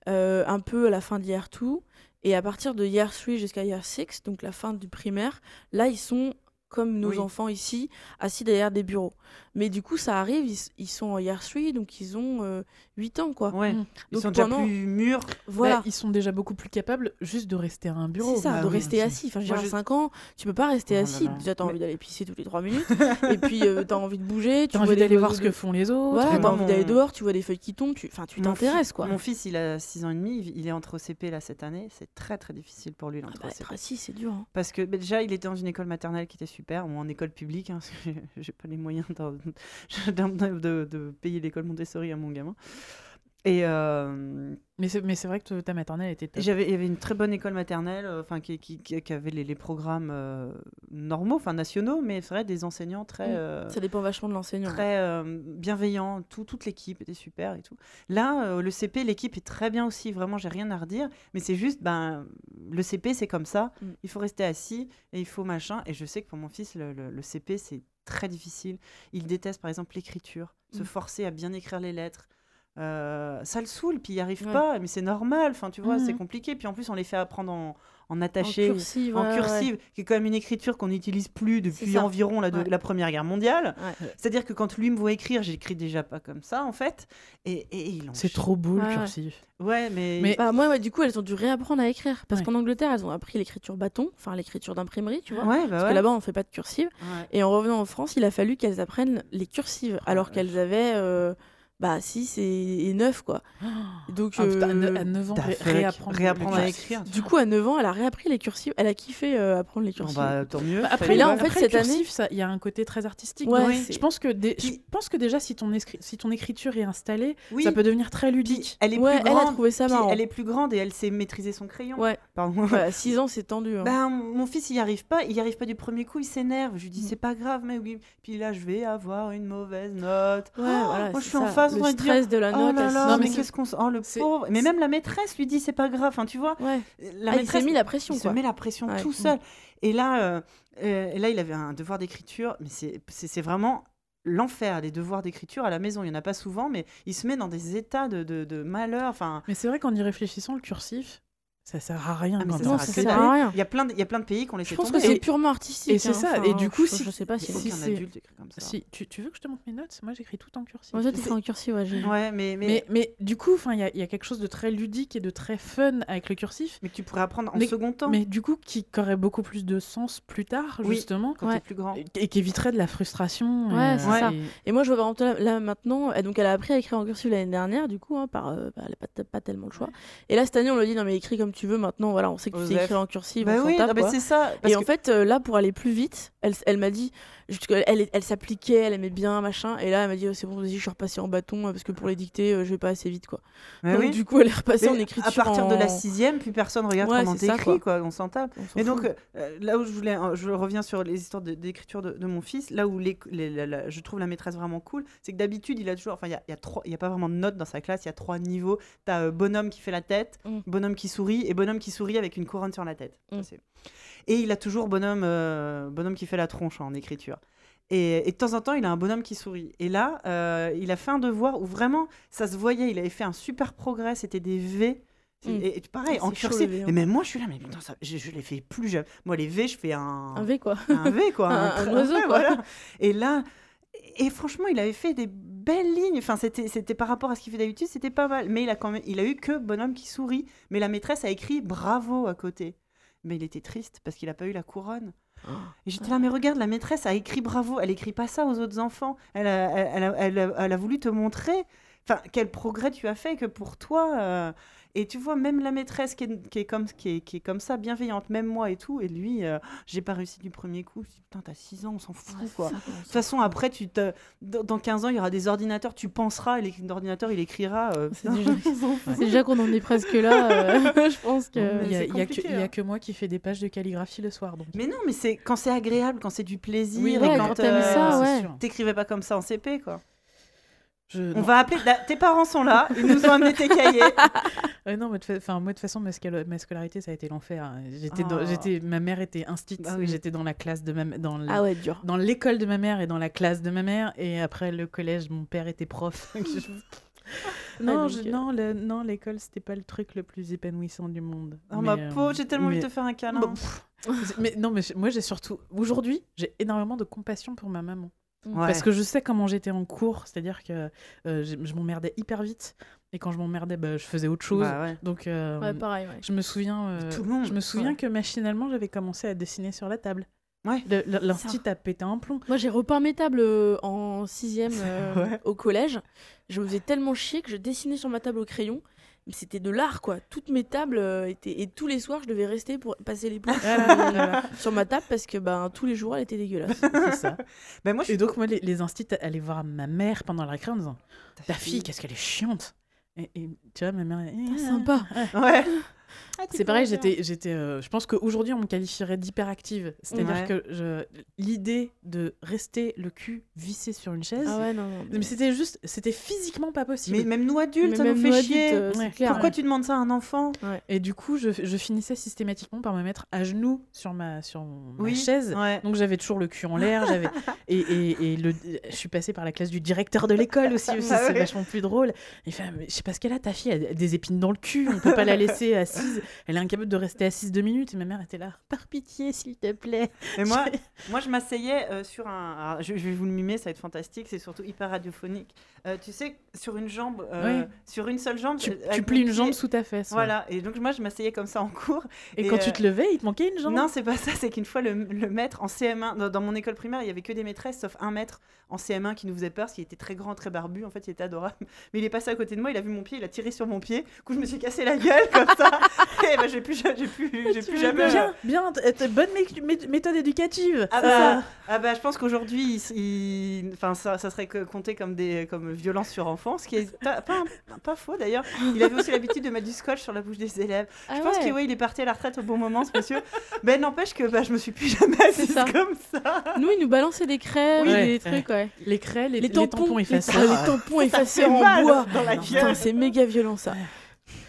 euh, un peu à la fin de year 2, et à partir de year 3 jusqu'à year 6, donc la fin du primaire, là ils sont comme nos Oui. enfants ici, assis derrière des bureaux. Mais du coup, ça arrive, ils, ils sont en year 3, donc ils ont euh, 8 ans, quoi. Ouais. Mm. Ils Donc sont déjà plus mûrs. Voilà. bah, ils sont déjà beaucoup plus capables juste de rester à un bureau. C'est ça, bah de oui, rester assis. Enfin, j'ai je- 5 ans, tu peux pas rester Oh là assis. là. Déjà, t'as Mais- envie d'aller pisser toutes les 3 minutes. et puis, euh, t'as envie de bouger. Tu T'as vois envie d'aller voir ce que font les autres. Voilà, t'as envie d'aller dehors, tu vois des feuilles qui tombent. Tu... Enfin, tu t'intéresses, quoi. Mon fils, il a 6 ans et demi, il est entre CP là cette année. C'est très très difficile pour lui Ah l'entre bah, CP. être assis, c'est dur. hein. Parce que bah, déjà, il était dans une école maternelle qui était super, ou en école publique, hein, j'ai- pas les moyens de payer l'école Montessori à mon gamin. Et euh, Mais c'est vrai que ta maternelle était top. j'avais, il y avait une très bonne école maternelle, euh, enfin qui, qui, qui- qui avait les, les programmes euh, normaux, enfin nationaux, mais c'est vrai des enseignants très, Mm. euh, Ça dépend vachement de l'enseignant. très euh, bienveillants. Tout, toute l'équipe était super et tout. Là, euh, le CP, l'équipe est très bien aussi. Vraiment, j'ai rien à redire. Mais c'est juste, ben, le CP, c'est comme ça. Mm. Il faut rester assis et il faut machin. Et je sais que pour mon fils, le, le- le CP, c'est très difficile. Il déteste, par exemple, l'écriture. Se Mm. forcer à bien écrire les lettres. Euh, ça le saoule, puis il n'y arrive Ouais. pas, mais c'est normal, enfin tu vois, c'est Mhm. compliqué. Puis en plus, on les fait apprendre en, en En attaché, cursive. en ouais, ouais, cursive, qui est quand même une écriture qu'on n'utilise plus depuis environ la, de- Ouais. la Première Guerre mondiale. Ouais. C'est-à-dire que quand lui me voit écrire, j'écris déjà pas comme ça en fait. Et, et il en C'est trop beau le cursif. Ouais, mais. Mais- Bah, moi, ouais, du coup, elles ont dû réapprendre à écrire. Parce Ouais. qu'en Angleterre, elles ont appris l'écriture bâton, enfin l'écriture d'imprimerie, tu vois. Ouais, bah Parce ouais. que là-bas, on fait pas de cursive. Ouais. Et en revenant en France, il a fallu qu'elles apprennent les cursives, Oh alors la qu'elles avaient euh, bah, 6 et, et 9, quoi. Donc, Ah, putain, à ne- euh, à 9 ans, ré- réapprendre, réapprendre à écrire. Du coup, à 9 ans, elle a réappris les cursives. Elle a kiffé euh, apprendre les Bon, cursives. bah, tant mieux. Bah, après, là, en fait, cette année- il y a un côté très artistique. Ouais, Donc, c'est- je pense que je pense que déjà si ton si ton écriture est installée, oui, ça peut devenir très puis ludique. elle est ouais, plus elle a grande. trouvé ça puis marrant. elle est plus grande et elle sait maîtriser son crayon. Ouais, Pardon. ouais, à 6 ans, c'est tendu. hein. Ben, mon fils, il n'y arrive pas. Il y arrive pas du premier coup. Il s'énerve. Je lui dis, Mm. c'est pas grave, mais oui. Puis là, je vais avoir une mauvaise note. Ouais, Oh, voilà, moi, je suis en ça. Le stress de la Oh note. là à là, six ans. mais qu'est-ce qu'on. Oh, le pauvre. Mais même la maîtresse lui dit, c'est pas grave. Enfin, tu vois. Ouais. La Ah, il s'est mis la pression, il se quoi. met la pression Ouais. tout Mm. seul. Et là, euh, euh, et là, il avait un devoir d'écriture, mais c'est- vraiment l'enfer des devoirs d'écriture à la maison. Il n'y en a pas souvent, mais il se met dans des états de, de, de malheur. Enfin, Mais c'est vrai qu'en y réfléchissant, le cursif, Ça sert à rien Ah, mais quand ça Non, ça CP. sert à rien. Il y a plein de, il y a plein de pays qui ont laissé Je pense que tomber. c'est purement artistique. et c'est hein. ça, Enfin, et du coup, je, si- je sais pas si. c'est- adulte écrit comme ça. Si, tu, tu veux que je te montre mes notes? Moi, j'écris tout en cursif. Moi, j'ai C'est- fait en cursive, ouais. Ouais, mais, mais, mais, mais, mais du coup, enfin, il y, a- il y a quelque chose de très ludique et de très fun avec le cursif, que tu pourrais apprendre en Mais- second temps mais du coup, qui aurait beaucoup plus de sens plus tard, Oui. justement, quand Ouais. t'es plus grand. et, qui éviterait de la frustration. et, Ouais, c'est euh, ça. et- moi, je vois par exemple là, là, maintenant, donc elle a appris à écrire en cursive l'année dernière, du coup, hein, par, euh, bah, elle n'a pas, tellement le choix. Et là, cette année, on lui dit non, mais écris comme tu veux maintenant, voilà, on sait que tu sais Osef. écrire en cursive, Bah on s'en oui, tape, bah quoi. c'est ça. parce Et en que- fait, euh, là, pour aller plus vite, elle, elle m'a dit, elle, elle s'appliquait, elle aimait bien, machin. Et là, elle m'a dit, oh, c'est bon, vas-y, je suis repassée en bâton, euh, parce que pour les dictées, euh, je vais pas assez vite, quoi. Donc, oui. du coup, elle est repassée Mais en écriture. à partir de la sixième, plus personne regarde Ouais, comment t'écris, quoi. quoi. On s'en tape. on Et donc, euh, là où je voulais, je reviens sur les histoires d'écriture de, de mon fils, là où les, les- la- la- je trouve la maîtresse vraiment cool, c'est que d'habitude, il a toujours, enfin, il y a, il y a trois, il y a pas vraiment de notes dans sa classe, il y a trois niveaux. T'as euh, bonhomme qui fait la tête, Mm. bonhomme qui sourit et bonhomme qui sourit avec une couronne sur la tête. Mm. Et il a toujours bonhomme, euh, bonhomme qui fait la tronche en écriture. Et, et de temps en temps, il a un bonhomme qui sourit. Et là, euh, il a fait un devoir où vraiment, ça se voyait, il avait fait un super progrès, c'était des V. Mm. Et, et pareil, Ah, en V, hein. Et même moi, je suis là, mais putain, ça, je, je l'ai fait plus. Moi, les V, je fais un, Un V, quoi. un V, quoi. Un- un oiseau, quoi. voilà. Et là, et franchement, il avait fait des belles lignes. Enfin, c'était, c'était par rapport à ce qu'il fait d'habitude, c'était pas mal. Mais il a quand même, il a eu que bonhomme qui sourit. Mais la maîtresse a écrit bravo à côté. Mais il était triste parce qu'il a pas eu la couronne. Et j'étais là, mais regarde, la maîtresse a écrit bravo. Elle écrit pas ça aux autres enfants. Elle a, elle, elle a, elle a- elle a voulu te montrer, enfin, quel progrès tu as fait que pour toi. euh, et tu vois, même la maîtresse qui est, qui est comme, qui, est, qui est comme ça, bienveillante, même moi et tout. Et lui, euh, j'ai pas réussi du premier coup. Je me dis, putain, t'as 6 ans, on s'en fout, quoi. De toute façon, après, tu te... dans dans 15 ans, il y aura des ordinateurs, tu penseras, et l'ordinateur, il écrira. euh, C'est déjà- qu'on en est presque là. euh, je pense que. Il y a, y a que, y a hein. que moi qui fais des pages de calligraphie le soir. Donc. Mais non, mais c'est quand c'est agréable, quand c'est du plaisir. Oui, et ouais, quand, quand t'aimes euh, ça, ouais. T'écrivais pas comme ça en CP, quoi. Je- On non. va appeler. tes parents sont là, ils nous ont amené tes cahiers. Non, mais de fa- enfin, moi, de toute façon, ma, scala- ma scolarité, ça a été l'enfer. hein. J'étais, dans- j'étais, ma mère était instite. Bah oui. J'étais dans la classe de ma, dans le- Ah ouais, dur. dans l'école de ma mère et dans la classe de ma mère. Et après le collège, mon père était prof. non, je- euh, non, le- non, l'école, c'était pas le truc le plus épanouissant du monde. Oh, Mais, ma euh, pauvre, j'ai tellement envie de te faire un câlin. Bon, pff, mais non, mais moi, j'ai surtout aujourd'hui, j'ai énormément de compassion pour ma maman. Ouais. Parce que je sais comment j'étais en cours, c'est-à-dire que euh, je, je m'emmerdais hyper vite. Et quand je m'emmerdais, bah, je faisais autre chose. Bah ouais. Donc, euh, Ouais, pareil, ouais. je me souviens, euh, Tout le monde, je me souviens ouais. que machinalement, j'avais commencé à dessiner sur la table. Ouais. Le- le- L'instit a pété un plomb. Moi, j'ai repeint mes tables en sixième euh, Ouais. au collège. Je me faisais tellement chier que je dessinais sur ma table au crayon. C'était de l'art, quoi. Toutes mes tables euh, étaient... Et tous les soirs, je devais rester pour passer les planches Voilà. sur ma table parce que ben, tous les jours, elle était dégueulasse. C'est ça. Ben, moi, je Et donc, moi, les, les instits allaient voir ma mère pendant la récré en disant Ta fille, qu'est-ce qu'elle est chiante et, et tu vois, ma mère. Ah, sympa. Ouais. C'est pareil, j'étais, j'étais, euh, je pense qu'aujourd'hui on me qualifierait d'hyperactive. C'est-à-dire Ouais. que je, l'idée de rester le cul vissé sur une chaise, Ah ouais, non, non. mais c'était juste, c'était physiquement pas possible. Mais même nous adultes, Mais ça nous fait adultes, chier. euh, c'est Ouais. clair. Pourquoi tu demandes ça à un enfant? Et du coup, je, je finissais systématiquement par me mettre à genoux sur ma, sur ma Oui. chaise. Ouais. Donc j'avais toujours le cul en l'air, j'avais et, et, et le, je suis passée par la classe du directeur de l'école aussi, aussi, Ah c'est ouais. vachement plus drôle. Il fait, mais je sais pas ce qu'elle a, ta fille, a des épines dans le cul, on peut pas la laisser assise, elle est incapable de rester assise deux minutes. Et ma mère était là, par pitié, s'il te plaît. Et moi, moi, je m'asseyais euh, sur un. alors, je, je vais vous le mimer, ça va être fantastique. C'est surtout hyper radiophonique. Euh, tu sais, sur une jambe, euh, Oui. sur une seule jambe. Tu, tu plies une jambe sous ta fesse. ouais. Voilà. Et donc moi, je m'asseyais comme ça en cours. Et, Et, quand tu te levais, il te manquait une jambe? Non, c'est pas ça. C'est qu'une fois, le, le maître en CM1, dans, dans mon école primaire, il y avait que des maîtresses, sauf un maître en CM1 qui nous faisait peur, parce qu'il était très grand, très barbu. En fait, il était adorable. Mais il est passé à côté de moi, il a vu mon pied, il a tiré sur mon pied. Du coup, je me suis cassé la gueule comme ça. Et ben, j'ai plus, ja- j'ai plus, j'ai plus jamais. Bien, t- bonne mé- mé- méthode éducative. Ah bah, ah bah, je pense qu'aujourd'hui, il- il- enfin, ça, ça serait compté comme des comme violence sur enfant, ce qui est pas, pas, pas faux d'ailleurs. Il avait aussi l'habitude de mettre du scotch sur la bouche des élèves. Ah je pense ouais. qu'il ouais, il est parti à la retraite au bon moment, ce monsieur. Mais n'empêche que bah, je me suis plus jamais assise ça. comme ça. Nous, ils nous balançaient des crèmes, Oui. des trucs, ouais. Les craies, les, Les les tampons, tampons les, effacés. les tampons effacés en bois. dans la Putain, gueule. c'est méga violent ça.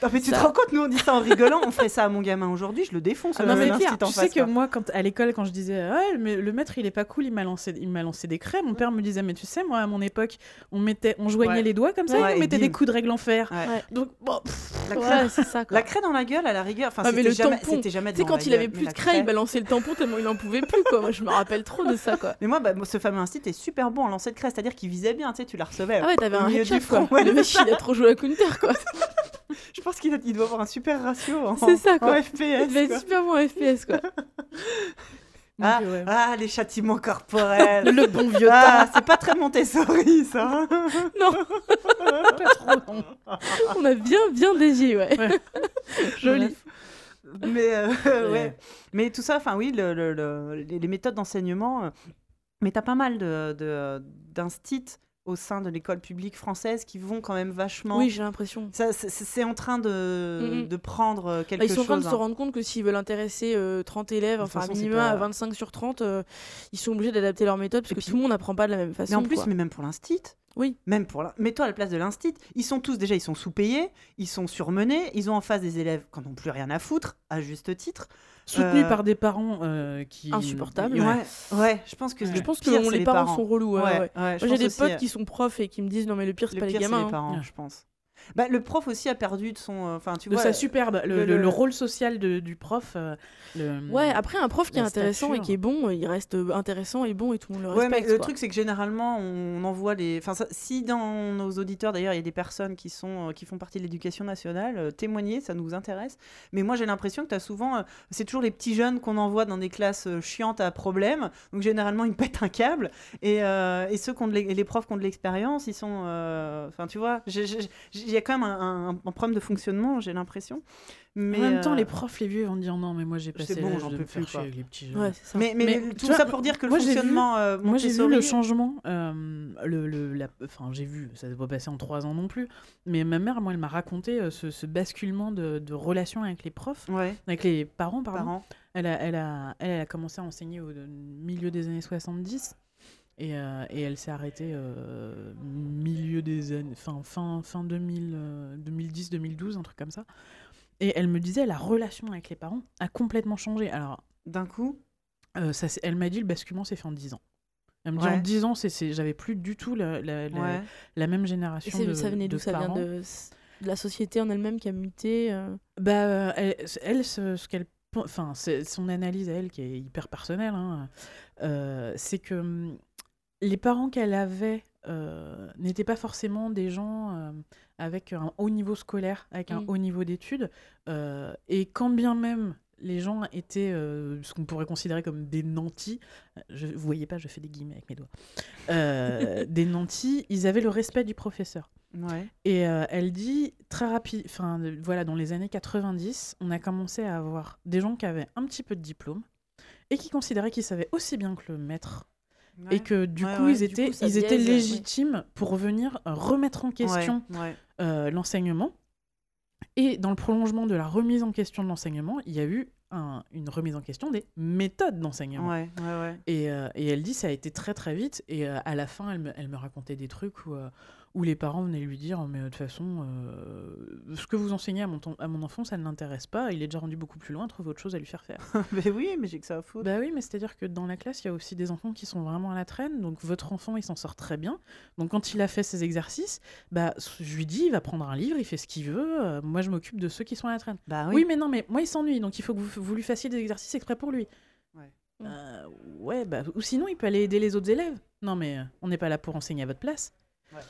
Ah, mais tu te rends compte, nous on dit ça en rigolant, on ferait ça à mon gamin aujourd'hui, je le défonce. Ah non mais l'instit clair, en tu sais face, que quoi. moi quand à l'école quand je disais ouais, mais le maître il est pas cool il m'a lancé il m'a lancé des craies mon père me disait mais tu sais moi à mon époque on mettait on joignait Ouais. les doigts comme ça Ouais, et on et mettait bim. des coups de règle en fer Ouais. Donc bon pff, La Ouais, craie, c'est ça. quoi. la craie dans la gueule, à la rigueur, enfin Ah, mais c'était le jamais, jamais Tu sais, quand il avait plus mais de craie, il balançait le tampon tellement il en pouvait plus, quoi. Moi, je me rappelle trop de ça, quoi. Mais moi, bah, ce fameux instinct est super bon en lancer de craie, c'est-à-dire qu'il visait bien, tu sais, tu la recevais. Ah ouais, t'avais un le mec, il a trop joué à Counter, quoi. Je pense qu'il il doit avoir un super ratio en, C'est ça, quoi. en Il FPS. devait quoi. être super bon en FPS, quoi. Ah, ouais. ah, les châtiments corporels. le bon vieux ah, c'est pas très Montessori, ça. hein. Non, pas trop non. on a bien, bien dévié, ouais. Ouais. Joli. Mais euh, Ouais. ouais. Mais tout ça, enfin oui, le, le- le- les, méthodes d'enseignement. euh, mais t'as pas mal de, de- d'instits au sein de l'école publique française qui vont quand même vachement. Oui, j'ai l'impression. C'est, en train de, Mhm. de prendre euh, quelque Bah, ils sont en train de chose. se hein. rendre compte que s'ils veulent intéresser euh, 30 élèves, De enfin façon, minima pas- à 25 sur 30, euh, ils sont obligés d'adapter leur méthode parce Et que puis- tout le monde n'apprend pas de la même façon. Mais en plus, quoi. mais même pour l'instit. Oui. Même pour la... Mets-toi à la place de l'instit. Ils sont tous déjà, ils sont sous-payés, ils sont surmenés, ils ont en face des élèves qui n'ont plus rien à foutre, à juste titre. Soutenu Euh, par des parents euh, qui Insupportables. Ouais. Ouais, ouais, je pense que Je pense que les, parents, sont relous. Ouais, Ouais, ouais. ouais, je Moi, j'ai des potes euh, qui sont profs et qui me disent non mais le pire c'est pas pire, les c'est gamins. les hein. parents, Ouais. je pense. Bah, le prof aussi a perdu de son. euh, Enfin, tu de vois. sa superbe le, le- le- le le- rôle social de- du prof euh, le- Ouais, après un prof qui est intéressant et qui est bon, euh, il reste euh, intéressant et bon et tout le monde le Ouais, mais respecte. le quoi. truc, c'est que généralement, on envoie les. Enfin, ça- si dans nos auditeurs, d'ailleurs, il y a des personnes qui, sont, euh, qui font partie de l'éducation nationale, euh, témoignez, ça nous intéresse. Mais moi, j'ai l'impression que tu as souvent. euh, c'est toujours les petits jeunes qu'on envoie dans des classes euh, chiantes à problème. Donc, généralement, ils pètent un câble. Et, euh, et ceux qui ont de l'e- et les profs qui ont de l'expérience, ils sont. euh, Enfin, tu vois, j'ai- y a quand même un, un- un problème de fonctionnement, j'ai l'impression. Mais, en même temps euh, les profs les vieux vont dire non mais moi j'ai passé bon, l'âge j'en de peux me faire chier avec les petits jeunes Ouais, ça. Mais, mais, Mais tout vois, ça pour dire que le moi, j'ai vu- fonctionnement. euh, Moi, j'ai vu le changement. euh, le, le- la- enfin, j'ai vu, ça ne va pas passer en trois ans non plus. Mais ma mère, moi, elle m'a raconté euh, ce, ce basculement de, de relation avec les profs, Ouais, avec les parents, pardon. parents. Elle, a, elle, a, elle, elle a commencé à enseigner au milieu des années 70. Et, euh, et elle s'est arrêtée euh, milieu des années, fin, fin, fin 2000, euh, 2010-2012, un truc comme ça. Et elle me disait, la relation avec les parents a complètement changé. Alors, D'un coup. euh, ça, elle m'a dit le basculement s'est fait en 10 ans. Elle me dit Ouais. en 10 ans, j'avais plus du tout la, la- la- Ouais. la même génération de ça venait d'où? Ça vient parents. de, de la société en elle-même qui a muté. euh? Bah, elle, elle, ce, ce qu'elle, enfin, son analyse à elle qui est hyper personnelle, hein, euh, c'est que hum, les parents qu'elle avait euh, n'étaient pas forcément des gens euh, avec un haut niveau scolaire, avec un Mm. haut niveau d'études, euh, et quand bien même les gens étaient ce qu'on pourrait considérer comme des nantis, je, vous voyez pas, je fais des guillemets avec mes doigts, des nantis, ils avaient le respect du professeur. Ouais. Et elle dit très rapide, enfin voilà, dans les années 90, on a commencé à avoir des gens qui avaient un petit peu de diplôme et qui considéraient qu'ils savaient aussi bien que le maître et que du Ouais, coup ouais, ils étaient, coup, ils légitimes pour venir euh, remettre en question Ouais, ouais. euh, l'enseignement. Et dans le prolongement de la remise en question de l'enseignement, il y a eu un- une remise en question des méthodes d'enseignement. Ouais, ouais, ouais. Et, euh, et elle dit ça a été très très vite. Et euh, à la fin, elle me, elle me racontait des trucs où, euh, où les parents venaient lui dire Mais de toute façon, euh, ce que vous enseignez à mon, à mon enfant, ça ne l'intéresse pas. Il est déjà rendu beaucoup plus loin, trouve autre chose à lui faire faire. mais oui, mais j'ai que ça à foutre. bah oui, mais c'est-à-dire que dans la classe, il y a aussi des enfants qui sont vraiment à la traîne. Donc votre enfant, il s'en sort très bien. Donc quand il a fait ses exercices, bah, je lui dis Il va prendre un livre, il fait ce qu'il veut. euh, moi, je m'occupe de ceux qui sont à la traîne. Bah Oui. mais non, mais moi, il s'ennuie, donc il faut que vous, vous lui fassiez des exercices exprès pour lui. Ouais. Euh, ouais, bah, ou sinon, il peut aller aider les autres élèves. Non, mais euh, on n'est pas là pour enseigner à votre place. Ouais.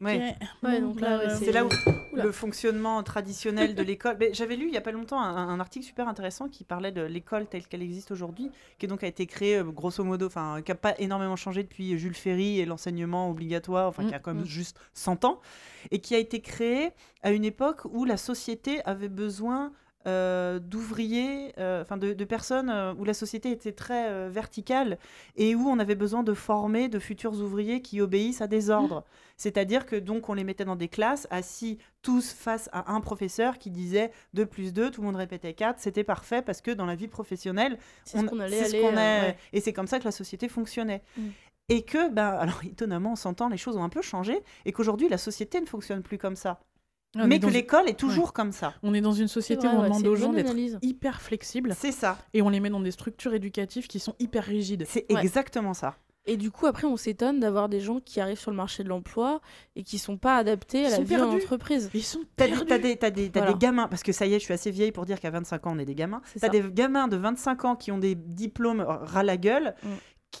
Ouais, Bon, donc là, ouais, bah, C'est là où Oula. le fonctionnement traditionnel de l'école. Mais J'avais lu il y a pas longtemps un, un article super intéressant qui parlait de l'école telle qu'elle existe aujourd'hui, qui donc a été créée euh, grosso modo, enfin qui n'a pas énormément changé depuis Jules Ferry et l'enseignement obligatoire, enfin qui a quand même Mm. juste 100 ans, et qui a été créée à une époque où la société avait besoin euh, d'ouvriers, euh, enfin de, de personnes euh, où la société était très verticale et où on avait besoin de former de futurs ouvriers qui obéissent à des ordres. C'est-à-dire que donc on les mettait dans des classes assis tous face à un professeur qui disait 2 plus 2, tout le monde répétait 4, c'était parfait parce que dans la vie professionnelle, C'est ce on- qu'on allait ce qu'on est- ouais. et c'est comme ça que la société fonctionnait. Mm. Et que, ben, alors étonnamment, on s'entend, les choses ont un peu changé et qu'aujourd'hui la société ne fonctionne plus comme ça. On est mais que une- l'école est toujours comme ça. On est dans une société vrai, où on ouais, demande aux gens d'être hyper flexibles C'est ça. et on les met dans des structures éducatives qui sont hyper rigides. C'est Ouais. exactement ça. Et du coup, après, on s'étonne d'avoir des gens qui arrivent sur le marché de l'emploi et qui sont pas adaptés à la vie en entreprise. Ils sont T'as des, perdus. t'as des, t'as des, t'as Voilà. des gamins, parce que ça y est, je suis assez vieille pour dire qu'à 25 ans, on est des gamins. T'as des gamins de 25 ans qui ont des diplômes ras la gueule, Mm.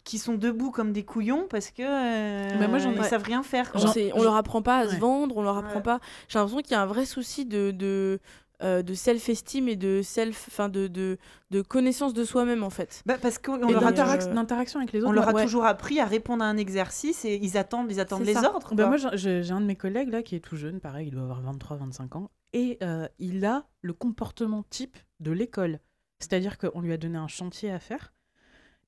Qui, sont debout comme des couillons parce que euh, Bah, moi, j'en ai- ils savent rien faire. quoi. On, leur apprend pas à se Ouais. vendre, on leur apprend Ouais. pas. J'ai l'impression qu'il y a un vrai souci de de, euh, de self-esteem et de self, enfin de, de de connaissance de soi-même en fait. Bah, parce qu'on leur, a, d'interac- d'interac- d'interaction avec les autres. on leur a ouais. toujours appris à répondre à un exercice et ils attendent, ils attendent les ça. ordres. Bah, moi, j'ai un de mes collègues là qui est tout jeune, pareil, il doit avoir 23-25 ans, et euh, il a le comportement type de l'école. C'est-à-dire qu'on lui a donné un chantier à faire.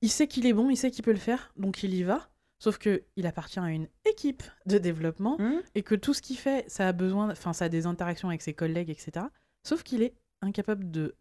Il sait qu'il est bon, il sait qu'il peut le faire, donc il y va. Sauf que il appartient à une équipe de développement Hmm et que tout ce qu'il fait, ça a besoin, enfin, ça a des interactions avec ses collègues, etc. Sauf qu'il est incapable de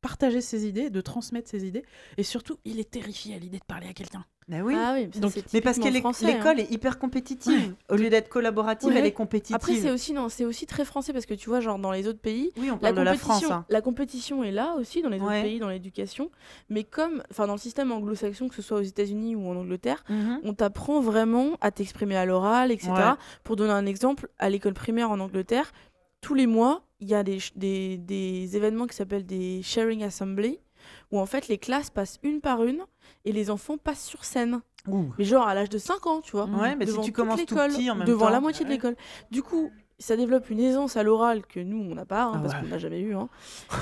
partager ses idées, de transmettre ses idées, et surtout, il est terrifié à l'idée de parler à quelqu'un. Bah oui. Ah oui, Donc- mais parce que hein. l'école est hyper compétitive. Au lieu d'être collaborative, Ouais. elle est compétitive. Après, c'est aussi, non, c'est aussi très français parce que tu vois, genre dans les autres pays, Oui, on la parle de la France. compétition, hein. la compétition est là aussi dans les autres pays, dans l'éducation. Mais comme, enfin, dans le système anglo-saxon, que ce soit aux États-Unis ou en Angleterre, Mhm. on t'apprend vraiment à t'exprimer à l'oral, etc. Ouais. Pour donner un exemple, à l'école primaire en Angleterre, tous les mois, il y a des, des, des événements qui s'appellent des sharing assembly, où en fait les classes passent une par une et les enfants passent sur scène. Ouh. Mais genre à l'âge de 5 ans, tu vois. Ouais, mais si devant tu commences tout l'école, petit en même devant temps. la moitié de l'école. Du coup, ça développe une aisance à l'oral que nous, on n'a pas, hein, Ah parce ouais. qu'on n'a jamais eu. hein.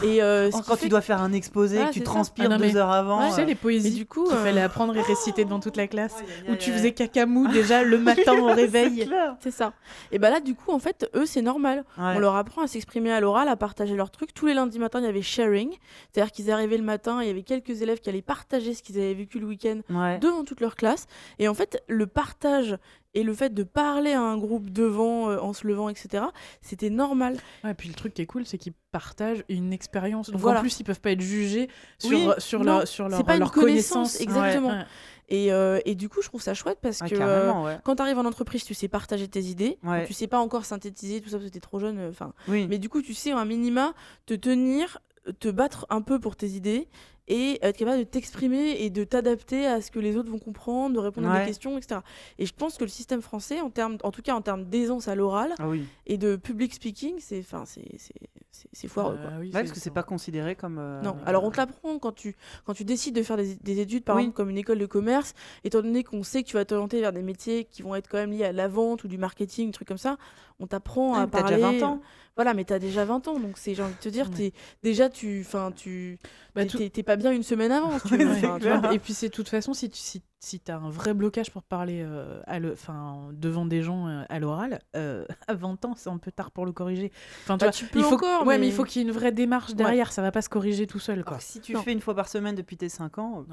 Et euh, Oh, quand fait tu dois faire un exposé, que tu transpires Ah non, deux heures avant. tu sais, euh, les poésies du coup, qu'il euh, fallait apprendre et réciter devant toute la classe, aïe, où tu faisais cacamou déjà le matin au réveil. C'est ça. Et bah là, du coup, en fait, eux, c'est normal. Ouais. On leur apprend à s'exprimer à l'oral, à partager leurs trucs. Tous les lundis matins, il y avait sharing. C'est-à-dire qu'ils arrivaient le matin, il y avait quelques élèves qui allaient partager ce qu'ils avaient vécu le week-end Ouais. devant toute leur classe. Et en fait, le partage et le fait de parler à un groupe devant, euh, en se levant, etc., c'était normal. Ouais, et puis le truc qui est cool, c'est qu'ils partagent une expérience. Donc Voilà. en plus, ils peuvent pas être jugés sur, Oui, sur, non, leur, sur leur, pas une leur connaissance, connaissance. exactement. Ouais, ouais. Et, euh, et du coup, je trouve ça chouette parce Ah, que euh, ouais. quand tu arrives en entreprise, tu sais partager tes idées. Ouais. Tu sais pas encore synthétiser tout ça parce que t'es trop jeune. euh, Oui. Mais du coup, tu sais, un minima, te tenir, te battre un peu pour tes idées et être capable de t'exprimer et de t'adapter à ce que les autres vont comprendre, de répondre à des questions, etc. Et je pense que le système français, en, termes, en tout cas en termes d'aisance à l'oral Ah oui. et de public speaking, c'est enfin, c'est- c'est- c'est- c'est foireux. quoi. Euh, oui, Ouais, parce que c'est pas considéré comme. euh, Non, alors on te l'apprend quand tu, quand tu décides de faire des, des études, par Oui. exemple comme une école de commerce, étant donné qu'on sait que tu vas t'orienter vers des métiers qui vont être quand même liés à la vente ou du marketing, des trucs comme ça, on t'apprend Ouais, à mais t'as parler. déjà 20 ans. Voilà, mais t'as déjà 20 ans, donc c'est, j'ai envie de te dire, Ouais. t'es, déjà tu, enfin tu, Bah, t'es- tout- t'es, t'es pas bien une semaine avant. tu Ouais, vois. Et puis c'est de toute façon, si tu si, si as un vrai blocage pour parler euh, à le, enfin, devant des gens euh, à l'oral, euh, à 20 ans, c'est un peu tard pour le corriger. Enfin, tu Bah, vois, tu peux il faut, encore, ouais, mais... mais- il faut qu'il y ait une vraie démarche derrière. Ça va pas se corriger tout seul, quoi. Alors, si tu Non. fais une fois par semaine depuis tes 5 ans.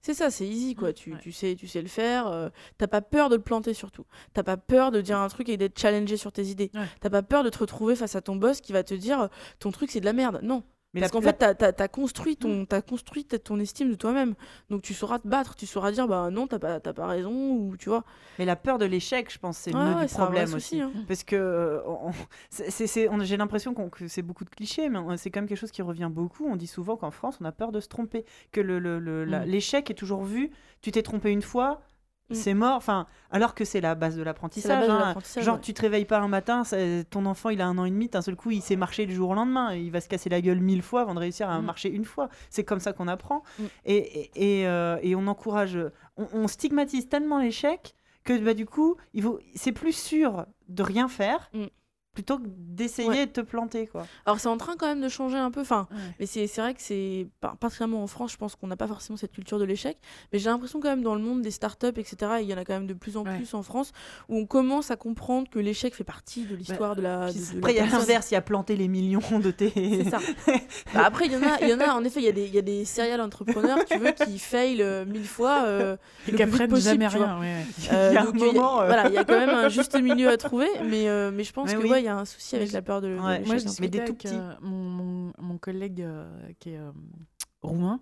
C'est ça, c'est easy quoi. Tu, Ouais. tu sais, tu sais le faire. euh, t'as pas peur de le planter surtout. T'as pas peur de dire un truc et d'être challengé sur tes idées. Ouais. T'as pas peur de te retrouver face à ton boss qui va te dire euh, ton truc c'est de la merde. Non. Mais Parce qu'en fait, t'as as, construit, ton, t'as construit ton estime de toi-même. Donc tu sauras te battre, tu sauras dire bah non, t'as pas, t'as pas raison, ou tu vois. Mais la peur de l'échec, je pense, c'est le Ouais, du problème souci, aussi. hein. Parce que euh, j'ai l'impression que c'est beaucoup de clichés, mais c'est quand même quelque chose qui revient beaucoup. On dit souvent qu'en France, on a peur de se tromper, que le- le- le- Mm. l'échec est toujours vu. Tu t'es trompé une fois. Mm. C'est mort, enfin, alors que c'est la base de l'apprentissage. hein. Genre, ouais. tu te réveilles pas un matin, ton enfant il a un an et demi, d'un seul coup il sait marcher du jour au lendemain, il va se casser la gueule mille fois avant de réussir à Mm. marcher une fois. C'est comme ça qu'on apprend. Mm. Et, et, et, euh, et on encourage, on, on stigmatise tellement l'échec que bah, du coup, il faut, c'est plus sûr de rien faire. Plutôt que d'essayer Ouais. de te planter. quoi. Alors c'est en train quand même de changer un peu. Enfin, Ouais. Mais c'est c'est vrai que c'est, par- particulièrement en France, je pense qu'on n'a pas forcément cette culture de l'échec. Mais j'ai l'impression quand même dans le monde des startups, etc., il y en a quand même de plus en Ouais. plus en France, où on commence à comprendre que l'échec fait partie de l'histoire de la. De- de après, il y a l'inverse, il y a planté les millions de tes. C'est ça. Bah, après, il y en a, il y en a, en effet, il y a des, il y a des serial entrepreneurs, tu veux, qui fail euh, mille fois. euh, Et le qui apprennent possible, jamais rien. ouais, ouais. Euh, Il y a un moment, euh. Voilà, il y a quand même un juste milieu à trouver, mais, euh, mais je pense Mais que oui. il y a un souci avec la peur de, de Ouais. l'échec, Moi, je. Mais discutais des tout petits. euh, mon, mon, mon collègue euh, qui est euh, roumain.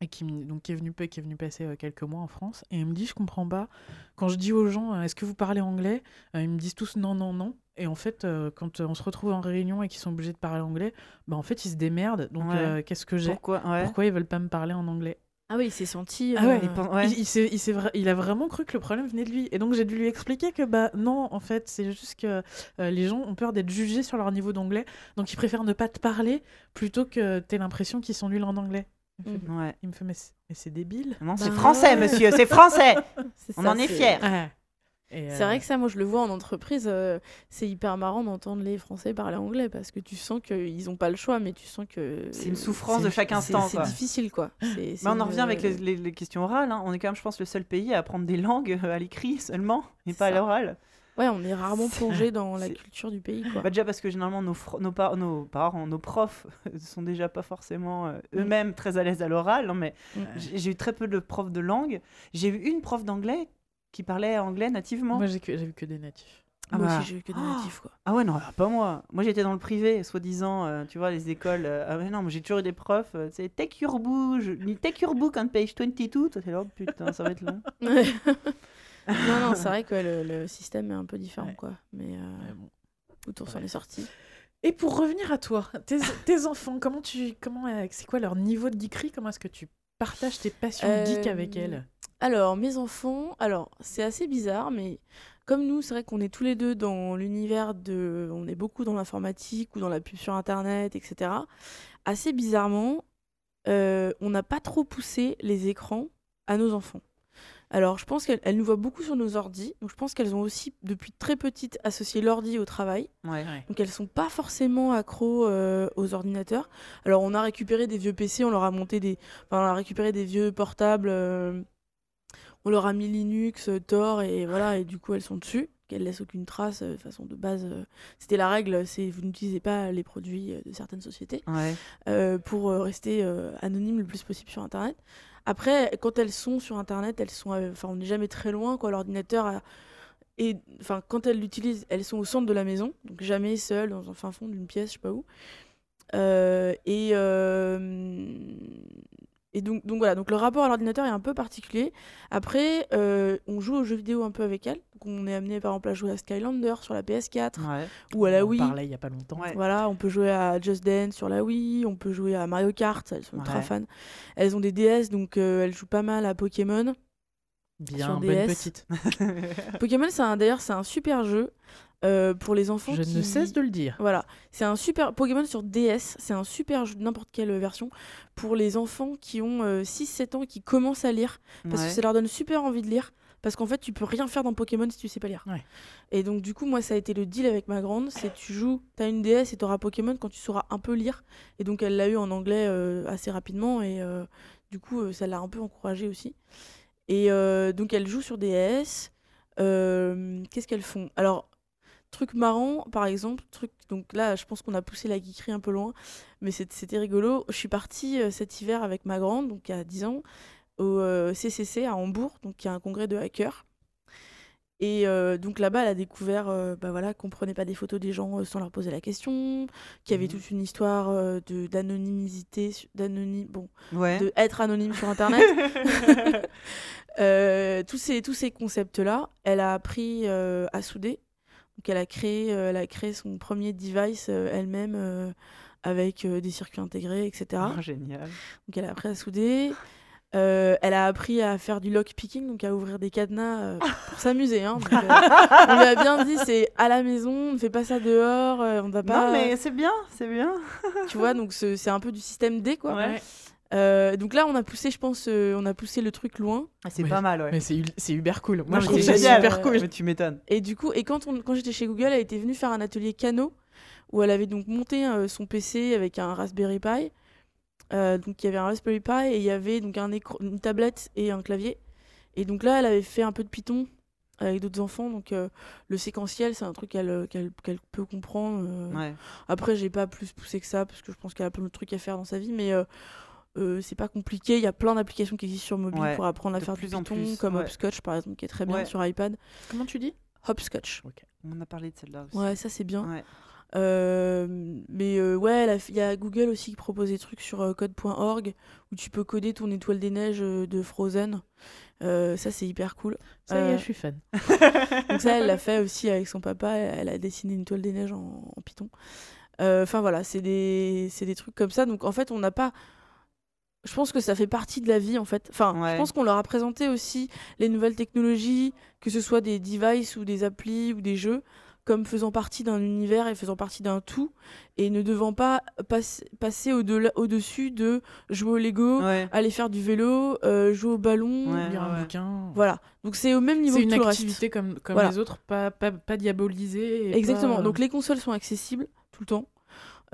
et qui, donc, qui, est venu, qui est venu passer euh, quelques mois en France. Et il me dit, je comprends pas. Quand je dis aux gens, euh, est-ce que vous parlez anglais Euh, Ils me disent tous non, non, non. Et en fait, euh, quand euh, on se retrouve en réunion et qu'ils sont obligés de parler anglais, bah, en fait, ils se démerdent. Donc, Ouais. euh, qu'est-ce que j'ai? Pourquoi? Ouais. Pourquoi ils veulent pas me parler en anglais? Ah oui, il s'est senti. Ah ouais, euh, Il pense- ouais. il, il s'est- il s'est vra- il a vraiment cru que le problème venait de lui. Et donc j'ai dû lui expliquer que bah non, en fait, c'est juste que euh, les gens ont peur d'être jugés sur leur niveau d'anglais. Donc ils préfèrent ne pas te parler plutôt que t'aies l'impression qu'ils sont nuls en anglais. Il me fait, Ouais. il me fait, mais c'est débile. Non, c'est Bah français, monsieur, c'est français. On ça, en est c'est- fiers. C'est euh, vrai que ça, moi, je le vois en entreprise. euh, c'est hyper marrant d'entendre les Français parler anglais parce que tu sens qu'ils n'ont pas le choix, mais tu sens que. C'est une souffrance de chaque instant. C'est quoi. difficile, quoi. Mais on en revient avec les, les- les questions orales. hein. On est quand même, je pense, le seul pays à apprendre des langues euh, à l'écrit seulement, et pas à l'oral. Ouais, on est rarement plongé dans la culture du pays, quoi. Bah, déjà parce que généralement nos, fr- nos, par- nos parents, nos profs sont déjà pas forcément euh, eux-mêmes très à l'aise à l'oral. hein, mais Mm. j'ai eu très peu de profs de langue. J'ai eu une prof d'anglais qui parlait anglais nativement. Moi j'ai que- j'ai vu que des natifs. Ah Moi bah. aussi, j'ai eu que des Oh. natifs, quoi. Ah ouais, non, alors, pas moi. Moi, j'étais dans le privé, soi-disant, euh, tu vois, les écoles. euh, ah ouais, non, moi, j'ai toujours eu des profs, euh, tu sais, take your book, take your book on page 22. Toi, t'es là, oh, putain, ça va être long. non, non, c'est vrai que le, le système est un peu différent, Ouais. quoi. Mais euh, Ouais, bon. on s'en Ouais. est sorti. Et pour revenir à toi, tes, tes enfants, comment tu, comment, euh, c'est quoi leur niveau de geekerie? Comment est-ce que tu partages tes passions geek Euh, avec elles Alors, mes enfants, alors c'est assez bizarre, mais comme nous, c'est vrai qu'on est tous les deux dans l'univers de. On est beaucoup dans l'informatique ou dans la pub sur internet, etc. Assez bizarrement, euh, on n'a pas trop poussé les écrans à nos enfants. Alors, je pense qu'elles elles nous voient beaucoup sur nos ordis, donc je pense qu'elles ont aussi, depuis très petites, associé l'ordi au travail. Ouais. Donc elles sont pas forcément accros euh, aux ordinateurs. Alors on a récupéré des vieux PC, on leur a monté des, enfin, on a récupéré des vieux portables, euh, on leur a mis Linux, euh, Tor et voilà et du coup elles sont dessus. Qu'elles laissent aucune trace, euh, de façon de base, euh, c'était la règle, c'est vous n'utilisez pas les produits euh, de certaines sociétés Ouais. euh, pour euh, rester euh, anonyme le plus possible sur Internet. Après, quand elles sont sur Internet, elles sont, euh, enfin, on n'est jamais très loin, quoi. L'ordinateur a- enfin, quand elles l'utilisent, elles sont au centre de la maison, donc jamais seules dans un fin fond d'une pièce, je sais pas où. Euh, et euh, et donc, donc voilà, donc le rapport à l'ordinateur est un peu particulier. Après, euh, on joue aux jeux vidéo un peu avec elles. Donc on est amené par exemple à jouer à Skylander sur la PS4 Ouais. ou à la On Wii. parlait il y a pas longtemps. Ouais. Voilà, on peut jouer à Just Dance sur la Wii, on peut jouer à Mario Kart, elles sont ultra fans. Elles ont des DS, donc euh, elles jouent pas mal à Pokémon. Bien, bonne DS. petite. Pokémon, c'est un- d'ailleurs, c'est un super jeu euh, pour les enfants. Je qui... ne cesse de le dire. Voilà, c'est un super Pokémon sur DS, c'est un super jeu n'importe quelle version pour les enfants qui ont 6-7 ans et qui commencent à lire parce Ouais. que ça leur donne super envie de lire parce qu'en fait tu peux rien faire dans Pokémon si tu sais pas lire. Ouais. Et donc du coup moi ça a été le deal avec ma grande, c'est tu joues, t'as une DS et t'auras Pokémon quand tu sauras un peu lire et donc elle l'a eu en anglais euh, assez rapidement et euh, du coup euh, ça l'a un peu encouragée aussi. Et euh, donc elles jouent sur DS. Euh, Qu'est-ce qu'elles font? Alors truc marrant par exemple truc donc là je pense qu'on a poussé la geekerie un peu loin mais c'était rigolo je suis partie euh, cet hiver avec ma grande donc à 10 ans au euh, CCC à Hambourg donc il y a un congrès de hackers et euh, donc là-bas elle a découvert euh, bah voilà qu'on prenait pas des photos des gens euh, sans leur poser la question qu'il y avait Mhm. toute une histoire euh, de d'anonymité d'anonyme bon Ouais. de être anonyme sur internet Euh, tous ces tous ces concepts là elle a appris euh, à souder donc elle a créé euh, elle a créé son premier device euh, elle-même euh, avec des circuits intégrés etc Ah, génial. donc elle a appris à souder Euh, elle a appris à faire du lockpicking donc à ouvrir des cadenas euh, pour s'amuser hein. Euh, on lui a bien dit c'est à la maison on ne fait pas ça dehors on ne va pas Non, mais c'est bien, c'est bien. tu vois donc ce- c'est un peu du système D quoi Ouais. Euh, donc là on a poussé je pense euh, on a poussé le truc loin Ah, c'est Ouais. pas mal, ouais. Mais c'est c'est hyper cool. Moi, Non, je trouve ça génial. super cool. Mais tu m'étonnes. Et du coup, et quand, on, quand j'étais chez Google, elle était venue faire un atelier Cano où elle avait donc monté euh, son PC avec un Raspberry Pi. Euh, donc il y avait un Raspberry Pi et il y avait donc un écran, une tablette et un clavier. Et donc là, elle avait fait un peu de Python avec d'autres enfants. Donc euh, le séquentiel, c'est un truc qu'elle qu'elle qu'elle peut comprendre. euh. Ouais. Après, j'ai pas plus poussé que ça parce que je pense qu'elle a plein de trucs à faire dans sa vie, mais euh, euh, c'est pas compliqué. Il y a plein d'applications qui existent sur mobile Ouais, pour apprendre à de faire du plus Python, plus, comme ouais. Hopscotch par exemple, qui est très bien Ouais. sur iPad. Comment tu dis? Hopscotch. On a parlé de celle-là aussi. Ouais, ça c'est bien. Ouais. Euh, mais euh, ouais, il y a Google aussi qui propose des trucs sur euh, code.org où tu peux coder ton étoile des neiges euh, de Frozen. Euh, ça, c'est hyper cool. Ça y est, je suis fan. donc ça, elle l'a fait aussi avec son papa. Elle, a dessiné une toile des neiges en, en Python. Euh, Enfin voilà, c'est des, c'est des trucs comme ça. Donc en fait, on n'a pas. Je pense que ça fait partie de la vie en fait. Enfin, Ouais. je pense qu'on leur a présenté aussi les nouvelles technologies, que ce soit des devices ou des applis ou des jeux, comme faisant partie d'un univers et faisant partie d'un tout, et ne devant pas passe- passer au-dessus de jouer au Lego, Ouais. aller faire du vélo, euh, jouer au ballon. Ouais, Lire un ouais. bouquin. Voilà. Donc c'est au même niveau C'est que une tout le reste. activité comme, comme Voilà. les autres, pas, pas, pas diabolisée. et Exactement. pas- Donc les consoles sont accessibles tout le temps.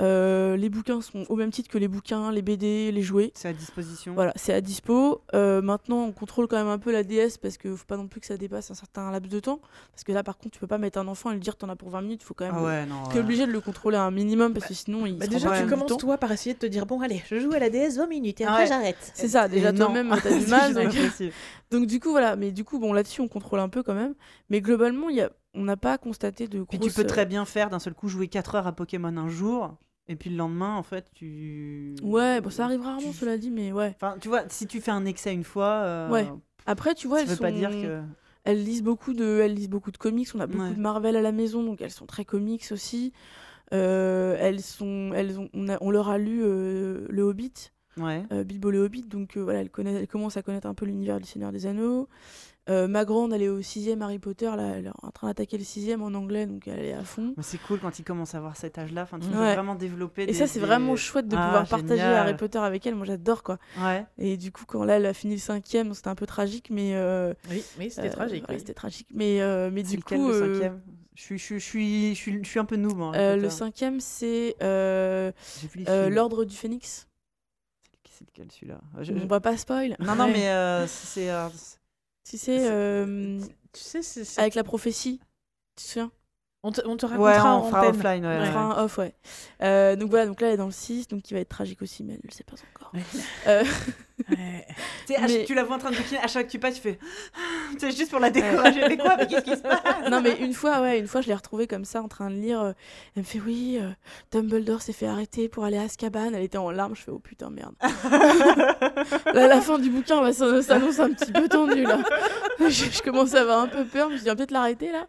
Euh, les bouquins sont au même titre que les bouquins, les BD, les jouets. C'est à disposition. Voilà, c'est à dispo. Euh, maintenant, on contrôle quand même un peu la DS parce qu'il faut pas non plus que ça dépasse un certain laps de temps. Parce que là, par contre, tu peux pas mettre un enfant et lui dire t'en as pour 20 minutes. Il faut quand même. Ah ouais, non. T'es ouais. obligé de le contrôler à un minimum parce que sinon, il Bah se déjà, rend pas tu commences toi par essayer de te dire bon, allez, je joue à la DS 20 minutes et Ah après ouais. j'arrête. C'est ça, déjà toi-même, t'as du mal. donc-. Donc du coup, voilà. Mais du coup, bon, là-dessus, on contrôle un peu quand même. Mais globalement, il y a... on n'a pas constaté de Puis grosses... tu peux très bien faire d'un seul coup jouer 4 heures à Pokémon un jour, et puis le lendemain, en fait, tu. Ouais, bon, ça arrive rarement, tu- cela dit, mais ouais. Enfin, tu vois, si tu fais un excès une fois, euh, Ouais. Après, tu vois, ça elles veut pas dire que. Elles lisent beaucoup de, elles lisent beaucoup de comics. On a beaucoup Ouais. de Marvel à la maison, donc elles sont très comics aussi. Euh, elles sont, elles ont, on, a- on leur a lu euh, le Hobbit, Ouais. euh, Bilbo le Hobbit, donc euh, voilà, elles, connaissent, elles commencent à connaître un peu l'univers du Seigneur des Anneaux. Euh, ma grande, elle est au sixième Harry Potter, là, elle est en train d'attaquer le sixième en anglais, donc elle est à fond. C'est cool quand ils commencent à avoir cet âge-là. Enfin, tu peux Ouais. vraiment développer. Et des- ça, c'est des- vraiment chouette de Ah, pouvoir partager. Harry Potter avec elle. Moi, j'adore quoi. Ouais. Et du coup, quand là, elle a fini le cinquième, c'était un peu tragique, mais euh, Oui, oui c'était euh, tragique. oui. C'était tragique, mais euh, mais du lequel coup, le cinquième? Je suis, je, suis, je, suis, je, suis, un peu noob. hein, Euh, le cinquième, c'est euh, euh, l'Ordre du Phénix. C'est lequel celui-là? Je- On va pas spoil. Non, non, mais euh, c'est. Si c'est c'est- euh, Tu sais, c'est- c'est- avec la prophétie, tu te souviens? On, te, on te Ouais, racontera en on fera antenne. offline. Ouais, On ouais. fera un off, ouais. Euh, donc voilà, donc là, elle est dans le 6, donc qui va être tragique aussi, mais elle ne le sait pas encore. Ouais. Euh, Ouais. Mais- tu la vois en train de bouquiner, à chaque fois que tu passes, tu fais. C'est juste pour la décourager. Mais quoi Mais qu'est-ce qui se passe? Non, mais une fois, ouais, une fois, je l'ai retrouvée comme ça en train de lire. euh, elle me fait Oui, euh, Dumbledore s'est fait arrêter pour aller à Azkaban. Elle était en larmes. Je fais Oh putain, merde. là, la fin du bouquin va s- s'annonce un petit peu tendue, là. je, je commence à avoir un peu peur. Je me dit, Ah, peut-être l'arrêter, là.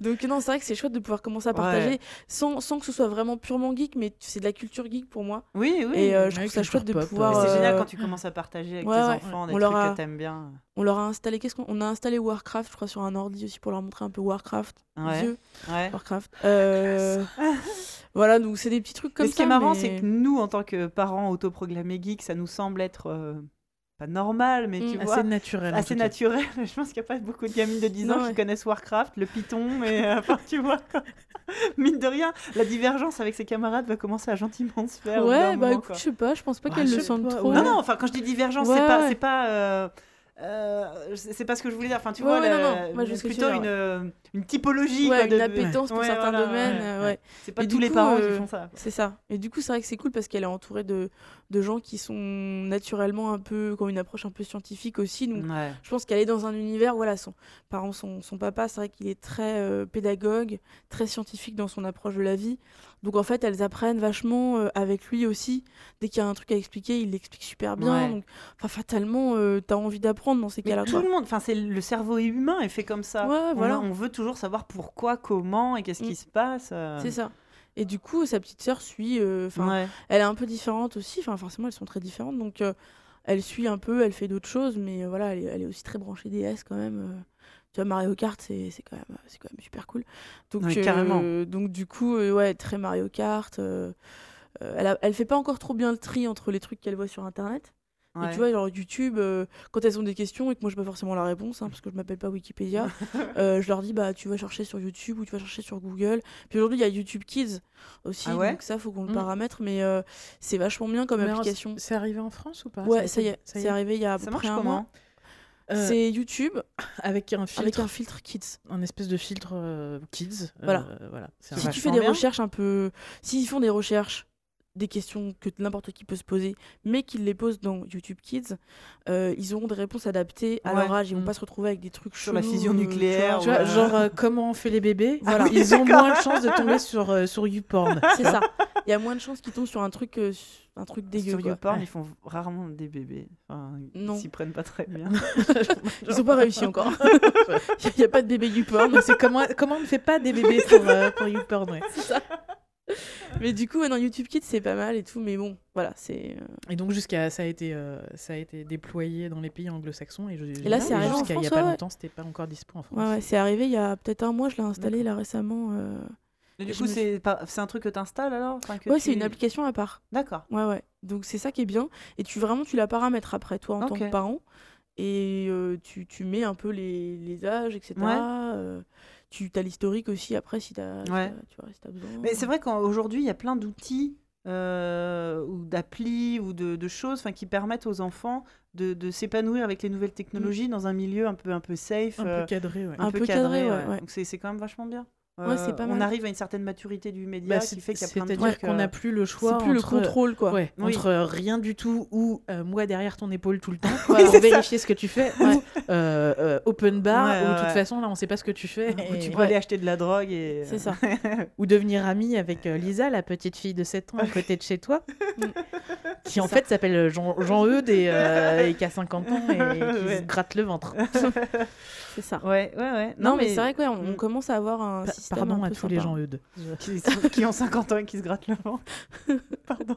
Donc, non, c'est vrai que c'est chouette de pouvoir commencer à partager Ouais. sans, sans que ce soit vraiment purement geek, mais c'est de la culture geek pour moi. Oui, oui. Et euh, je trouve ça chouette de pop, pouvoir. C'est euh, génial quand tu commences à partager avec ouais, tes ouais. enfants des On trucs leur a- que t'aimes bien. On leur a installé, qu'est-ce qu'on on a installé Warcraft, je crois, sur un ordi aussi pour leur montrer un peu Warcraft. Ouais. Warcraft. Euh, voilà, donc c'est des petits trucs comme Mais ce ça. qui est marrant, mais- c'est que nous, en tant que parents autoproclamés geeks, ça nous semble être euh, pas normal, mais Mm. tu vois, Assez naturel. assez naturel. Je pense qu'il n'y a pas beaucoup de gamines de 10 ans Non, qui connaissent Warcraft, le Python, mais euh, enfin, tu vois, quoi. mine de rien, la divergence avec ses camarades va commencer à gentiment se faire. Ouais, bah moment, écoute, quoi. je sais pas, je pense pas Ouais, qu'elle le sente pas, trop. Non, non, enfin, quand je dis divergence, Ouais, c'est pas. C'est pas euh, euh, c'est pas ce que je voulais dire. Enfin, tu Ouais, vois, ouais, non, non. Moi, je plutôt une, dire, euh, une typologie. Ouais, quoi, une de- appétence pour certains voilà, domaines. C'est pas Et tous les parents qui euh, font ça. C'est ça. Et du coup, c'est vrai que c'est cool parce qu'elle est entourée de, de gens qui sont naturellement un peu, qui ont une approche un peu scientifique aussi. Donc, je pense qu'elle est dans un univers, voilà, son, par exemple, son, son papa, c'est vrai qu'il est très euh, pédagogue, très scientifique dans son approche de la vie. Donc en fait, elles apprennent vachement euh, avec lui aussi. Dès qu'il y a un truc à expliquer, il l'explique super bien. Ouais. Donc, enfin, fatalement, euh, t'as envie d'apprendre dans ces cas-là. tout quoi. le monde, enfin c'est le cerveau humain est fait comme ça. Ouais, on, voilà. on veut toujours savoir pourquoi, comment et qu'est-ce qui Mm. se passe. euh. C'est ça. Et du coup, sa petite sœur suit. Enfin, Ouais. elle est un peu différente aussi. Enfin, forcément, elles sont très différentes. Donc, elle suit un peu, elle fait d'autres choses, mais voilà, elle est, elle est aussi très branchée DS quand même. Tu vois, Mario Kart, c'est c'est quand, même- c'est quand même super cool. Donc, Ouais, carrément. euh, donc du coup, euh, ouais, très Mario Kart. euh, euh, elle, a- elle fait pas encore trop bien le tri entre les trucs qu'elle voit sur Internet. Et tu vois, genre YouTube, quand elles ont des questions et que moi, je pas forcément la réponse, hein, parce que je m'appelle pas Wikipédia, je leur dis, bah, tu vas chercher sur YouTube ou tu vas chercher sur Google. Puis aujourd'hui, il y a YouTube Kids aussi, Ah ouais donc ça, faut qu'on le Mm. paramètre, mais c'est vachement bien comme Mais application. C'est arrivé en France ou pas? Ouais, ça y été- est, c'est arrivé il y a à peu ça marche près un mois? Euh, C'est YouTube avec un filtre, avec un filtre Kids. un espèce de filtre euh, kids. Voilà. euh, voilà. Si tu fais des bien. recherches un peu. S'ils font des recherches, des questions que n'importe qui peut se poser, mais qu'ils les posent dans YouTube Kids, euh, ils auront des réponses adaptées à Ouais. leur âge. Ils vont Mm. pas se retrouver avec des trucs Sur la chelous, fusion euh, nucléaire, tu vois, Ouais. genre euh, comment on fait les bébés Voilà. Ils ont moins de chances de tomber sur, euh, sur YouPorn. C'est ça. il y a moins de chances qu'ils tombent sur un truc, euh, un truc dégueu. Sur. YouPorn, Ouais. ils font rarement des bébés. Enfin, Non. Ils s'y prennent pas très bien. Ils ont pas réussi encore. Il n'y a pas de bébé YouPorn. C'est comment, comment on ne fait pas des bébés pour, euh, pour YouPorn, ouais. Mais du coup, dans YouTube Kids, c'est pas mal et tout. Mais bon, voilà, c'est. euh, Et donc jusqu'à ça a été euh, ça a été déployé dans les pays anglo-saxons et, je- Et là, c'est arrivé jusqu'à il y a pas ouais. longtemps c'était pas encore dispo en France. Ouais, ouais, c'est arrivé il y a peut-être un mois. Je l'ai installé là récemment. euh. Mais du coup, me c'est pas... c'est un truc que tu installes alors? Enfin, que Ouais, tu- c'est une application à part. D'accord. Ouais, ouais. Donc c'est ça qui est bien. Et tu vraiment, tu la paramètres après, toi, en tant que parent. Et euh, tu, tu mets un peu les, les âges, etc. Ouais. Euh, tu as l'historique aussi après si tu as, Ouais. tu vois, si t'as besoin. Mais c'est vrai qu'aujourd'hui, il y a plein d'outils euh, ou d'applis ou de, de choses qui permettent aux enfants de, de s'épanouir avec les nouvelles technologies dans un milieu un peu, un peu safe. Un euh, peu cadré, ouais. Un peu cadré, ouais, ouais. Donc c'est quand même vachement bien. Ouais, c'est pas on mal. arrive à une certaine maturité du média Bah, qui c'est- fait qu'il y a plein de C'est-à-dire trucs. qu'on euh, n'a plus le choix c'est plus le contrôle, quoi. Ouais, Oui. entre euh, rien du tout ou euh, moi derrière ton épaule tout le temps Voilà. pour vérifier ce que tu fais Ouais. ou euh, euh, open bar Ouais, ou de ouais. toute façon là on sait pas ce que tu fais où et- tu peux ouais. aller acheter de la drogue et. C'est ça. ou devenir ami avec euh, Lisa la petite fille de 7 ans à côté de chez toi qui en ça. fait s'appelle Jean, Jean Eudes et, euh, et qui a 50 ans et qui Ouais. se gratte le ventre. C'est ça. Ouais, ouais, ouais. Non, mais, c'est vrai qu'on on Mm. commence à avoir un Pa- système Pardon à tous les gens Eudes. qui, qui ont 50 ans et qui se grattent le ventre. Pardon.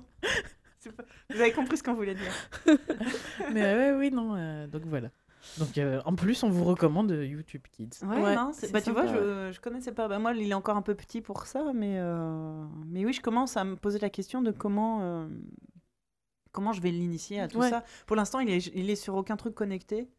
Pas- Vous avez compris ce qu'on voulait dire. Mais ouais, oui, non. euh, donc voilà. Donc euh, en plus, on vous recommande euh, YouTube Kids. Ouais, Ouais, non, c'est- c'est bah, tu vois, je, je connaissais pas. Bah, moi, il est encore un peu petit pour ça, mais, euh, mais oui, je commence à me poser la question de comment, euh, comment je vais l'initier à tout Ouais. ça. Pour l'instant, il est, il est sur aucun truc connecté.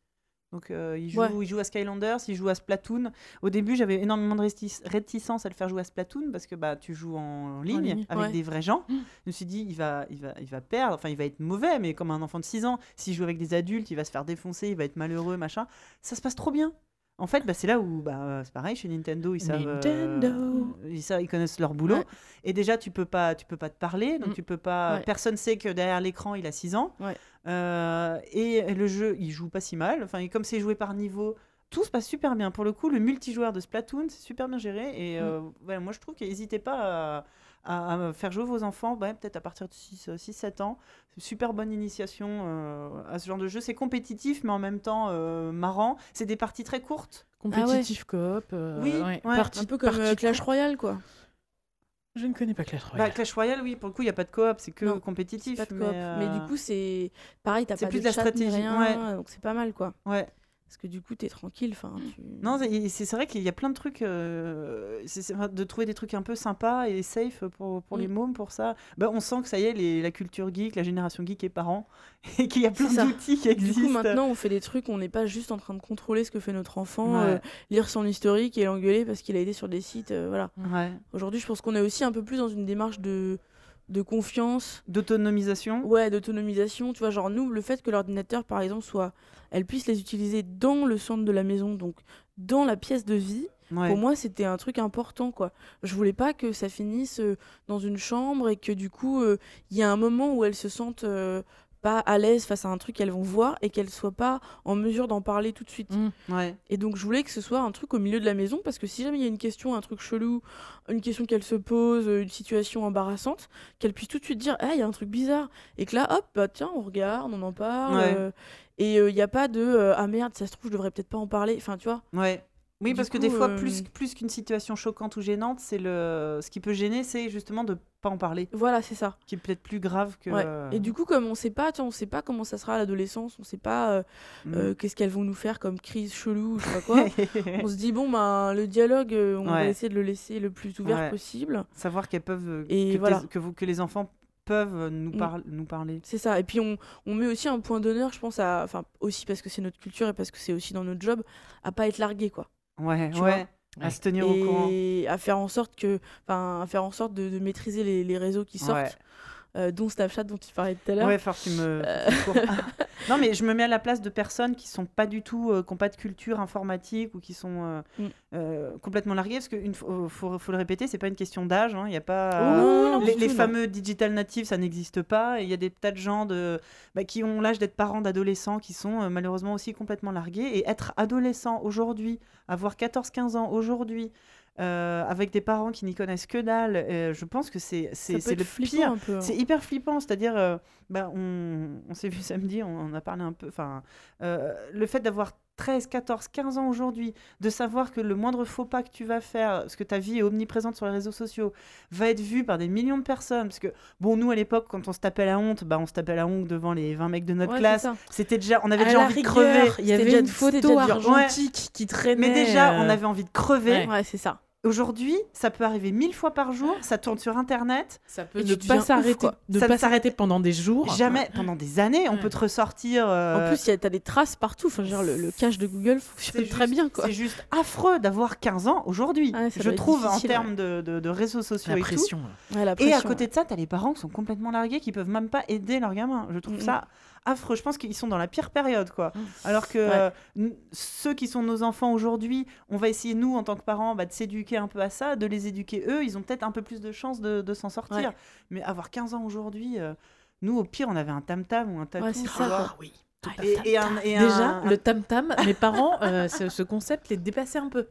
Donc, euh, il, joue, Ouais. il joue à Skylanders, il joue à Splatoon. Au début, j'avais énormément de réti- réticence à le faire jouer à Splatoon parce que bah, tu joues en ligne, ligne, avec ouais. des vrais gens. Mm. Je me suis dit, il va, il, va, il va perdre, enfin, il va être mauvais, mais comme un enfant de 6 ans, s'il joue avec des adultes, il va se faire défoncer, il va être malheureux, machin. Ça se passe trop bien. En fait, bah, c'est là où bah, c'est pareil chez Nintendo, ils savent, euh, ils savent, ils connaissent leur boulot. Ouais. Et déjà, tu peux pas, tu peux pas te parler, donc Mm. tu peux pas. Ouais. Personne sait que derrière l'écran, il a 6 ans. Ouais. Euh, et le jeu, il joue pas si mal. Enfin, et comme c'est joué par niveau, tout se passe super bien. Pour le coup, le multijoueur de Splatoon, c'est super bien géré. Et euh, ouais, moi, je trouve qu'hésitez pas à, à- à faire jouer vos enfants, ouais, peut-être à partir de 6-7 ans. C'est une super bonne initiation euh, à ce genre de jeu. C'est compétitif, mais en même temps euh, marrant. C'est des parties très courtes. Compétitif coop. euh, Oui, ouais, ouais. partie- Un peu comme euh, Clash coop. Royale, quoi. Je ne connais pas Clash Bah, Royale. Clash Royale, oui, pour le coup, il n'y a pas de coop, c'est que Non, compétitif. Pas de mais, coop. Mais, euh, du coup, c'est pareil, t'as c'est pas plus de de la chat ni stratégie, rien, ouais. donc c'est pas mal, quoi. ouais. Parce que du coup, t'es tranquille. Enfin, tu... Non, c'est vrai qu'il y a plein de trucs. euh, c'est de trouver des trucs un peu sympas et safe pour, pour les Mm. mômes, pour ça. Bah, on sent que ça y est, les- la culture geek, la génération geek est parent. Et qu'il y a plein d'outils qui Du existent. coup, maintenant, on fait des trucs, on n'est pas juste en train de contrôler ce que fait notre enfant, Ouais. euh, lire son historique et l'engueuler parce qu'il a été sur des sites. euh, voilà. Ouais. Aujourd'hui, je pense qu'on est aussi un peu plus dans une démarche de, de confiance, D'autonomisation. ouais, d'autonomisation. Tu vois, genre nous, le fait que l'ordinateur, par exemple, soit, elle puisse les utiliser dans le centre de la maison, donc dans la pièce de vie. Ouais. Pour moi, c'était un truc important, quoi. Je voulais pas que ça finisse euh, dans une chambre et que du coup, euh, il y a un moment où elles se sentent euh, pas à l'aise face à un truc qu'elles vont voir et qu'elles soient pas en mesure d'en parler tout de suite. Mm. Ouais. Et donc, je voulais que ce soit un truc au milieu de la maison parce que si jamais il y a une question, un truc chelou, une question qu'elle se pose, euh, une situation embarrassante, qu'elle puisse tout de suite dire, ah, il y a un truc bizarre. Et que là, hop, bah tiens, on regarde, on en parle. Ouais. euh, et il n'y a pas de, euh, ah merde, ça se trouve, je devrais peut-être pas en parler. Enfin, tu vois. Ouais. Oui, Du parce que des fois, euh, plus, plus qu'une situation choquante ou gênante, c'est le ce qui peut gêner, c'est justement de pas en parler, Voilà, c'est ça. qui est peut-être plus grave que. Ouais. Et du coup, comme on sait pas, vois, on sait pas comment ça sera à l'adolescence, on sait pas euh, Mm. euh, qu'est-ce qu'elles vont nous faire comme crise chelou, ou je sais pas quoi. on se dit bon ben le dialogue, euh, on va essayer de le laisser le plus ouvert Ouais. possible. Savoir qu'elles peuvent. euh, Et que, voilà. que, vous, que les enfants peuvent euh, nous, Mm. par- nous parler. C'est ça. Et puis on, on met aussi un point d'honneur, je pense à, enfin aussi parce que c'est notre culture et parce que c'est aussi dans notre job, à pas être largué quoi. Ouais, Tu ouais. vois À se tenir au courant. Et à faire en sorte que, à faire en sorte de, de maîtriser les, les réseaux qui sortent, Ouais. Euh, dont Snapchat dont tu parlais tout à l'heure. Ouais, que tu me. Euh. non, mais je me mets à la place de personnes qui sont pas du tout, euh, qui n'ont pas de culture informatique ou qui sont euh, Mm. complètement larguées. Parce qu'il faut, faut, faut le répéter, c'est pas une question d'âge. Il y a pas. Oh, non, les du les tout, non. fameux digital natives, ça n'existe pas. Il y a des tas de gens de, bah, qui ont l'âge d'être parents d'adolescents qui sont malheureusement aussi complètement largués. Et être adolescent aujourd'hui, avoir 14-15 ans aujourd'hui, euh, avec des parents qui n'y connaissent que dalle, euh, je pense que c'est le pire. hein. C'est hyper flippant, c'est-à-dire, euh, bah, on, on s'est vu samedi, on en a parlé un peu, enfin, le fait d'avoir 13, 14, 15 ans aujourd'hui, de savoir que le moindre faux pas que tu vas faire, parce que ta vie est omniprésente sur les réseaux sociaux, va être vu par des millions de personnes, parce que, bon, nous, à l'époque, quand on se tapait la honte, bah, on se tapait la honte devant les 20 mecs de notre Ouais, classe, c'était déjà, on avait À déjà envie de crever. Il y avait déjà- une photo argentique qui traînait. Mais déjà, on euh, avait envie de crever. Ouais. Ouais, c'est ça. Aujourd'hui, ça peut arriver mille fois par jour, ça tourne sur Internet. Ça peut Et ne pas s'arrêter, ne pas s'arrêter pendant des jours. Jamais, pendant des années, on Ouais. peut te ressortir. euh, En plus, t'as des traces partout. Enfin, genre, le, le cache de Google fonctionne c'est très juste- bien. C'est juste affreux d'avoir 15 ans aujourd'hui. Ouais, ça je trouve en termes de, de- de réseaux sociaux la et pression. là. Ouais, la tout. Et à pression, côté de ça, t'as les parents qui sont complètement largués, qui peuvent même pas aider leurs gamins. Je trouve Mhm. ça affreux. Je pense qu'ils sont dans la pire période, quoi. Alors que Ouais. euh, ceux qui sont nos enfants aujourd'hui, on va essayer, nous, en tant que parents, bah, de s'éduquer un peu à ça, de les éduquer eux. Ils ont peut-être un peu plus de chances de, de s'en sortir. Ouais. Mais avoir 15 ans aujourd'hui, euh, nous, au pire, on avait un tam-tam ou un tatou. Ouais, c'est ça, vois. quoi. Oui. Et, et un, et Déjà, un- le tam-tam, mes parents, euh, ce, ce concept les dépassait un peu.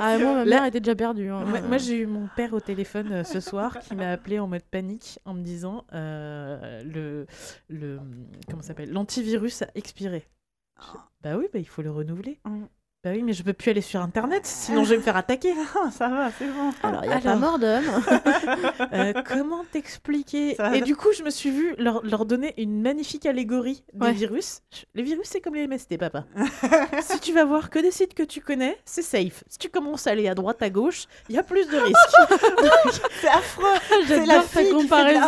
Ah, moi, ma Là- mère était déjà perdue. hein. Moi, moi, j'ai eu mon père au téléphone euh, ce soir qui m'a appelé en mode panique en me disant euh, le, le comment s'appelle l'antivirus a expiré. Je- Bah oui, bah, il faut le renouveler. Mm. Bah oui, mais je peux plus aller sur internet, sinon je vais me faire attaquer. Ah, ça va, c'est bon. Alors, il n'y a pas mort d'homme. Euh, comment t'expliquer va. Et du coup, je me suis vue leur, leur donner une magnifique allégorie des Ouais. virus. Les virus, c'est comme les MST, papa. si tu vas voir que des sites que tu connais, c'est safe. Si tu commences à aller à droite, à gauche, il y a plus de risques. C'est affreux. J'adore ta fille qui fait de comparaison.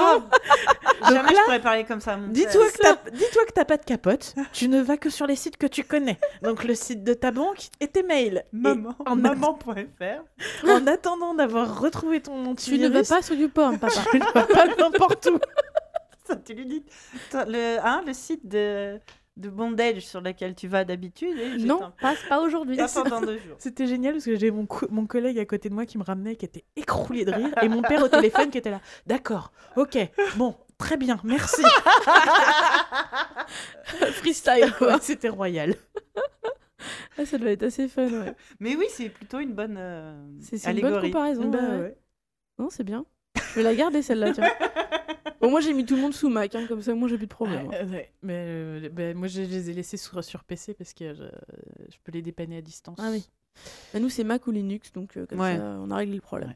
la- Jamais Donc je là, pourrais parler comme ça à mon Dis-toi que t'as- dis-toi que t'as pas de capote, tu ne vas que sur les sites que tu connais. Donc le site de ta banque et tes mails. Maman, en, maman.fr. en attendant d'avoir retrouvé ton Tu ne antivirus, vas pas sur YouPorn, papa. tu ne vas pas n'importe où. Ça, tu lui dis. Le, hein, le site de, de bondage sur lequel tu vas d'habitude. Non, passe pas aujourd'hui. C'était génial parce que j'ai mon, co- mon collègue à côté de moi qui me ramenait, qui était écroulé de rire, et mon père au téléphone qui était là. D'accord, ok, bon, très bien, merci. Freestyle, quoi. C'était royal. Ah, ça doit être assez fun, ouais. Mais oui, c'est plutôt une bonne euh, C'est une bonne comparaison. Bah ouais, ouais. ouais. Non, c'est bien. Je vais la garder, celle-là, tiens. Bon, moi, j'ai mis tout le monde sous Mac, hein, comme ça, moi, j'ai plus de problème. Euh, ouais, Mais euh, bah, moi, je les ai laissés sur, sur PC parce que je, je peux les dépanner à distance. Ah oui. Bah, nous, c'est Mac ou Linux, donc euh, comme Ouais. ça, on a réglé le problème.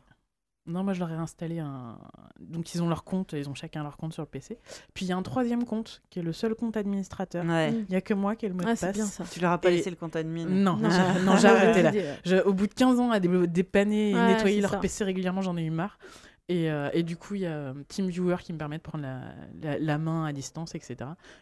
Non, moi je leur ai installé un. Donc ils ont leur compte, ils ont chacun leur compte sur le PC. Puis il y a un troisième compte qui est le seul compte administrateur. Ouais. Il n'y a que moi qui ai le mot Ah, de c'est passe. bien ça. Tu leur as pas Et- laissé le compte admin. Non, Non. j'ai- non, j'ai arrêté là. Je- au bout de 15 ans à dé- dépanner et Ouais, nettoyer leur ça. PC régulièrement, j'en ai eu marre. Et, euh, et du coup, il y a euh, TeamViewer qui me permet de prendre la, la- la main à distance, etc.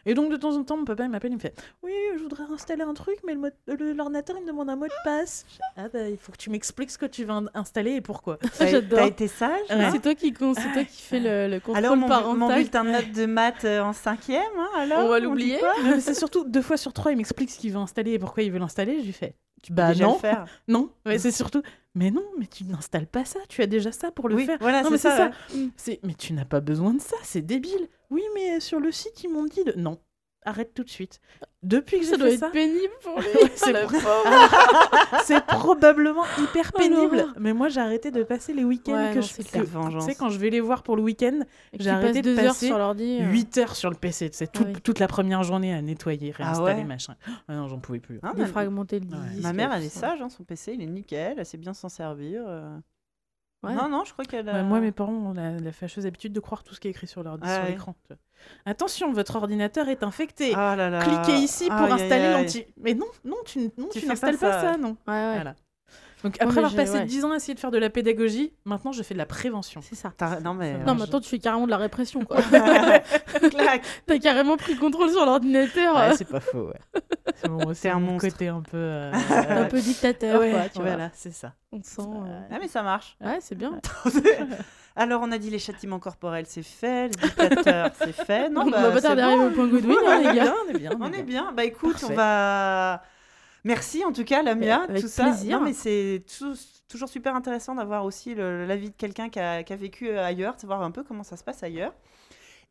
Et donc, de temps en temps, mon papa il m'appelle, il me fait Oui, je voudrais installer un truc, mais le- l'ordinateur, il me demande un mot de passe. Ah, bah, il faut que tu m'expliques ce que tu vas in- installer et pourquoi. J'adore. t'as été sage Ouais. C'est toi qui, con- toi qui fais le, le contrôle Alors, mon, parental. mon bulletin de notes de maths euh, en cinquième, hein, alors On va l'oublier. c'est surtout deux fois sur trois, il m'explique ce qu'il veut installer et pourquoi il veut l'installer. Je lui fais Tu peux Bah déjà non. le faire. Non, mais c'est surtout Mais non, mais tu n'installes pas ça, tu as déjà ça pour le Oui, faire. voilà, non, mais c'est ça, ça. ouais. C'est mais tu n'as pas besoin de ça, c'est débile. Oui, mais sur le site, ils m'ont dit de non. Arrête tout de suite. Depuis que Ça j'ai doit fait être ça, pénible pour lui. Ouais, c'est pauvre. c'est probablement hyper Oh, pénible. mais moi, j'ai arrêté de passer les week-ends Ouais, que non, je c'est que- clair. Tu Vengeance. sais, quand je vais les voir pour le week-end, Et J'ai arrêté de deux heures passer sur l'ordi. euh. 8 heures sur le PC. C'est toute, Ah oui. toute la première journée à nettoyer, Ah réinstaller, ouais machin. Ah non, j'en pouvais plus. Hein, ma, Défragmenter le Ouais. disque. ma mère, elle est ça. sage, hein, son PC, il est nickel, elle sait bien s'en servir. euh. Ouais. Non, non, je crois qu'elle a... Bah, moi, mes parents ont la, la fâcheuse habitude de croire tout ce qui est écrit sur leur Ah sur l'écran. Attention, votre ordinateur est infecté. Ah là là. Cliquez ici pour installer l'anti. Mais non, non, tu, non, Tu n'installes pas pas, ça. ça, non. Ouais, ouais. Voilà. Donc après avoir passé ouais. 10 ans à essayer de faire de la pédagogie, maintenant je fais de la prévention. C'est ça. Non, mais... Ça euh, Non, je- maintenant tu fais carrément de la répression, quoi. Clac. T'as carrément pris le contrôle sur l'ordinateur. Ouais, c'est pas faux, ouais. C'est un mon monstre. côté un peu... euh, un peu dictateur, ouais, quoi. Tu vois. voilà, c'est ça. On sent. euh, Ah, mais ça marche. Ouais, c'est bien. Alors, on a dit les châtiments corporels, c'est fait. Les dictateurs, c'est fait. Non, on bah, va pas tarder bon. d'arriver au point Godwin, hein, les gars. on est bien, On est bien. Bah écoute, Parfait. on va. Merci en tout cas, Lamia, Avec tout ça. plaisir. Non, mais c'est tou- toujours super intéressant d'avoir aussi l'avis de quelqu'un qui a, qui a vécu euh, ailleurs, de savoir un peu comment ça se passe ailleurs.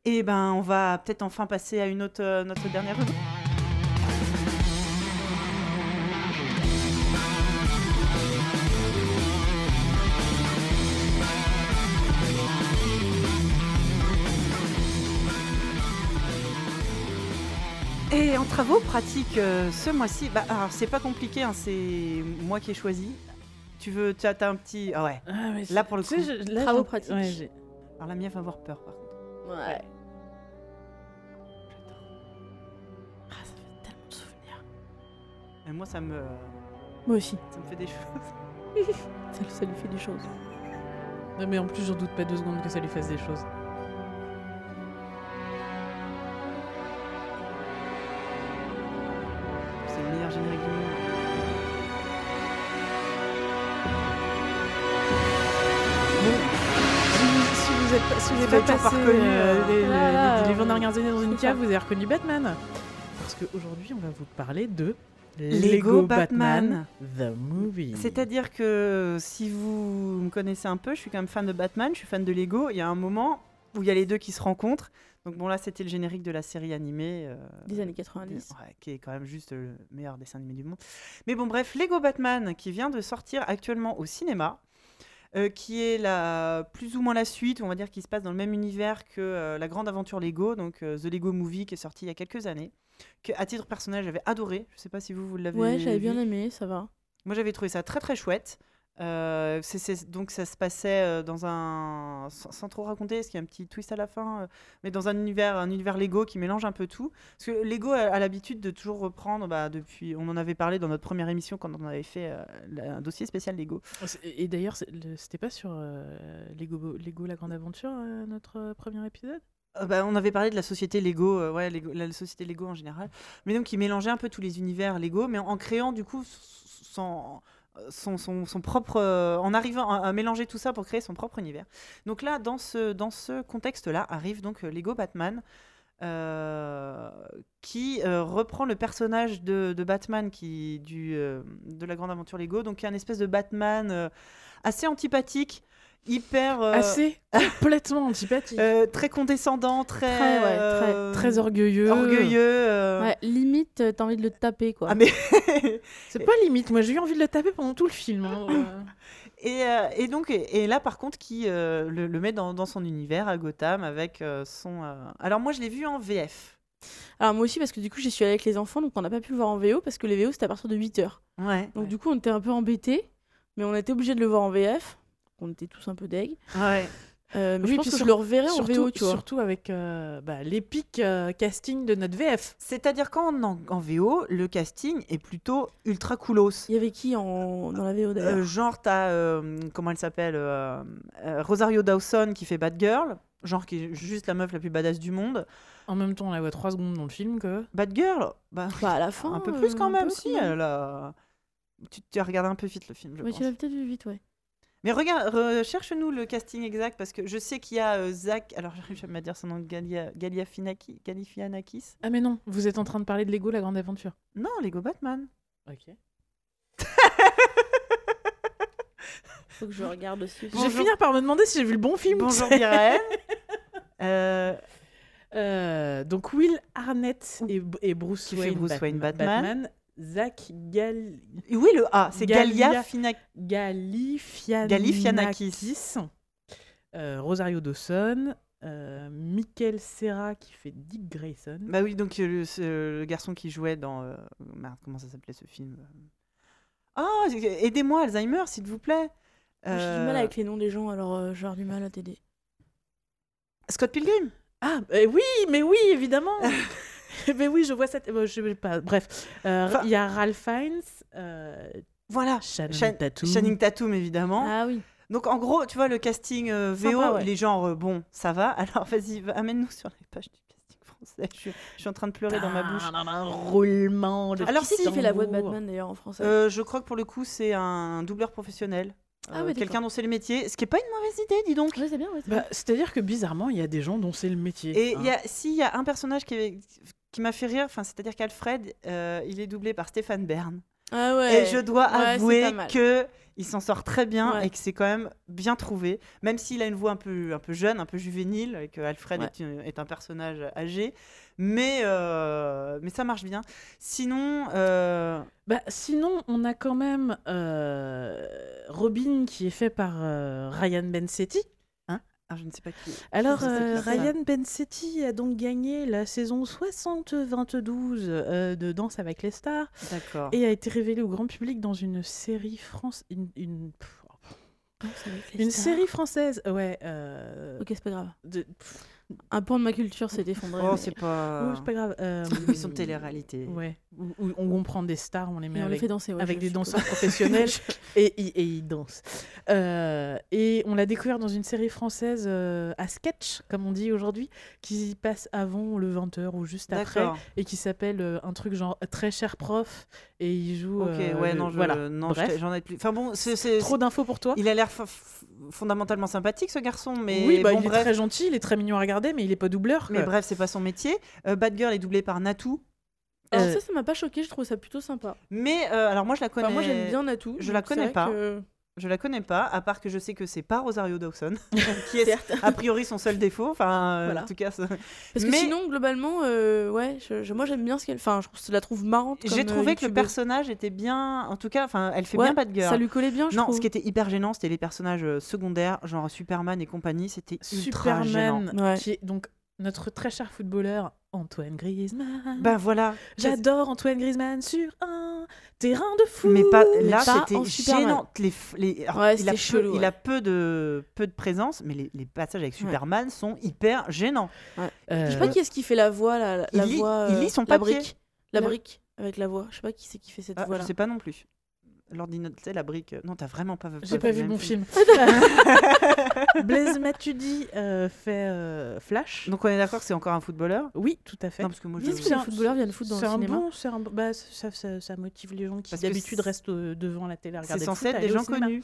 Et ben, on va peut-être enfin passer à une autre, euh, notre dernière rubrique. Et en travaux pratiques euh, ce mois-ci, bah, alors c'est pas compliqué, hein, c'est moi qui ai choisi. Tu veux, tu as, t'as un petit. Ah ouais. Ah ouais, Là, pour le coup. sais, je- là, Travaux pratiques. ouais, j'ai- Alors la mienne va avoir peur par contre. Ouais. Ah, ça fait tellement de souvenirs. Et moi ça me, Moi aussi. ça me fait des choses. Ça, ça lui fait des choses. Non, mais en plus, je doute pas deux secondes que ça lui fasse des choses. Meilleur générique du monde. Si vous, si vous êtes pas, pas passé pas reconnu, euh, euh, les, là, les- les 20 dernières années dans une cave, vous avez reconnu Batman. Parce qu'aujourd'hui, on va vous parler de Lego Batman. The Movie. C'est-à-dire que si vous me connaissez un peu, je suis quand même fan de Batman, je suis fan de Lego. Il y a un moment où il y a les deux qui se rencontrent. Donc bon là c'était le générique de la série animée. euh, Des années 90. ouais, qui est quand même juste le meilleur dessin animé du monde. Mais bon bref, Lego Batman qui vient de sortir actuellement au cinéma. euh, qui est la, plus ou moins la suite, on va dire, qui se passe dans le même univers que euh, la grande aventure Lego, donc The Lego Movie, qui est sorti il y a quelques années, que à titre personnel j'avais adoré. Je sais pas si vous, vous l'avez Ouais, j'avais bien aimé, ça va. Moi, j'avais trouvé ça très très chouette. Euh, donc ça se passait euh, dans un sans, sans trop raconter parce qu'il y a un petit twist à la fin euh, mais dans un univers un univers Lego qui mélange un peu tout. Parce que Lego a, a l'habitude de toujours reprendre bah, depuis on en avait parlé dans notre première émission quand on avait fait euh, la- un dossier spécial Lego. Oh, c'est- Et d'ailleurs, c'était pas sur Lego, Lego La Grande Aventure, notre premier épisode? Bah, on avait parlé de la société Lego, euh, ouais, Lego- la, société Lego en général, mais donc qui mélangeait un peu tous les univers Lego, mais en, en créant du coup son, son, propre, euh, en arrivant à, mélanger tout ça pour créer son propre univers. Donc là, dans ce, dans ce contexte-là, arrive donc euh, Lego Batman. euh, qui reprend le personnage de, de Batman qui du de la grande aventure Lego donc un espèce de Batman assez antipathique hyper euh, Assez complètement antipathique. euh, très condescendant, très, Très, ouais, très- euh, Très orgueilleux. orgueilleux. euh. Ouais, limite, euh, t'as envie de le taper, quoi. Ah, mais C'est pas limite, moi j'ai eu envie de le taper pendant tout le film. hein, euh. et, euh, et donc et, et là par contre qui euh, le, le met dans, dans son univers à Gotham avec euh, son. euh, Alors moi je l'ai vu en VF. Alors moi aussi, parce que du coup, j'y suis allée avec les enfants, donc on n'a pas pu le voir en VO, parce que les VO, c'était à partir de 8h. Ouais. Donc du coup, on était un peu embêtés, mais on était obligé de le voir en VF. On était tous un peu deg. Ouais. Euh, mais Oui, je pense puis que sur- je le reverrai en surtout, VO, tu vois. surtout avec euh, bah, l'épique euh, casting de notre VF. C'est-à-dire qu'en en, en VO le casting est plutôt ultra coolos. Il y avait qui en... dans la VO d'ailleurs Euh, genre t'as euh, comment elle s'appelle euh, euh, Rosario Dawson qui fait Batgirl. Genre qui est juste la meuf la plus badass du monde. En même temps, on la voit trois secondes dans le film que. Batgirl Bah Bah, à la fin. un peu plus quand même peu, si quand même. elle a... Tu, tu as regardé un peu vite le film, je Ouais, pense. tu l'as peut-être vu vite, ouais. Mais regarde, recherche-nous le casting exact parce que je sais qu'il y a euh, Zach. Alors j'arrive jamais à dire son nom, Galia, Galiafinaki- Galifianakis. Ah, mais non, vous êtes en train de parler de Lego La Grande Aventure. Non, Lego Batman. Ok. Faut que je regarde aussi. Je vais Bonjour. finir par me demander si j'ai vu le bon film. Bonjour Mirael. Euh, Euh, donc Will Arnett et, et Bruce, Qui fait Wayne, Bruce Batman, Wayne Batman. Batman. Zach Gal... oui, le A, c'est Galia-. Galifianakis. Galifianakis. Euh, Rosario Dawson. Euh, Michael Serra qui fait Dick Grayson. Bah oui, donc euh, le, le garçon qui jouait dans. euh, merde, comment ça s'appelait ce film Ah, aidez-moi, Alzheimer, s'il vous plaît. J'ai du mal avec les noms des gens, alors euh, avoir du mal à t'aider. Scott Pilgrim. Ah, euh, oui, mais oui, évidemment. mais oui, je vois cette. euh, je sais pas. Bref, Euh, il Enfin- y a Ralph Fiennes, euh, Voilà. Channing Shan- Tatum. Channing Tatum, évidemment. Ah oui. Donc en gros, tu vois, le casting euh, VO, Sympa, ouais. les genres, euh, bon, ça va. Alors vas-y, va- amène-nous sur les pages du casting français. Je suis, je suis en train de pleurer dans ma bouche. Un roulement de Alors, Qui c'est qui fait la voix de. Batman d'ailleurs en français? Euh, je crois que pour le coup, c'est un doubleur professionnel. Ah Euh, ouais, d'accord. Quelqu'un dont c'est le métier. Ce qui est pas une mauvaise idée, dis donc. Ouais, c'est bien, Bah, bien. C'est-à-dire que bizarrement, il y a des gens dont c'est le métier. Et hein. s'il y a un personnage qui, est- qui m'a fait rire, enfin, c'est-à-dire qu'Alfred, euh, il est doublé par Stéphane Bern. Ah ouais. Et je dois avouer que il s'en sort très bien Ouais. et que c'est quand même bien trouvé, même s'il a une voix un peu, un peu jeune, un peu juvénile, et que Alfred est, une- est un personnage âgé. Mais, euh, mais ça marche bien. Sinon, euh, Bah, sinon, on a quand même Robin qui est fait par Ryan Bensetti. Ah, je ne sais pas qui. Alors, euh. Ryan Bensetti a donc gagné la saison 60-22 euh, de Danse avec les stars D'accord. et a été révélé au grand public dans une série France, une, une, les une stars. série française, ouais. euh, Ok, c'est pas grave. de- Un pan de ma culture s'est effondré. Oh, mais- c'est pas. oui, c'est pas grave. euh, émission de télé-réalité. Ouais, où, où on comprend des stars, on les met Et on les avec fait danser. ouais, avec je des danseurs professionnels et, ils- et ils dansent. Euh, et on l'a découvert dans une série française euh, à sketch, comme on dit aujourd'hui, qui passe avant le 20h ou juste après, et qui s'appelle euh, un truc genre Très cher prof, et il joue. Ok, euh, ouais, non, je, voilà. non, j'en ai plus. Enfin bon, c'est. c'est- Trop d'infos pour toi. Il a l'air f- fondamentalement sympathique, ce garçon, mais oui, bah, bon, il bref. est très gentil, il est très mignon à regarder, mais il est pas doubleur. Mais bref, c'est pas son métier. Euh, Bad Girl est doublé par Natou. Alors Euh, ça, ça m'a pas choqué, je trouve ça plutôt sympa. Mais euh, alors moi, je la connais. Enfin, moi j'aime bien Natou. Je la connais pas. que- Je la connais pas, à part que je sais que c'est pas Rosario Dawson, qui est a priori son seul défaut. Enfin, euh, Voilà. en tout cas, ça- Parce que Mais- sinon, globalement, euh, ouais, je, je- moi j'aime bien ce qu'elle. Enfin, je, la trouve marrante. j'ai comme, euh, trouvé que le personnage était bien. En tout cas, enfin, elle fait Ouais, bien Bad Girl. Ça lui collait bien, je non, trouve. ce qui était hyper gênant, c'était les personnages secondaires, genre Superman et compagnie. C'était ultra gênant. Ouais. qui est donc notre très cher footballeur Antoine Griezmann. Ben voilà. J'adore Antoine Griezmann sur un terrain de foot. Mais pas là, pas c'était gênant. Les, les- Ouais, il, a peu, chelou, il ouais. a peu de peu de présence, mais les, les passages avec Superman sont hyper gênants. Euh, Je sais pas qui est-ce qui fait la voix, la, la Il lit- voix. il euh, lit son la papier. brique. La brique avec la voix. Je sais pas qui c'est qui fait cette Ah, voix je sais pas non plus. L'ordinateur, tu sais, la brique. Non, t'as vraiment pas, J'ai pas le vu mon film. film. Blaise Matuidi euh, fait euh, Flash. Donc on est d'accord que c'est encore un footballeur? Oui, tout à fait. Non, parce que moi je. Que C'est les un- footballeurs viennent foutre dans C'est le un cinéma bon, c'est un bon- bah, ça, ça, ça motive les gens qui d'habitude c'est- restent euh, devant la télé à C'est regarder le censé foot, être des gens connus.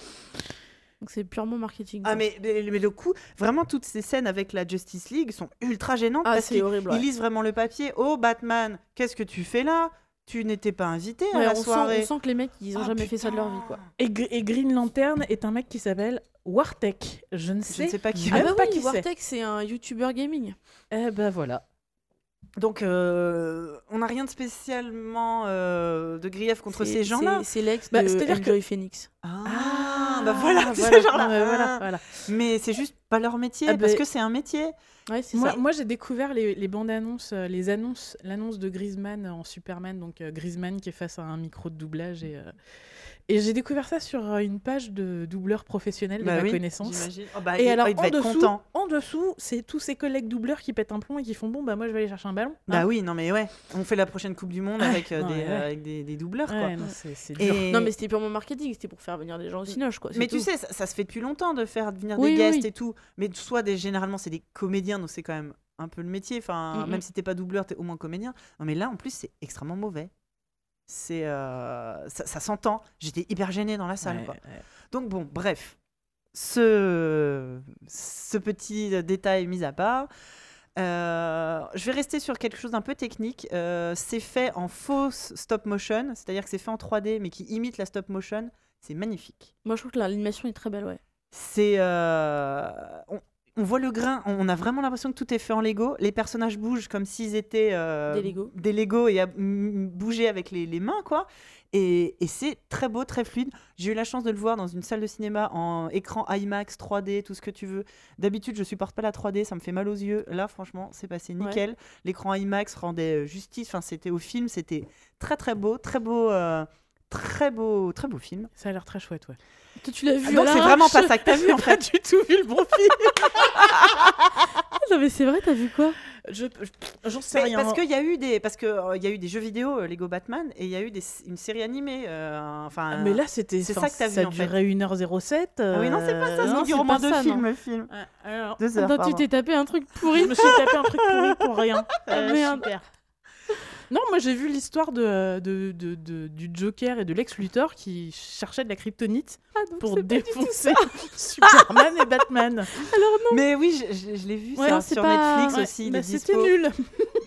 Donc c'est purement marketing. Ah mais, mais, mais le coup, vraiment toutes ces scènes avec la Justice League sont ultra gênantes Ah, parce c'est qu'ils horrible. ils ouais. lisent vraiment le papier. Oh Batman, qu'est-ce que tu fais là? Tu n'étais pas invité à la on, sent, soirée. on sent que les mecs, ils ont Ah, jamais fait ça de leur vie, quoi. Et, et Green Lantern est un mec qui s'appelle Wartek. Je ne sais, ne sais pas qui Ah bah pas oui, qui c'est. Wartek, c'est un YouTuber gaming. Eh ben voilà. Donc euh, on n'a rien de spécialement euh, de grief contre ces gens-là. c'est- l'ex Bah, de c'est-à-dire que- Enjoy Phoenix. Ah, bah voilà, voilà, ces gens-là. voilà, voilà. Mais c'est juste pas leur métier Ah, parce bah- que c'est un métier. Ouais, Moi, moi j'ai découvert les, les bandes annonces, euh, les annonces, l'annonce de Griezmann en Superman, donc euh, Griezmann qui est face à un micro de doublage et, et j'ai découvert ça sur euh, une page de doubleurs professionnels de Bah ma oui, connaissance. j'imagine. Oh, bah, Et il- alors oh, il devait en être dessous, content. en dessous, c'est tous ces collègues doubleurs qui pètent un plomb et qui font bon bah moi je vais aller chercher un ballon. Bah hein. oui, non mais ouais, on fait la prochaine Coupe du Monde Ouais, avec, euh, non, des, mais ouais. euh, avec des, des doubleurs quoi. Ouais, non, c'est c'est dur. Et- Non, mais c'était purement marketing, c'était pour faire venir des gens au Cinoche, quoi. Mais tu sais, ça, ça se fait depuis longtemps de faire venir Oui, des guests oui. et tout. Mais soit des, généralement, c'est des comédiens, donc c'est quand même un peu le métier. Enfin, Mhm. même si t'es pas doubleur, t'es au moins comédien. Non, mais là, en plus, c'est extrêmement mauvais. C'est, euh, ça, ça s'entend. J'étais hyper gênée dans la salle. Ouais, quoi. ouais. Donc bon, bref, ce, ce petit détail mis à part. euh, je vais rester sur quelque chose d'un peu technique. Euh, c'est fait en fausse stop motion, c'est-à-dire que c'est fait en 3D mais qui imite la stop motion. C'est magnifique. Moi, je trouve que l'animation est très belle, ouais. C'est. euh, on, on voit le grain, on a vraiment l'impression que tout est fait en Lego. Les personnages bougent comme s'ils étaient. euh, Des Lego. Des Lego et à bouger avec les, les mains, quoi. Et, et c'est très beau, très fluide. J'ai eu la chance de le voir dans une salle de cinéma en écran IMAX, 3D, tout ce que tu veux. D'habitude, je supporte pas la 3D, ça me fait mal aux yeux. Là, franchement, c'est passé Ouais. nickel. L'écran IMAX rendait euh, justice. Enfin, c'était au film, c'était très très beau, très beau, euh, très beau, très beau film. Ça a l'air très chouette, ouais. Toi, tu l'as vu Ah, donc à c'est vraiment pas ça que t'as vu en Pas fait. du tout vu le bon film. Non, mais c'est vrai, t'as vu quoi? Je, je- j'en sais Mais rien. Parce qu'il y a eu des, parce que euh, y a eu des jeux vidéo euh, Lego Batman et il y a eu des, une série animée. euh, enfin. Ah, Mais là, c'était. c'est ça que t'as vu, Ça en fait. durait 1h07. Ah oui, non, c'est pas ça. non, dure c'est au moins pas deux films, le film. alors, Deux heures. Attends, tu t'es tapé un truc je pourri. me suis tapé un truc pourri pour rien. Merde. super. Non, moi j'ai vu l'histoire de, de, de- de- du Joker et de Lex Luthor qui cherchaient de la kryptonite Ah, pour défoncer Superman et Batman. Mais oui, je, je- je l'ai vu Ouais, ça, non, c'est sur pas- Netflix Ouais, aussi. bah, C'était nul.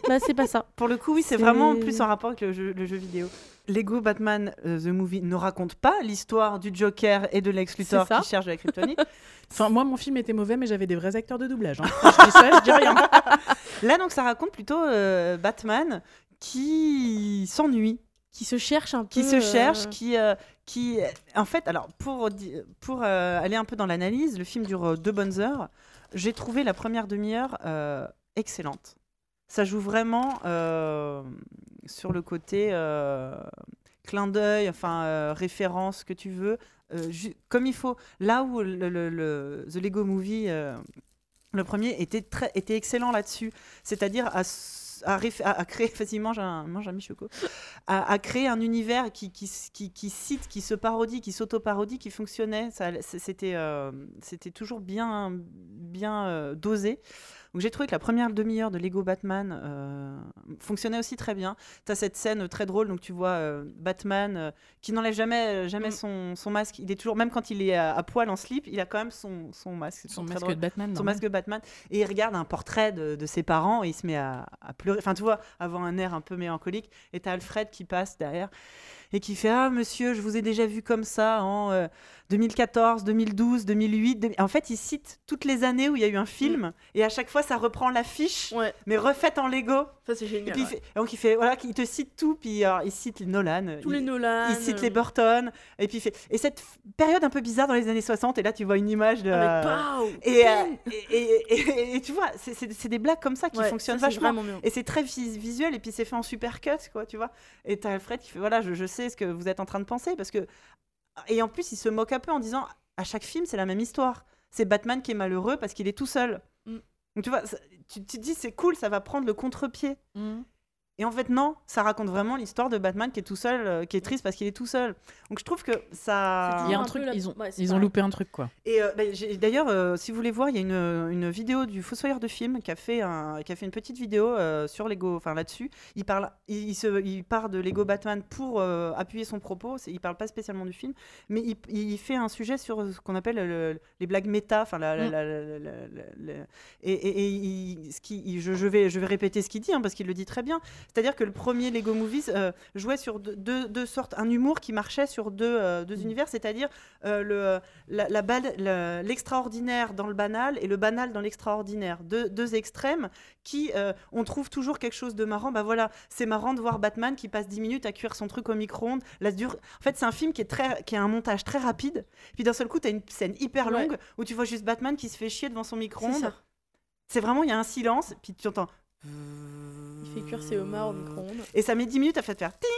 Bah, c'est pas ça. Pour le coup, oui, c'est vraiment plus en rapport avec le jeu, le jeu vidéo. Lego Batman euh, The Movie ne raconte pas l'histoire du Joker et de Lex Luthor qui cherchent de la kryptonite. Enfin, moi mon film était mauvais, mais j'avais des vrais acteurs de doublage. hein. je dis ça, je dis rien. Là, donc, ça raconte plutôt euh, Batman qui s'ennuie Qui se cherche un peu. qui se euh, cherche, qui, euh, qui, en fait, alors pour pour euh, aller un peu dans l'analyse, le film dure deux bonnes heures. j'ai trouvé la première demi-heure excellente. Ça joue vraiment sur le côté clin d'œil, enfin euh, référence que tu veux, euh, comme il faut. Là où le, le- le- The Lego Movie, euh, le premier, était, très, était excellent là-dessus, c'est-à-dire à, réf- à- créer j'ai un, mange un à, créer un univers qui, cite, qui se parodie, qui s'auto-parodie, qui fonctionnait. Euh, c'était toujours bien, bien euh, dosé. Donc j'ai trouvé que la première demi-heure de Lego Batman euh, fonctionnait aussi très bien. Tu as cette scène très drôle, donc tu vois euh, Batman euh, qui n'enlève jamais, jamais Mm. son, son masque. Il est toujours, même quand il est à, à poil en slip, il a quand même son, son masque. Son masque drôle de Batman. son masque de Batman et il regarde un portrait de, de ses parents et il se met à, à pleurer. Enfin, tu vois, avoir un air un peu mélancolique. Et t'as Alfred qui passe derrière et qui fait Ah, monsieur, je vous ai déjà vu comme ça en euh, 2014, 2012, 2008. deux- En fait, il cite toutes les années où il y a eu un film et à chaque fois, ça reprend l'affiche, Ouais, mais refaite en Lego. ça c'est Et génial. il ouais. fait- donc, il fait Voilà, il te cite tout. Puis, alors, il cite les Nolan. Tous il- les Nolan. il cite euh, les Burton, et puis il fait. Et cette période un peu bizarre dans les années 60, et là tu vois une image de. Avec euh, et, et, et- et- et tu vois, c'est- des blagues comme ça qui Ouais, fonctionnent ça, vachement. Et c'est très vis- visuel, et puis c'est fait en super cut, quoi, tu vois. Et t'as Alfred qui fait voilà, je, je sais ce que vous êtes en train de penser, parce que. Et en plus, il se moque un peu en disant à chaque film, c'est la même histoire. C'est Batman qui est malheureux parce qu'il est tout seul. Mm. Donc tu vois, tu, tu te dis, c'est cool, ça va prendre le contre-pied. Mhm. Et en fait, non, ça raconte vraiment l'histoire de Batman qui est tout seul, euh, qui est triste parce qu'il est tout seul. Donc je trouve que ça. Il y a un truc, la- ils ont, ouais, ils ont loupé un truc quoi. Et euh, bah, j'ai- d'ailleurs, euh, si vous voulez voir, il y a une, une vidéo du Fossoyeur de film qui a fait, un, qui a fait une petite vidéo euh, sur Lego, enfin là-dessus. Il parle, il, il se, il part de Lego Batman pour euh, appuyer son propos. C'est- Il parle pas spécialement du film, mais il, il fait un sujet sur ce qu'on appelle le- les blagues méta, enfin la, la- Mm. la- la- la- la- la- et, et- et il- ce qui, il- je, je vais, je vais répéter ce qu'il dit hein, parce qu'il le dit très bien. C'est-à-dire que le premier Lego Movies euh, jouait sur deux, deux- deux sortes, un humour qui marchait sur deux, euh, deux univers, c'est-à-dire euh, le, la, l'extraordinaire dans le banal et le banal dans l'extraordinaire. Deux, deux extrêmes qui, on trouve toujours quelque chose de marrant. Bah voilà, c'est marrant de voir Batman qui passe 10 minutes à cuire son truc au micro-ondes. Dure... En fait, c'est un film qui, est très, qui a un montage très rapide. Puis d'un seul coup, tu as une scène hyper Ouais. longue où tu vois juste Batman qui se fait chier devant son micro-ondes. C'est vraiment, il y a un silence, puis tu entends. Il fait cuire ses homards au micro-ondes. Et ça met 10 minutes à faire faire ting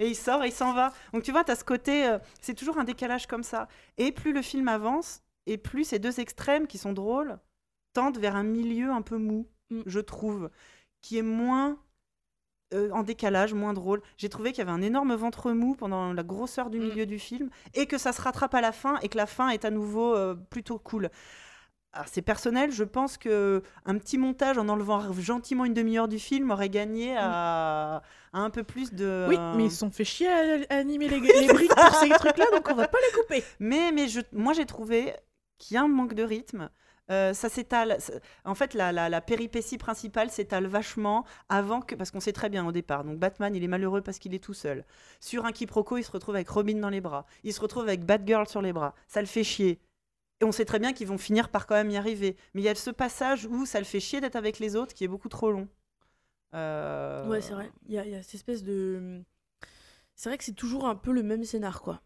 et il sort et il s'en va. Donc tu vois, tu as ce côté, euh, c'est toujours un décalage comme ça. Et plus le film avance, et plus ces deux extrêmes qui sont drôles tendent vers un milieu un peu mou, Mm. je trouve, qui est moins euh, en décalage, moins drôle. J'ai trouvé qu'il y avait un énorme ventre mou pendant la grosseur du Mm. milieu du film et que ça se rattrape à la fin et que la fin est à nouveau euh, plutôt cool. C'est personnel, je pense que un petit montage en enlevant gentiment une demi-heure du film aurait gagné à, à un peu plus de. Oui, mais ils se sont fait chier à, à animer les, les briques pour ces trucs-là, donc on va pas les couper. Mais, mais je, moi, j'ai trouvé qu'il y a un manque de rythme. Euh, ça s'étale. En fait, la, la, la péripétie principale s'étale vachement avant que. Parce qu'on sait très bien au départ. Donc, Batman, il est malheureux parce qu'il est tout seul. Sur un quiproquo, il se retrouve avec Robin dans les bras. Il se retrouve avec Batgirl sur les bras. Ça le fait chier. Et on sait très bien qu'ils vont finir par quand même y arriver. Mais il y a ce passage où ça le fait chier d'être avec les autres qui est beaucoup trop long. Euh, Ouais, c'est vrai. Il y, a- il y a cette espèce de. C'est vrai que c'est toujours un peu le même scénar, quoi.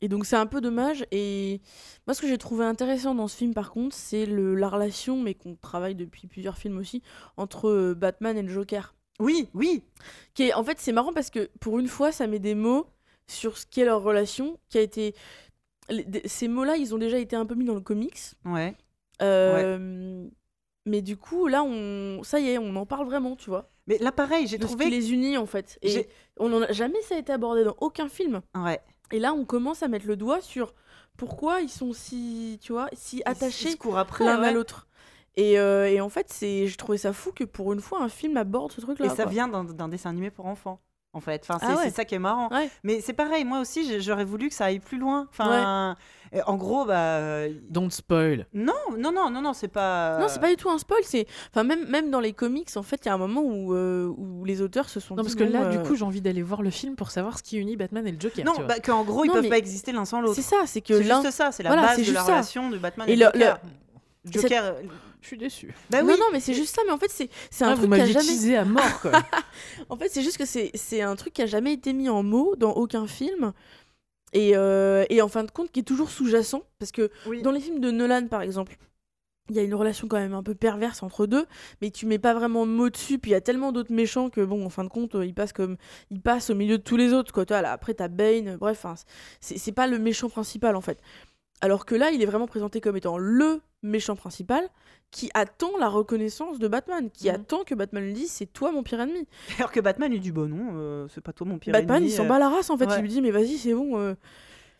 Et donc c'est un peu dommage. Et moi, ce que j'ai trouvé intéressant dans ce film, par contre, c'est le- la relation, mais qu'on travaille depuis plusieurs films aussi, entre euh, Batman et le Joker. Oui, oui. Qui est, en fait, c'est marrant parce que pour une fois, ça met des mots sur ce qu'est leur relation, qui a été. Ces mots-là, ils ont déjà été un peu mis dans le comics. Ouais. Euh, Mais du coup, là, on... ça y est, on en parle vraiment, tu vois. Mais là, pareil, j'ai ce trouvé. qui les unit en fait. Et on en a jamais ça a été abordé dans aucun film. Ouais. Et là, on commence à mettre le doigt sur pourquoi ils sont si, tu vois, si attachés l'un ouais. à l'autre. Et, euh, et en fait, c'est, je trouvais ça fou que pour une fois, un film aborde ce truc-là. Et ça quoi. vient d'un dessin animé pour enfants, en fait. Enfin, c'est Ah ouais. ça qui est marrant. Ouais. Mais c'est pareil, moi aussi, j'aurais voulu que ça aille plus loin. Enfin, en gros, bah. Don't spoil. Non, non, non, non, non, c'est pas. Non, c'est pas du tout un spoil. C'est, enfin, même, même dans les comics, en fait, il y a un moment où, euh, où les auteurs se sont Non, dit parce que là, du euh, coup, j'ai envie d'aller voir le film pour savoir ce qui unit Batman et le Joker. Non, bah, qu'en gros, ils Non, peuvent mais pas exister l'un sans l'autre. c'est ça, c'est que C'est juste ça, c'est la Voilà, base de la ça. relation de Batman Et et, le- Joker. Je suis déçu. Bah oui. Non, non, mais c'est juste ça. Mais en fait, c'est, c'est un Ah, truc qui a jamais. à mort, quoi. En fait, c'est juste que c'est, c'est un truc qui a jamais été mis en mots dans aucun film. Et, euh, et en fin de compte, qui est toujours sous-jacent. Parce que Oui. dans les films de Nolan, par exemple, il y a une relation quand même un peu perverse entre deux, mais tu mets pas vraiment de mots dessus. Puis il y a tellement d'autres méchants que, bon, en fin de compte, euh, ils passent, comme, ils passent au milieu de tous les autres. Quoi. Toi, là, après, t'as Bane, bref, c'est c'est pas le méchant principal en fait. Alors que là, il est vraiment présenté comme étant le méchant principal qui attend la reconnaissance de Batman, qui Mhm. attend que Batman lui dise c'est toi mon pire ennemi. Alors que Batman lui dit bon non, euh, c'est pas toi mon pire Batman, ennemi. il s'en euh, bat la race en fait. ouais. Il lui dit mais vas-y, c'est bon. euh,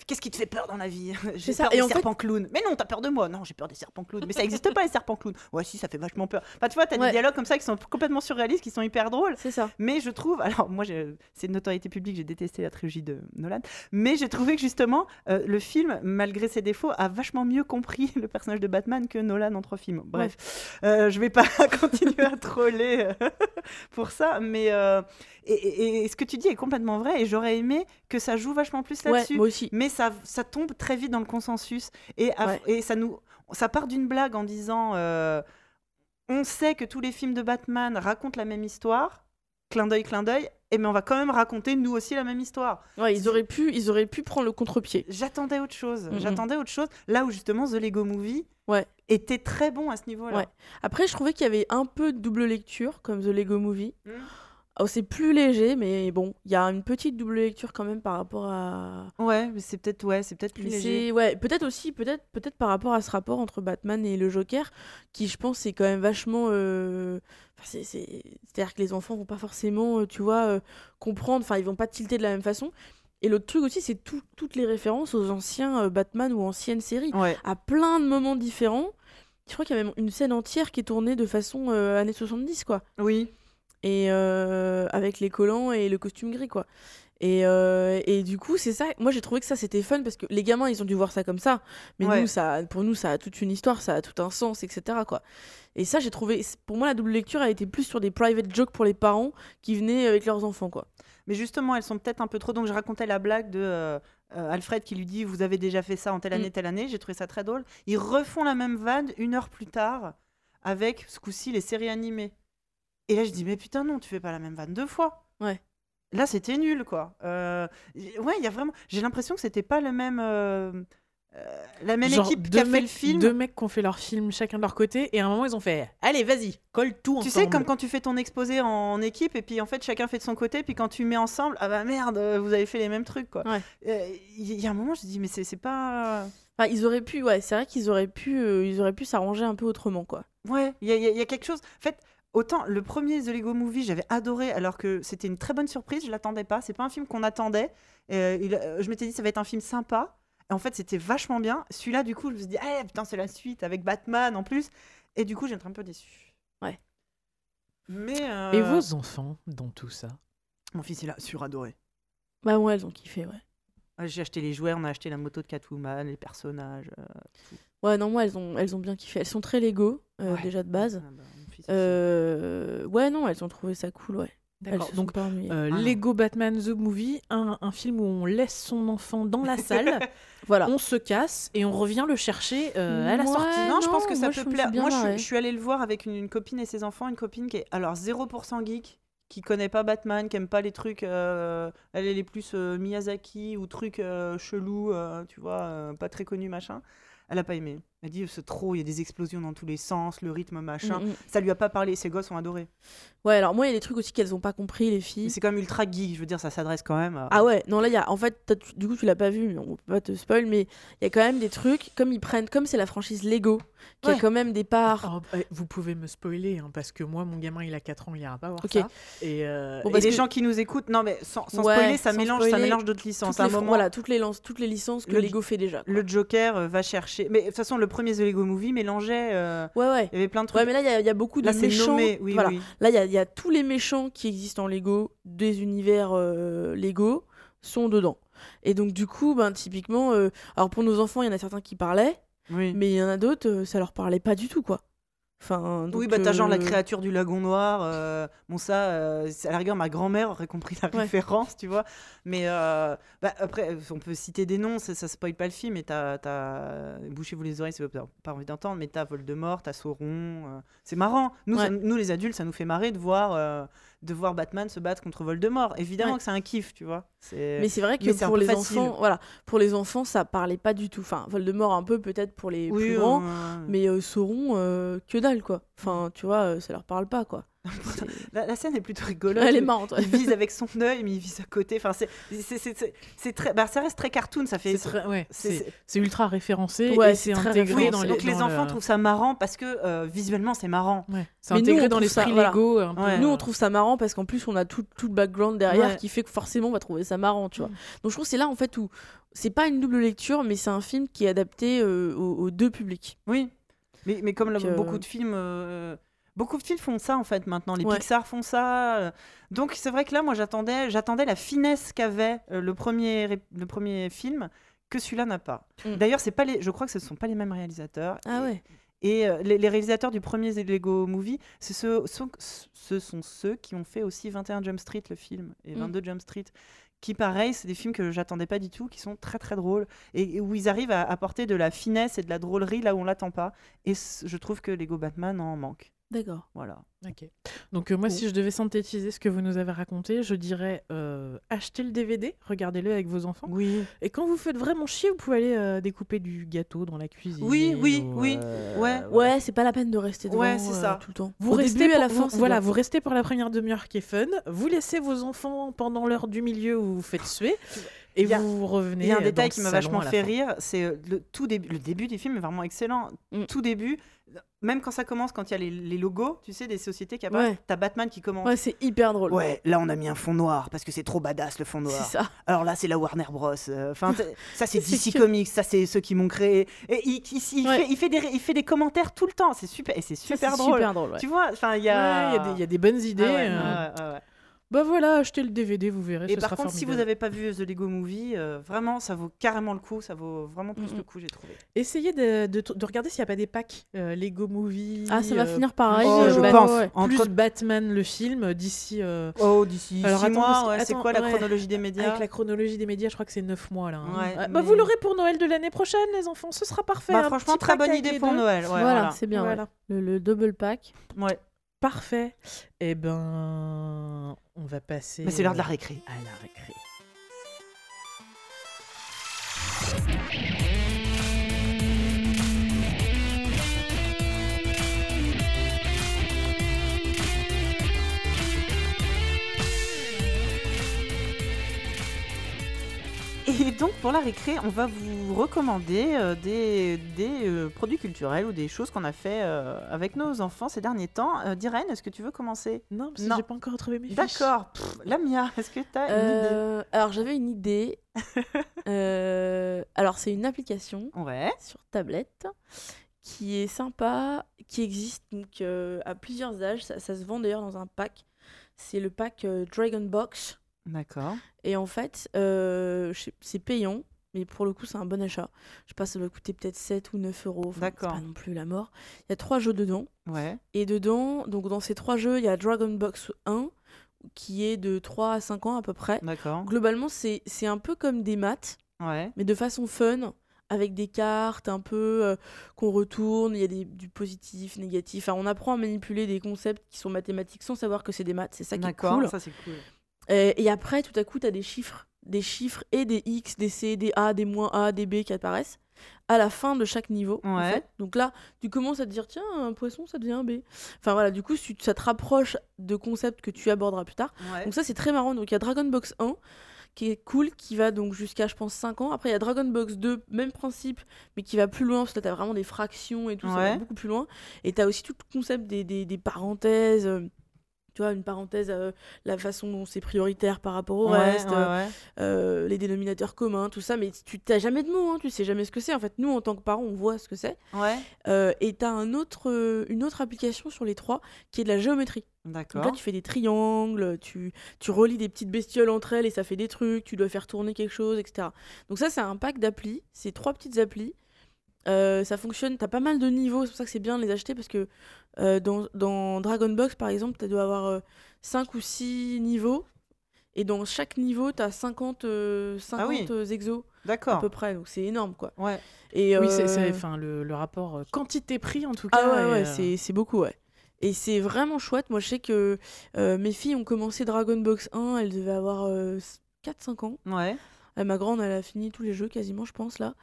Qu'est-ce qui te fait peur dans la vie J'ai peur des fait- serpents clowns. Mais non, t'as peur de moi. Non, j'ai peur des serpents clowns. Mais ça existe pas les serpents clowns. Ouais, si, ça fait vachement peur. Enfin, tu vois, t'as Ouais. des dialogues comme ça qui sont complètement surréalistes, qui sont hyper drôles. C'est ça. Mais je trouve, alors moi, c'est une notoriété publique, j'ai détesté la trilogie de Nolan, mais j'ai trouvé que justement, euh, le film, malgré ses défauts, a vachement mieux compris le personnage de Batman que Nolan en trois films. Bref, euh, je vais pas continuer à troller euh, pour ça, mais euh, et, et- et ce que tu dis est complètement vrai, et j'aurais aimé que ça joue vachement plus Ouais, là-dessus. moi aussi. Mais ça, ça tombe très vite dans le consensus, et, Ouais. et ça nous, ça part d'une blague en disant. euh, on sait que tous les films de Batman racontent la même histoire, clin d'œil, clin d'œil, et mais on va quand même raconter nous aussi la même histoire. Ouais, ils auraient pu, ils auraient pu prendre le contre-pied. J'attendais autre chose. Mhm. J'attendais autre chose. Là où justement The Lego Movie Ouais. était très bon à ce niveau-là. Ouais. Après, je trouvais qu'il y avait un peu de double lecture, comme The Lego Movie. Mm. Oh, c'est plus léger, mais bon, il y a une petite double lecture quand même par rapport à. Ouais, mais c'est peut-être ouais, c'est peut-être plus Mais léger. ouais, peut-être aussi, peut-être, peut-être par rapport à ce rapport entre Batman et le Joker, qui je pense c'est quand même vachement. euh, enfin, c'est, c'est... à dire que les enfants vont pas forcément, euh, tu vois, euh, comprendre. Enfin, ils vont pas tilter de la même façon. Et l'autre truc aussi, c'est tout- toutes les références aux anciens euh, Batman ou anciennes séries, Ouais. à plein de moments différents. Je crois qu'il y a même une scène entière qui est tournée de façon années 70, quoi Oui. Et euh, avec les collants et le costume gris quoi. Et, euh, et du coup, c'est ça. Moi, j'ai trouvé que ça c'était fun parce que les gamins ils ont dû voir ça comme ça, mais Ouais. nous, ça, pour nous, ça a toute une histoire, ça a tout un sens, etc. Quoi. Et ça, j'ai trouvé. Pour moi, la double lecture a été plus sur des private jokes pour les parents qui venaient avec leurs enfants, quoi. Mais justement, elles sont peut-être un peu trop. Donc, je racontais la blague de euh, Alfred qui lui dit Vous avez déjà fait ça en telle année, Mm. telle année. J'ai trouvé ça très drôle. Ils refont la même vanne une heure plus tard avec ce coup-ci les séries animées. Et là, je dis Mais putain, non, tu fais pas la même vanne deux fois. Ouais. Là, c'était nul, quoi. Euh, ouais, il y a vraiment. J'ai l'impression que c'était pas le même. euh, euh, la même Genre, équipe qui a fait le film. Deux mecs qui ont fait leur film chacun de leur côté, et à un moment ils ont fait Allez, vas-y, colle tout Tu ensemble. sais, comme quand tu fais ton exposé en équipe et puis en fait chacun fait de son côté, puis quand tu mets ensemble, ah bah merde, vous avez fait les mêmes trucs quoi. Ouais. Euh, Il y a un moment, je dis, mais c'est pas. Enfin, ils auraient pu, ouais, c'est vrai qu'ils auraient pu, ils auraient pu s'arranger un peu autrement, quoi. Ouais, il y, il y il y a quelque chose. En fait, autant le premier The Lego Movie, j'avais adoré alors que c'était une très bonne surprise, je l'attendais pas. C'est pas un film qu'on attendait. Euh, il- euh, je m'étais dit, ça va être un film sympa. Et en fait, c'était vachement bien. Celui-là, du coup, je me suis dit, ah putain, c'est la suite avec Batman en plus. Et du coup, j'ai été un peu déçu. Ouais. Mais. euh, Et vos enfants dans tout ça? Mon fils, il a suradoré. Bah ouais, elles ont kiffé, ouais. Ouais, J'ai acheté les jouets, on a acheté la moto de Catwoman, les personnages. euh, Ouais, non, moi, elles ont, elles ont bien kiffé. Elles sont très Lego, euh, Ouais. déjà de base. ah bah, Euh, Ouais, non, elles ont trouvé ça cool, ouais. D'accord. Donc, euh, Ah. Lego Batman The Movie, un, un film où on laisse son enfant dans la salle, Voilà. on se casse et on revient le chercher euh, à la Ouais, sortie. non, je pense que ça peut plaire. Moi, je, suis- marrée. je suis allée le voir avec une, une copine et ses enfants. Une copine qui est alors 0% geek, qui connaît pas Batman, qui aime pas les trucs. euh, elle est les plus Miyazaki ou trucs chelous, tu vois, pas très connus, machin. Elle a pas aimé. Elle dit c'est trop, il y a des explosions dans tous les sens, le rythme, machin. Mm, mm. Ça lui a pas parlé. Ses gosses ont adoré. Ouais, alors moi, il y a des trucs aussi qu'elles ont pas compris, les filles. c'est quand même ultra geek. Je veux dire, ça s'adresse quand même. à- Ah ouais, non, là, il y a. En fait, du coup, tu l'as pas vu, mais on peut pas te spoil, mais il y a quand même des trucs, comme ils prennent. Comme c'est la franchise Lego, qui Ouais. a quand même des parts. Oh, bah, vous pouvez me spoiler, hein, parce que moi, mon gamin, il a 4 ans, il ira pas voir Ok. ça. Et, euh, Bon, et parce les que- gens qui nous écoutent, non mais sans, sans Ouais, spoiler, ça sans mélange, ça mélange d'autres licences. toutes À un moment, voilà, toutes les, toutes les licences que Le- Lego fait déjà. quoi. le Joker euh, va chercher. Mais de toute façon, le premier The Lego Movie mélangeait. euh, Ouais, ouais. Il y avait plein de trucs. Ouais, mais là, il y a- il y, a beaucoup de Là, méchants. nommé. Oui, voilà. oui. Là, il y a, il y a tous les méchants qui existent en Lego, des univers euh, Lego, sont dedans. Et donc, du coup, ben, typiquement, euh, alors pour nos enfants, il y en a certains qui parlaient, oui. mais il y en a d'autres, ça leur parlait pas du tout, quoi. Enfin, donc, oui, bah t'as genre la euh, créature du lagon noir. euh, bon, ça, euh, à la rigueur, ma grand-mère aurait compris la Ouais. référence, tu vois. Mais euh, bah, après, on peut citer des noms, ça, ça spoil pas le film. Mais t'as. t'as- Bouchez-vous les oreilles si vous n'avez pas envie d'entendre. Mais t'as Voldemort, t'as Sauron. c'est marrant. Nous, Ouais. ça- nous, les adultes, ça nous fait marrer de voir. De voir Batman se battre contre Voldemort. Évidemment Ouais. que c'est un kiff, tu vois. Mais c'est vrai que pour les facile. enfants, voilà, pour les enfants, ça parlait pas du tout. Enfin, Voldemort un peu peut-être pour les Oui, plus grands, ouais. mais euh, Sauron, euh, que dalle quoi. Enfin, tu vois, euh, ça leur parle pas quoi. La, la scène est plutôt rigolote. Elle est marrante. ouais. Il vise avec son œil, mais il vise à côté. Enfin, c'est, c'est, c'est, c'est- c'est très, bah, ça reste très cartoon. Ça fait. C'est ouais, c'est- ultra référencé Ouais, et c'est intégré Oui, dans les donc les dans enfants le- trouvent ça marrant parce que euh, visuellement c'est marrant. Ouais, c'est Mais nous, intégré on dans l'esprit voilà. Lego. Ouais. Nous, on trouve ça marrant parce qu'en plus, on a tout, tout le background derrière Ouais. qui fait que forcément, on va trouver ça marrant, tu vois. Mm. Donc, je trouve que c'est là, en fait, où c'est pas une double lecture, mais c'est un film qui est adapté euh, aux, aux deux publics. Oui. Mais, mais comme Donc, euh, beaucoup de films. Beaucoup de films font ça en fait maintenant, les Ouais. Pixar font ça. euh. Donc c'est vrai que là, moi j'attendais, j'attendais la finesse qu'avait euh, le premier, le premier film que celui-là n'a pas. Mm. D'ailleurs, c'est pas les, je crois que ce ne sont pas les mêmes réalisateurs. Ah Et- ouais. Et euh, les, les réalisateurs du premier Lego Movie, sont- ce sont ceux qui ont fait aussi 21 Jump Street, le film, et Mm. 22 Jump Street, qui, pareil, c'est des films que j'attendais pas du tout, qui sont très très drôles, et, et où ils arrivent à apporter de la finesse et de la drôlerie là où on l'attend pas. Et je trouve que Lego Batman en manque. D'accord. Voilà. Ok. Donc euh, moi, si je devais synthétiser ce que vous nous avez raconté, je dirais euh, achetez le DVD, regardez-le avec vos enfants. Oui. Et quand vous faites vraiment chier, vous pouvez aller euh, découper du gâteau dans la cuisine. Oui, oui, ou, oui. euh, Ouais. Ouais, c'est pas la peine de rester devant Ouais, c'est euh, ça. tout le temps. Vous Au restez début, pour, à la fin, vous- voilà, bien. vous restez pour la première demi-heure qui est fun. Vous laissez vos enfants pendant l'heure du milieu où vous faites suer. Et a- vous revenez. Il y a un détail qui m'a vachement fait rire, c'est euh, le tout début. Le début du film est vraiment excellent. Mm. Tout début, même quand ça commence, quand il y a les, les logos, tu sais, des sociétés qui apparaissent, Ouais. t'as Batman qui commence. Ouais, c'est hyper drôle. Ouais, là on a mis un fond noir parce que c'est trop badass le fond C'est noir. ça. Alors là c'est la Warner Bros. euh, Enfin ça c'est C'est DC que- Comics, ça c'est ceux qui m'ont créé. Et il, il- il Ouais. fait, il, fait des, il fait des commentaires tout le temps, c'est super et c'est super c'est drôle. Super drôle. ouais. Tu vois, enfin il y a. Il y, a des- il y a des bonnes idées. Ah euh, ouais, ouais, ouais. Bah voilà, achetez le DVD, vous verrez. Et ce par sera contre, si vous n'avez pas vu The Lego Movie, euh, vraiment, ça vaut carrément le coup. Ça vaut vraiment plus Mhm. le coup, j'ai trouvé. Essayez de, de, de regarder s'il n'y a pas des packs euh, Lego Movie. Ah, ça va euh, finir pareil. Oh, je bah, pense. ouais, ouais. Entre- Plus Batman le film d'ici. euh, Oh, d'ici Alors, six mois, ouais, c'est quoi la ouais. chronologie des médias Avec la chronologie des médias, je crois que c'est 9 mois là. hein. Ouais, Ah, bah, mais- vous l'aurez pour Noël de l'année prochaine, les enfants. Ce sera parfait. Bah, franchement, très bonne idée pour. Noël. Voilà, c'est bien. Le double pack. Ouais. Parfait. Eh ben, on va passer. Mais c'est l'heure de la récré. À la récré. Et donc, pour la récré, on va vous recommander euh, des, des euh, produits culturels ou des choses qu'on a fait euh, avec nos enfants ces derniers temps. Euh, est-ce que tu veux commencer? Non, parce Non. que j'ai pas encore retrouvé mes fiches. D'accord. Pff, Lamia, est-ce que tu as une idée? Euh, alors, j'avais une idée. Euh, alors, c'est une application Ouais. sur tablette qui est sympa, qui existe donc euh, à plusieurs âges. Ça, ça se vend d'ailleurs dans un pack. C'est le pack euh, Dragon Box. D'accord. Et en fait, euh, c'est payant, mais pour le coup, c'est un bon achat. Je sais pas, ça va coûter peut-être 7 ou 9 euros. Enfin, D'accord. pas non plus la mort. Il y a trois jeux dedans. Ouais. Et dedans, donc dans ces trois jeux, il y a Dragon Box 1, qui est de 3 à 5 ans à peu près. D'accord. Globalement, c'est un peu comme des maths, Ouais. mais de façon fun, avec des cartes un peu euh, qu'on retourne, il y a des, du positif, négatif. Enfin, on apprend à manipuler des concepts qui sont mathématiques sans savoir que c'est des maths. C'est ça qui est D'accord. cool. Ça, c'est cool. Euh, et après, tout à coup, tu as des chiffres. Des chiffres et des X, des C, des A, des moins A, des B qui apparaissent à la fin de chaque niveau. en fait. Donc là, tu commences à te dire, tiens, un poisson, ça devient un B. Enfin voilà, du coup, ça te rapproche de concepts que tu aborderas plus tard. Ouais. Donc ça, c'est très marrant. Donc il y a Dragon Box 1 qui est cool, qui va donc jusqu'à, je pense, 5 ans. Après, il y a Dragon Box 2, même principe, mais qui va plus loin, parce que là, tu as vraiment des fractions et tout, ça va beaucoup plus loin. Et tu as aussi tout le concept des, des, des parenthèses. Tu vois, une parenthèse, euh, la façon dont c'est prioritaire par rapport au Ouais, reste, ouais, euh, ouais. euh, les dénominateurs communs, tout ça, mais tu t'as jamais de mots, hein, tu sais jamais ce que c'est. En fait, nous, en tant que parents, on voit ce que c'est. Euh, et tu as un autre, une autre application sur les trois qui est de la géométrie. Donc D'accord. là, tu fais des triangles, tu, tu relis des petites bestioles entre elles et ça fait des trucs, tu dois faire tourner quelque chose, etc. Donc ça, c'est un pack d'applis, c'est trois petites applis. Euh, ça fonctionne, t'as pas mal de niveaux, c'est pour ça que c'est bien de les acheter parce que euh, dans, dans Dragon Box, par exemple, tu dois avoir 5 ou 6 niveaux. Et dans chaque niveau, tu as 50, euh, 50 Ah oui. euh, exos à peu près. Donc c'est énorme, quoi. Ouais. Et, Oui, c'est- euh, enfin, le, le rapport euh, quantité-prix en tout cas. ah ouais, ouais, euh, c'est c'est beaucoup, ouais. Et c'est vraiment chouette. Moi, je sais que euh, mes filles ont commencé Dragon Box 1, elles devaient avoir 4-5 ans. Ouais. Euh, ma grande, elle a fini tous les jeux quasiment, je pense, là.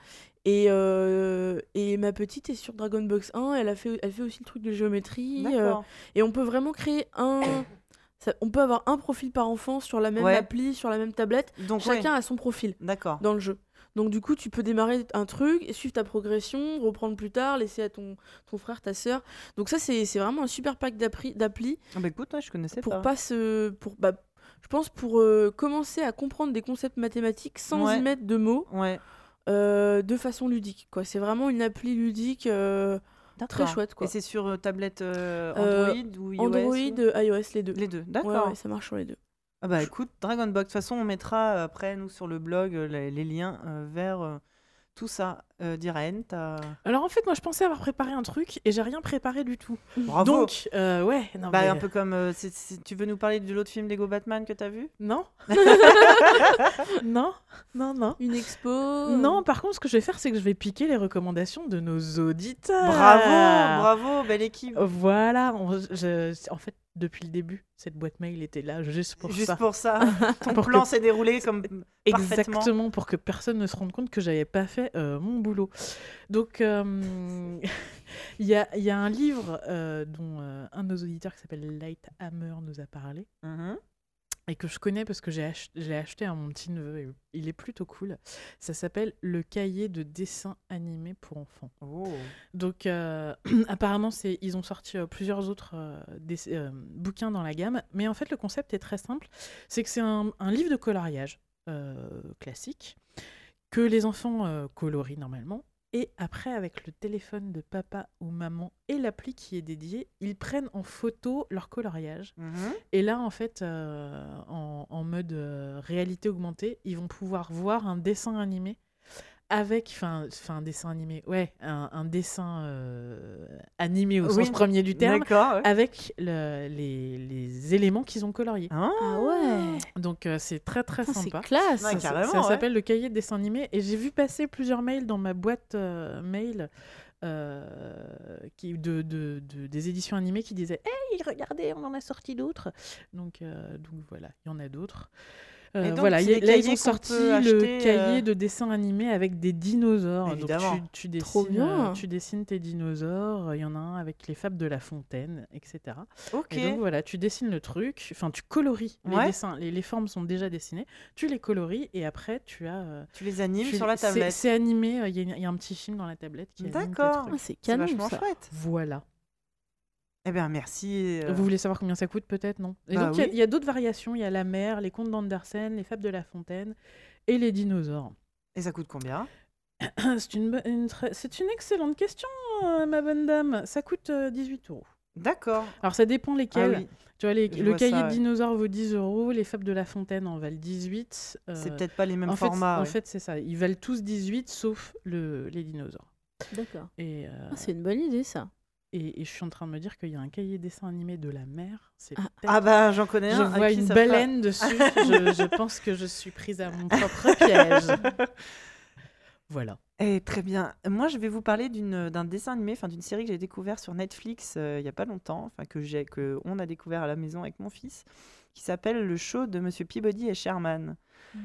Et, euh, et ma petite est sur Dragon Box 1, elle, a fait, elle fait aussi le truc de géométrie. euh, D'accord. et on peut vraiment créer un. ça- on peut avoir un profil par enfant sur la même Ouais. appli, sur la même tablette. Donc, Chacun ouais. a son profil dans le jeu. Donc du coup, tu peux démarrer un truc, et suivre ta progression, reprendre plus tard, laisser à ton, ton frère, ta sœur. Donc ça, c'est vraiment un super pack d'appli d'appli Ah bah écoute, ouais, je connaissais pour pas. pas se... Pour, bah, je pense pour euh, commencer à comprendre des concepts mathématiques sans Ouais. y mettre de mots Ouais. Euh, de façon ludique. quoi. C'est vraiment une appli ludique euh, très chouette. Quoi. Et c'est sur euh, tablette Android ou iOS Android, ou- iOS, les deux. Les deux, d'accord. ouais, ça marche sur les deux. Ah bah écoute, Dragon Box, de toute façon, on mettra après, nous, sur le blog, les, les liens vers tout ça. Euh, t'as... Alors en fait, moi je pensais avoir préparé un truc et j'ai rien préparé du tout. Bravo Donc, euh, ouais, non, Bah mais- un peu comme... euh, c'est- c'est- tu veux nous parler de l'autre film Lego Batman que t'as vu? Non Non, non, non. Une expo? Non, par contre, ce que je vais faire, c'est que je vais piquer les recommandations de nos auditeurs. Bravo Bravo Belle équipe Voilà, on- je- en fait, depuis le début, cette boîte mail était là juste pour Juste ça. pour ça. Ton Pour plan que- s'est déroulé comme parfaitement. Exactement, pour que personne ne se rende compte que j'avais pas fait euh, mon boulot. Donc, euh, il y, a, y a un livre euh, dont euh, un de nos auditeurs qui s'appelle Light Hammer nous a parlé Mhm. Et que je connais parce que j'ai ach- acheté à mon petit neveu et il est plutôt cool. Ça s'appelle Le cahier de dessin animé pour enfants. Oh. Donc, euh, apparemment, c'est, ils ont sorti euh, plusieurs autres euh, des- bouquins dans la gamme. Mais en fait, le concept est très simple. C'est que c'est un, un livre de coloriage classique que les enfants colorient normalement. Et après, avec le téléphone de papa ou maman et l'appli qui est dédiée, ils prennent en photo leur coloriage. Mhm. Et là, en fait, euh, en, en mode euh, réalité augmentée, ils vont pouvoir voir un dessin animé avec, enfin, un dessin animé, ouais, un, un dessin euh, animé au Oui, sens premier du terme, ouais. avec le- les, les éléments qu'ils ont coloriés. Ah, Ah ouais Donc euh, c'est très très Putain, C'est sympa. classe Ouais, Ça- ça- ouais. s'appelle le cahier de dessin animé et j'ai vu passer plusieurs mails dans ma boîte euh, mail euh, qui, de, de- de- des éditions animées qui disaient Hey, regardez, on en a sorti d'autres. Donc, euh, donc voilà, il y en a d'autres. Euh, donc, voilà, y là ils ont sorti le acheter, cahier euh, de dessin animé avec des dinosaures. Donc tu, tu Trop dessines, euh, bien. tu dessines tes dinosaures. Il y en a un avec les fables de la fontaine, etc. Ok. Et donc voilà, tu dessines le truc, enfin tu colories les dessins, les, les formes sont déjà dessinées, tu les colories et après tu as. euh, Tu les animes tu- sur la c'est- tablette. C'est animé, euh, il y, a y un petit film dans la tablette qui tes D'accord. Ah, C'est C'est canon vachement ça. chouette. Voilà. Eh bien, merci. euh, Vous voulez savoir combien ça coûte peut-être, non? Et Bah donc il y a- oui. il y a, d'autres variations, il y a la mer, les contes d'Andersen, les fables de la fontaine et les dinosaures. Et ça coûte combien? C'est une, bo- une très- c'est une excellente question, euh, ma bonne dame. Ça coûte euh, 18 euros. D'accord. Alors ça dépend Ah lesquels. oui, Tu vois, les- le vois cahier ça, de ouais. dinosaures vaut 10 euros, les fables de la fontaine en valent 18. c'est euh, peut-être pas les mêmes en fait, formats. En ouais. fait, c'est ça. Ils valent tous 18 sauf le, les dinosaures. D'accord. Et, euh, Ah, c'est une bonne idée ça. Et, et je suis en train de me dire qu'il y a un cahier dessin animé de la mer. C'est Ah. Ah bah, j'en connais je un. à vois une baleine dessus. je, je pense que je suis prise à mon propre piège. Voilà. Eh, très bien. Moi, je vais vous parler d'un dessin animé, enfin d'une série que j'ai découvert sur Netflix euh, il y a pas longtemps, enfin que j'ai, que on a découvert à la maison avec mon fils, qui s'appelle Le Show de Monsieur Peabody et Sherman.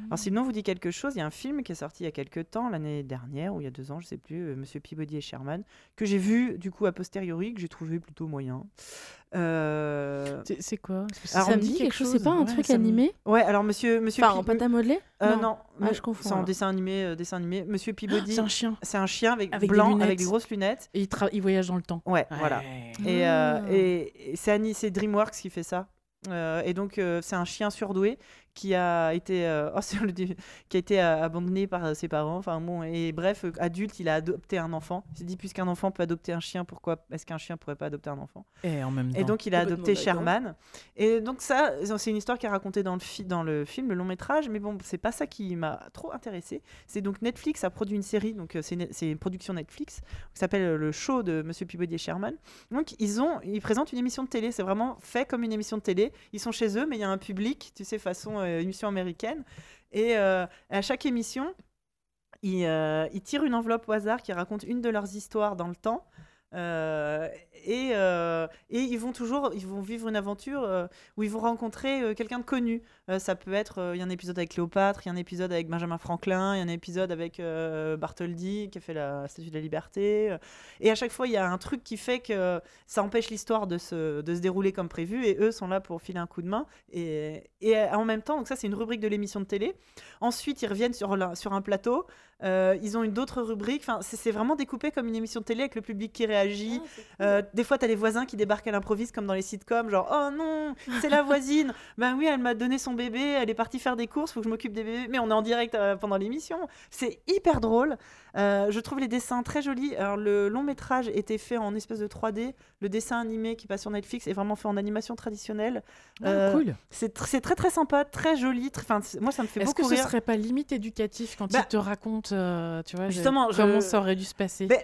Alors, si le nom vous dit quelque chose, il y a un film qui est sorti il y a quelques temps, l'année dernière ou il y a deux ans, je sais plus, euh, Monsieur Peabody et Sherman, que j'ai vu du coup a posteriori, que j'ai trouvé plutôt moyen. Euh, C'est- quoi? Alors, ça me dit quelque chose, c'est pas un Ouais, truc me- animé? Ouais, alors Monsieur Monsieur Enfin, en Peab- pâte à modeler? Euh, Non. non, Ah, mais je confonds, C'est en dessin animé, euh, dessin animé. Monsieur Peabody, C'est un chien. c'est un chien avec, blanc, avec des grosses lunettes. Et il, tra- il voyage dans le temps. Ouais, voilà. Et, Ah. et, et c'est Annie- c'est DreamWorks qui fait ça. Euh, et donc euh, c'est un chien surdoué qui a été euh, oh, c'est le qui a été euh, abandonné par euh, ses parents. Enfin bon et bref euh, adulte il a adopté un enfant. Il s'est dit puisqu'un enfant peut adopter un chien pourquoi est-ce qu'un chien pourrait pas adopter un enfant? Et en même temps. Et donc il a adopté. Sherman. Et donc ça c'est une histoire qui est racontée dans le fi- dans le film le long métrage mais bon c'est pas ça qui m'a trop intéressé. C'est donc Netflix a produit une série donc c'est une, c'est une production Netflix qui s'appelle le show de Monsieur Peabody et Sherman. Donc ils ont, ils présentent une émission de télé. C'est vraiment fait comme une émission de télé. Ils sont chez eux, mais il y a un public, tu sais, façon euh, émission américaine. Et euh, à chaque émission, ils, euh, ils tirent une enveloppe au hasard qui raconte une de leurs histoires dans le temps. Euh, et, euh, et ils vont toujours, ils vont vivre une aventure euh, où ils vont rencontrer quelqu'un de connu. Ça peut être, il y a un épisode avec Cléopâtre, il y a un épisode avec Benjamin Franklin, il y a un épisode avec Bartholdi qui a fait la Statue de la Liberté. et à chaque fois, il y a un truc qui fait que ça empêche l'histoire de se, dérouler comme prévu. Et eux sont là pour filer un coup de main. Et, en même temps, donc ça, c'est une rubrique de l'émission de télé. Ensuite, ils reviennent sur un plateau. Euh, ils ont une d'autres rubriques. Enfin, c'est vraiment découpé comme une émission de télé avec le public qui réagit. Euh, des fois, tu as les voisins qui débarquent à l'improviste, comme dans les sitcoms, genre Oh non, c'est la voisine. ben oui, elle m'a donné son bébé, elle est partie faire des courses, faut que je m'occupe des bébés. Mais on est en direct euh, pendant l'émission. C'est hyper drôle. Euh, je trouve les dessins très jolis. Alors, le long métrage était fait en espèce de 3D. Le dessin animé qui passe sur Netflix est vraiment fait en animation traditionnelle. Ah, Euh, cool. C'est tr- c'est très très sympa, très joli. tr- moi, ça me fait Est-ce beaucoup que ce rire. serait pas limite éducatif quand Bah, il te raconte, euh, tu vois, justement, comment je- ça aurait dû se passer? Ben,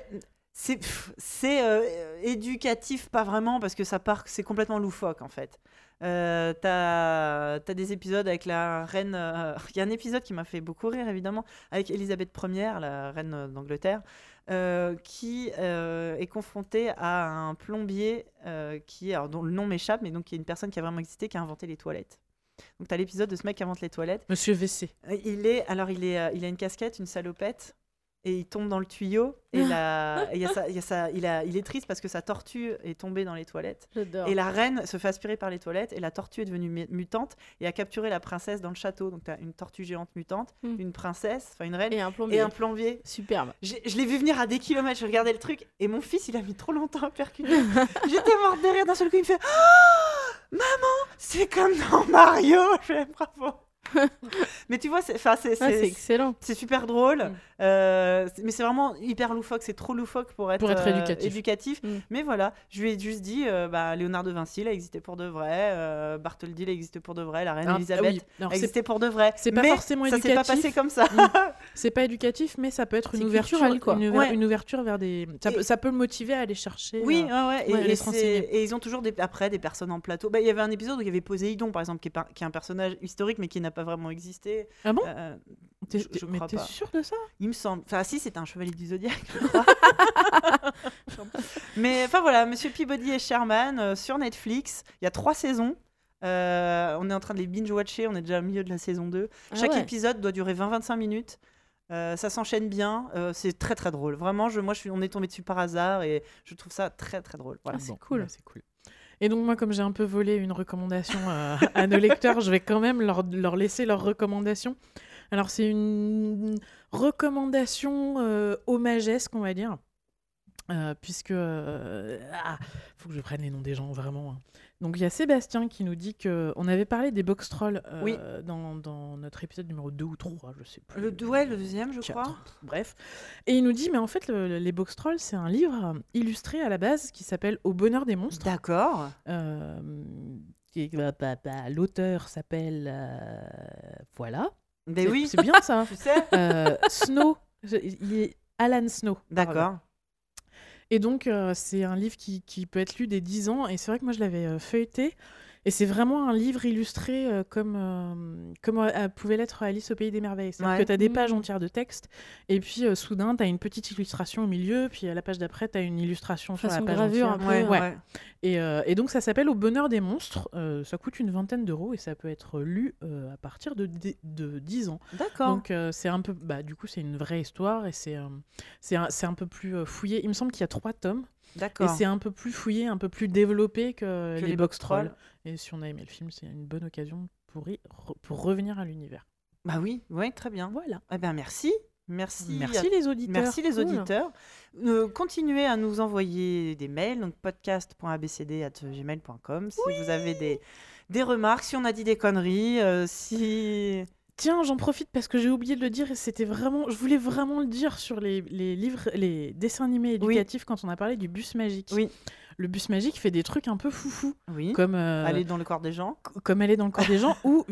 c'est euh, éducatif, pas vraiment, parce que ça part, c'est complètement loufoque en fait. Euh, T'as as des épisodes avec la reine. euh, Il y a un épisode qui m'a fait beaucoup rire, évidemment, avec Elisabeth Ier, la reine d'Angleterre, euh, qui euh, est confrontée à un plombier qui, alors, dont le nom m'échappe, mais donc qui est une personne qui a vraiment existé, qui a inventé les toilettes. Donc, tu as l'épisode de ce mec qui invente les toilettes. Monsieur WC. Il est, alors il est, il a une casquette, une salopette, et il tombe dans le tuyau. Et, la- et il, y a sa- il y a sa- il, a- il est triste parce que sa tortue est tombée dans les toilettes. J'adore. Et la reine se fait aspirer par les toilettes, et la tortue est devenue mu- mutante et a capturé la princesse dans le château. Donc tu as une tortue géante mutante, Mm. une princesse, enfin une reine, Et un plombier. et un plombier. Superbe. Je l'ai vu venir à des kilomètres, je regardais le truc, et mon fils, il a mis trop longtemps à percuter. J'étais morte de rire d'un seul coup, il me fait Oh, Maman, c'est comme dans Mario Je fais bravo Mais tu vois, c'est Ah, excellent. c'est super drôle, Mm. euh, mais c'est vraiment hyper loufoque, c'est trop loufoque pour être, Pour être euh, éducatif. éducatif. Mm. Mais voilà, je lui ai juste dit, euh, bah, Léonard de Vinci, il a existé pour de vrai, Bartholdi, il a existé pour de vrai, la reine Ah, Elisabeth ah oui. A existé pour de vrai. c'est pas Mais forcément ça s'est pas éducatif. passé comme ça. C'est pas éducatif, mais ça peut être une ouverture, quoi. Une, ouver- Ouais. une ouverture vers des. Ça, Et- peut, ça peut le motiver à aller chercher. Oui, ouais, ouais, Et, ils ont toujours des, après des personnes en plateau. Bah, Il y avait un épisode où il y avait Poséidon, par exemple, qui est, pas- qui est un personnage historique, mais qui n'a pas vraiment existé. Ah bon Euh, T'es- je- Mais t'es pas. sûr de ça? Il me semble. Enfin, si, c'était un chevalier du zodiaque, je crois. Mais enfin voilà, Monsieur Peabody et Sherman euh, sur Netflix. Il y a trois saisons. Euh, on est en train de les binge-watcher. On est déjà au milieu de la saison 2. Ah Chaque ouais. épisode doit durer 20-25 minutes. Euh, ça s'enchaîne bien. Euh, c'est très très drôle. Vraiment, je, moi, je suis, on est tombé dessus par hasard et je trouve ça très très drôle. Voilà. Ah, c'est bon, cool. c'est cool. Et donc moi, comme j'ai un peu volé une recommandation euh, à nos lecteurs, je vais quand même leur, laisser leur recommandation. Alors c'est une recommandation euh, hommagesque, on va dire. Euh, puisque euh, ah, faut que je prenne les noms des gens vraiment. hein. Donc il y a Sébastien qui nous dit que on avait parlé des box trolls euh, Oui. dans, dans notre épisode numéro 2 ou 3, je sais plus. Le, ouais, le deuxième, je crois. Bref. Et il nous dit, mais en fait, le- le- les box trolls, c'est un livre illustré à la base qui s'appelle Au bonheur des monstres. D'accord. Euh, bah, bah, bah, L'auteur s'appelle. euh, voilà. Mais C'est- oui, C'est bien ça. tu sais. Snow. Il est Alan Snow. D'accord. Et donc, euh, c'est un livre qui, qui peut être lu dès 10 ans. Et c'est vrai que moi, je l'avais euh, feuilleté. Et c'est vraiment un livre illustré euh, comme, euh, comme euh, pouvait l'être Alice au Pays des Merveilles. C'est-à-dire Ouais. que tu as des Mhm. pages entières de texte. Et puis, soudain, tu as une petite illustration au milieu. Puis, à la page d'après, tu as une illustration sur la page gravure, entière. un peu. Ouais, Ouais. ouais. Et, et donc ça s'appelle Au bonheur des monstres. Ça coûte une vingtaine d'euros et ça peut être lu à partir de, de 10 ans. D'accord. Donc c'est un peu, bah, du coup c'est une vraie histoire et c'est c'est un, un peu plus fouillé. Il me semble qu'il y a trois tomes et D'accord. c'est un peu plus fouillé, un peu plus développé que, Que les, box trolls. Et si on a aimé le film, c'est une bonne occasion pour, y re- pour revenir à l'univers. Bah oui, ouais, très bien. Voilà. Eh ben merci. Merci. Merci les auditeurs. Merci les Cool. auditeurs. Euh, continuez à nous envoyer des mails, donc podcast.abcd.gmail.com si vous avez des, des remarques, si on a dit des conneries, euh, si... Tiens, j'en profite parce que j'ai oublié de le dire et c'était vraiment, je voulais vraiment le dire sur les, les livres, les dessins animés Oui. éducatifs quand on a parlé du bus magique. Oui. Le bus magique fait des trucs un peu foufou, Oui. comme euh, Aller dans le corps des gens. comme aller dans le corps des gens ou,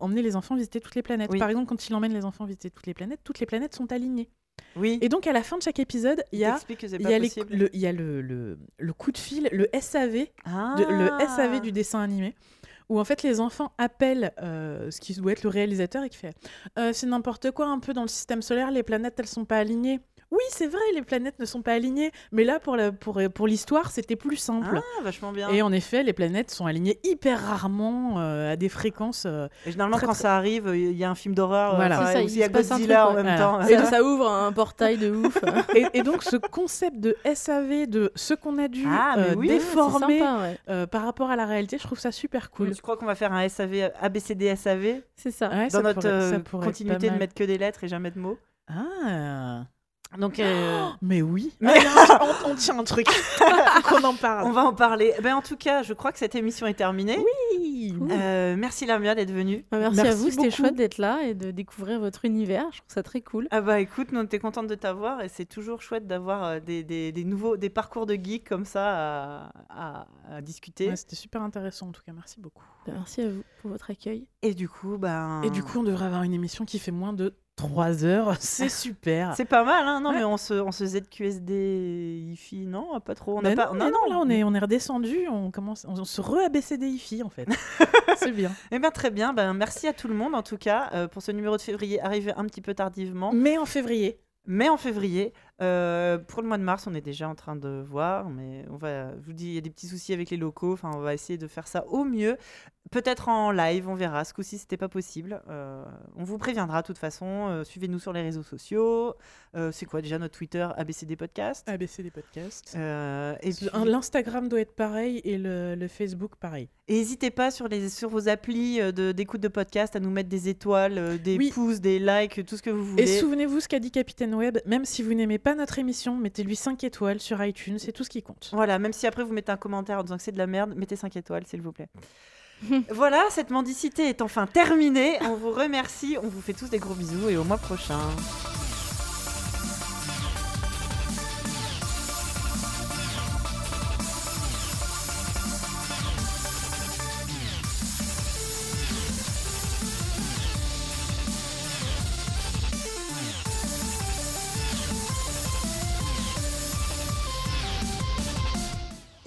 emmener les enfants visiter toutes les planètes. Oui. Par exemple, quand il emmène les enfants visiter toutes les planètes, toutes les planètes sont alignées. Oui. Et donc à la fin de chaque épisode, il y a il y les- le, il y a le, le- le coup de fil, le SAV, Ah. de- le SAV du dessin animé, où en fait les enfants appellent euh, ce qui doit être le réalisateur et qui fait euh, c'est n'importe quoi un peu dans le système solaire, les planètes elles sont pas alignées. Oui, c'est vrai, les planètes ne sont pas alignées. Mais là, pour la- pour, pour l'histoire, c'était plus simple. Ah, vachement bien. Et en effet, les planètes sont alignées hyper rarement euh, à des fréquences. euh, Et généralement, Très, quand très- ça arrive, il y a un film d'horreur. euh, Voilà. enfin, ça, il y a Godzilla truc, en même Voilà. temps. Et ça ouvre un portail de ouf. et, et donc, ce concept de SAV, de ce qu'on a dû Ah, euh, oui, déformer sympa, ouais. euh, par rapport à la réalité, je trouve ça super cool. Tu crois qu'on va faire un SAV, ABCD SAV C'est ça. Ouais, dans ça notre pourrait- ça euh, pourrait être continuité de mettre que des lettres et jamais de mots Ah, Donc, euh, mais oui. Mais- Ah, on, on tient un truc. Qu'on en parle. on va en parler. Ben, en tout cas, je crois que cette émission est terminée. Oui. Euh, merci Lamia d'être venue. Bah, merci, à vous, c'était chouette d'être là et de découvrir votre univers. Je trouve ça très cool. Ah bah écoute, nous on était contente de t'avoir et c'est toujours chouette d'avoir euh, des, des- des nouveaux des parcours de geeks comme ça à, à- à discuter. Ouais, C'était super intéressant en tout cas, merci beaucoup. Bah, merci à vous pour votre accueil. Et du coup, ben Et du coup, on devrait avoir une émission qui fait moins de 3 heures. C'est super. c'est pas mal, hein Non, Ouais. mais on se, on se ZQSD IFI, non Pas trop. On Mais a pas, non, mais non, là on est, on est redescendu, on commence, on se re-ABCDIFI en fait. C'est bien. Eh bien très bien. Ben merci à tout le monde en tout cas euh, pour ce numéro de février arrivé un petit peu tardivement, Mais en février. mais en février. Euh, pour le mois de mars, on est déjà en train de voir, mais on va. Je vous dis, il y a des petits soucis avec les locaux. Enfin, on va essayer de faire ça au mieux. Peut-être en live, on verra. Ce coup-ci, c'était pas possible. Euh, on vous préviendra de toute façon. Euh, Suivez-nous sur les réseaux sociaux. C'est quoi déjà notre Twitter ABCD Podcast? ABCD Podcast. Et puis- L'Instagram doit être pareil et le, le Facebook pareil. n'hésitez pas sur, les, sur vos applis euh, de- d'écoute de, podcast à nous mettre des étoiles, des Oui. pouces, des likes, tout ce que vous voulez. Et souvenez-vous ce qu'a dit Capitaine Web, même si vous n'aimez pas notre émission, mettez-lui 5 étoiles sur iTunes, c'est tout ce qui compte. Voilà, même si après vous mettez un commentaire en disant que c'est de la merde, mettez 5 étoiles, s'il vous plaît. voilà, cette mendicité est enfin terminée. On vous remercie, on vous fait tous des gros bisous et au mois prochain.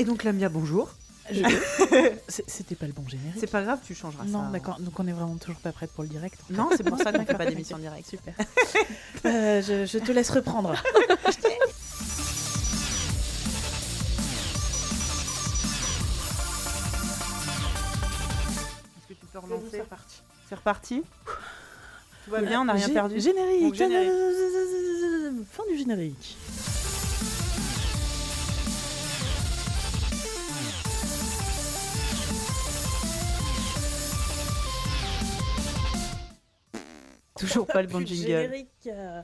Et donc Lamia, bonjour. Je- C'est- C'était pas le bon générique. C'est pas grave, tu changeras ça. Non, d'accord, donc on est vraiment toujours pas prête pour le direct. Non, c'est pour ça qu'on fait pas d'émission directe. Super. Euh, je, je te laisse reprendre. Est-ce que tu peux relancer C'est reparti Tout va bien, on n'a rien perdu Générique. Donc, générique. Fin du générique. Toujours pas le bon jingle. Générique. euh,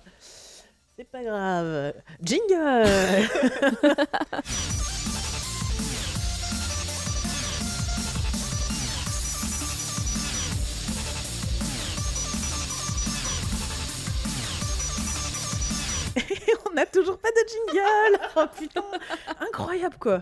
C'est pas grave. Jingle Et on n'a toujours pas de jingle Oh putain Incroyable quoi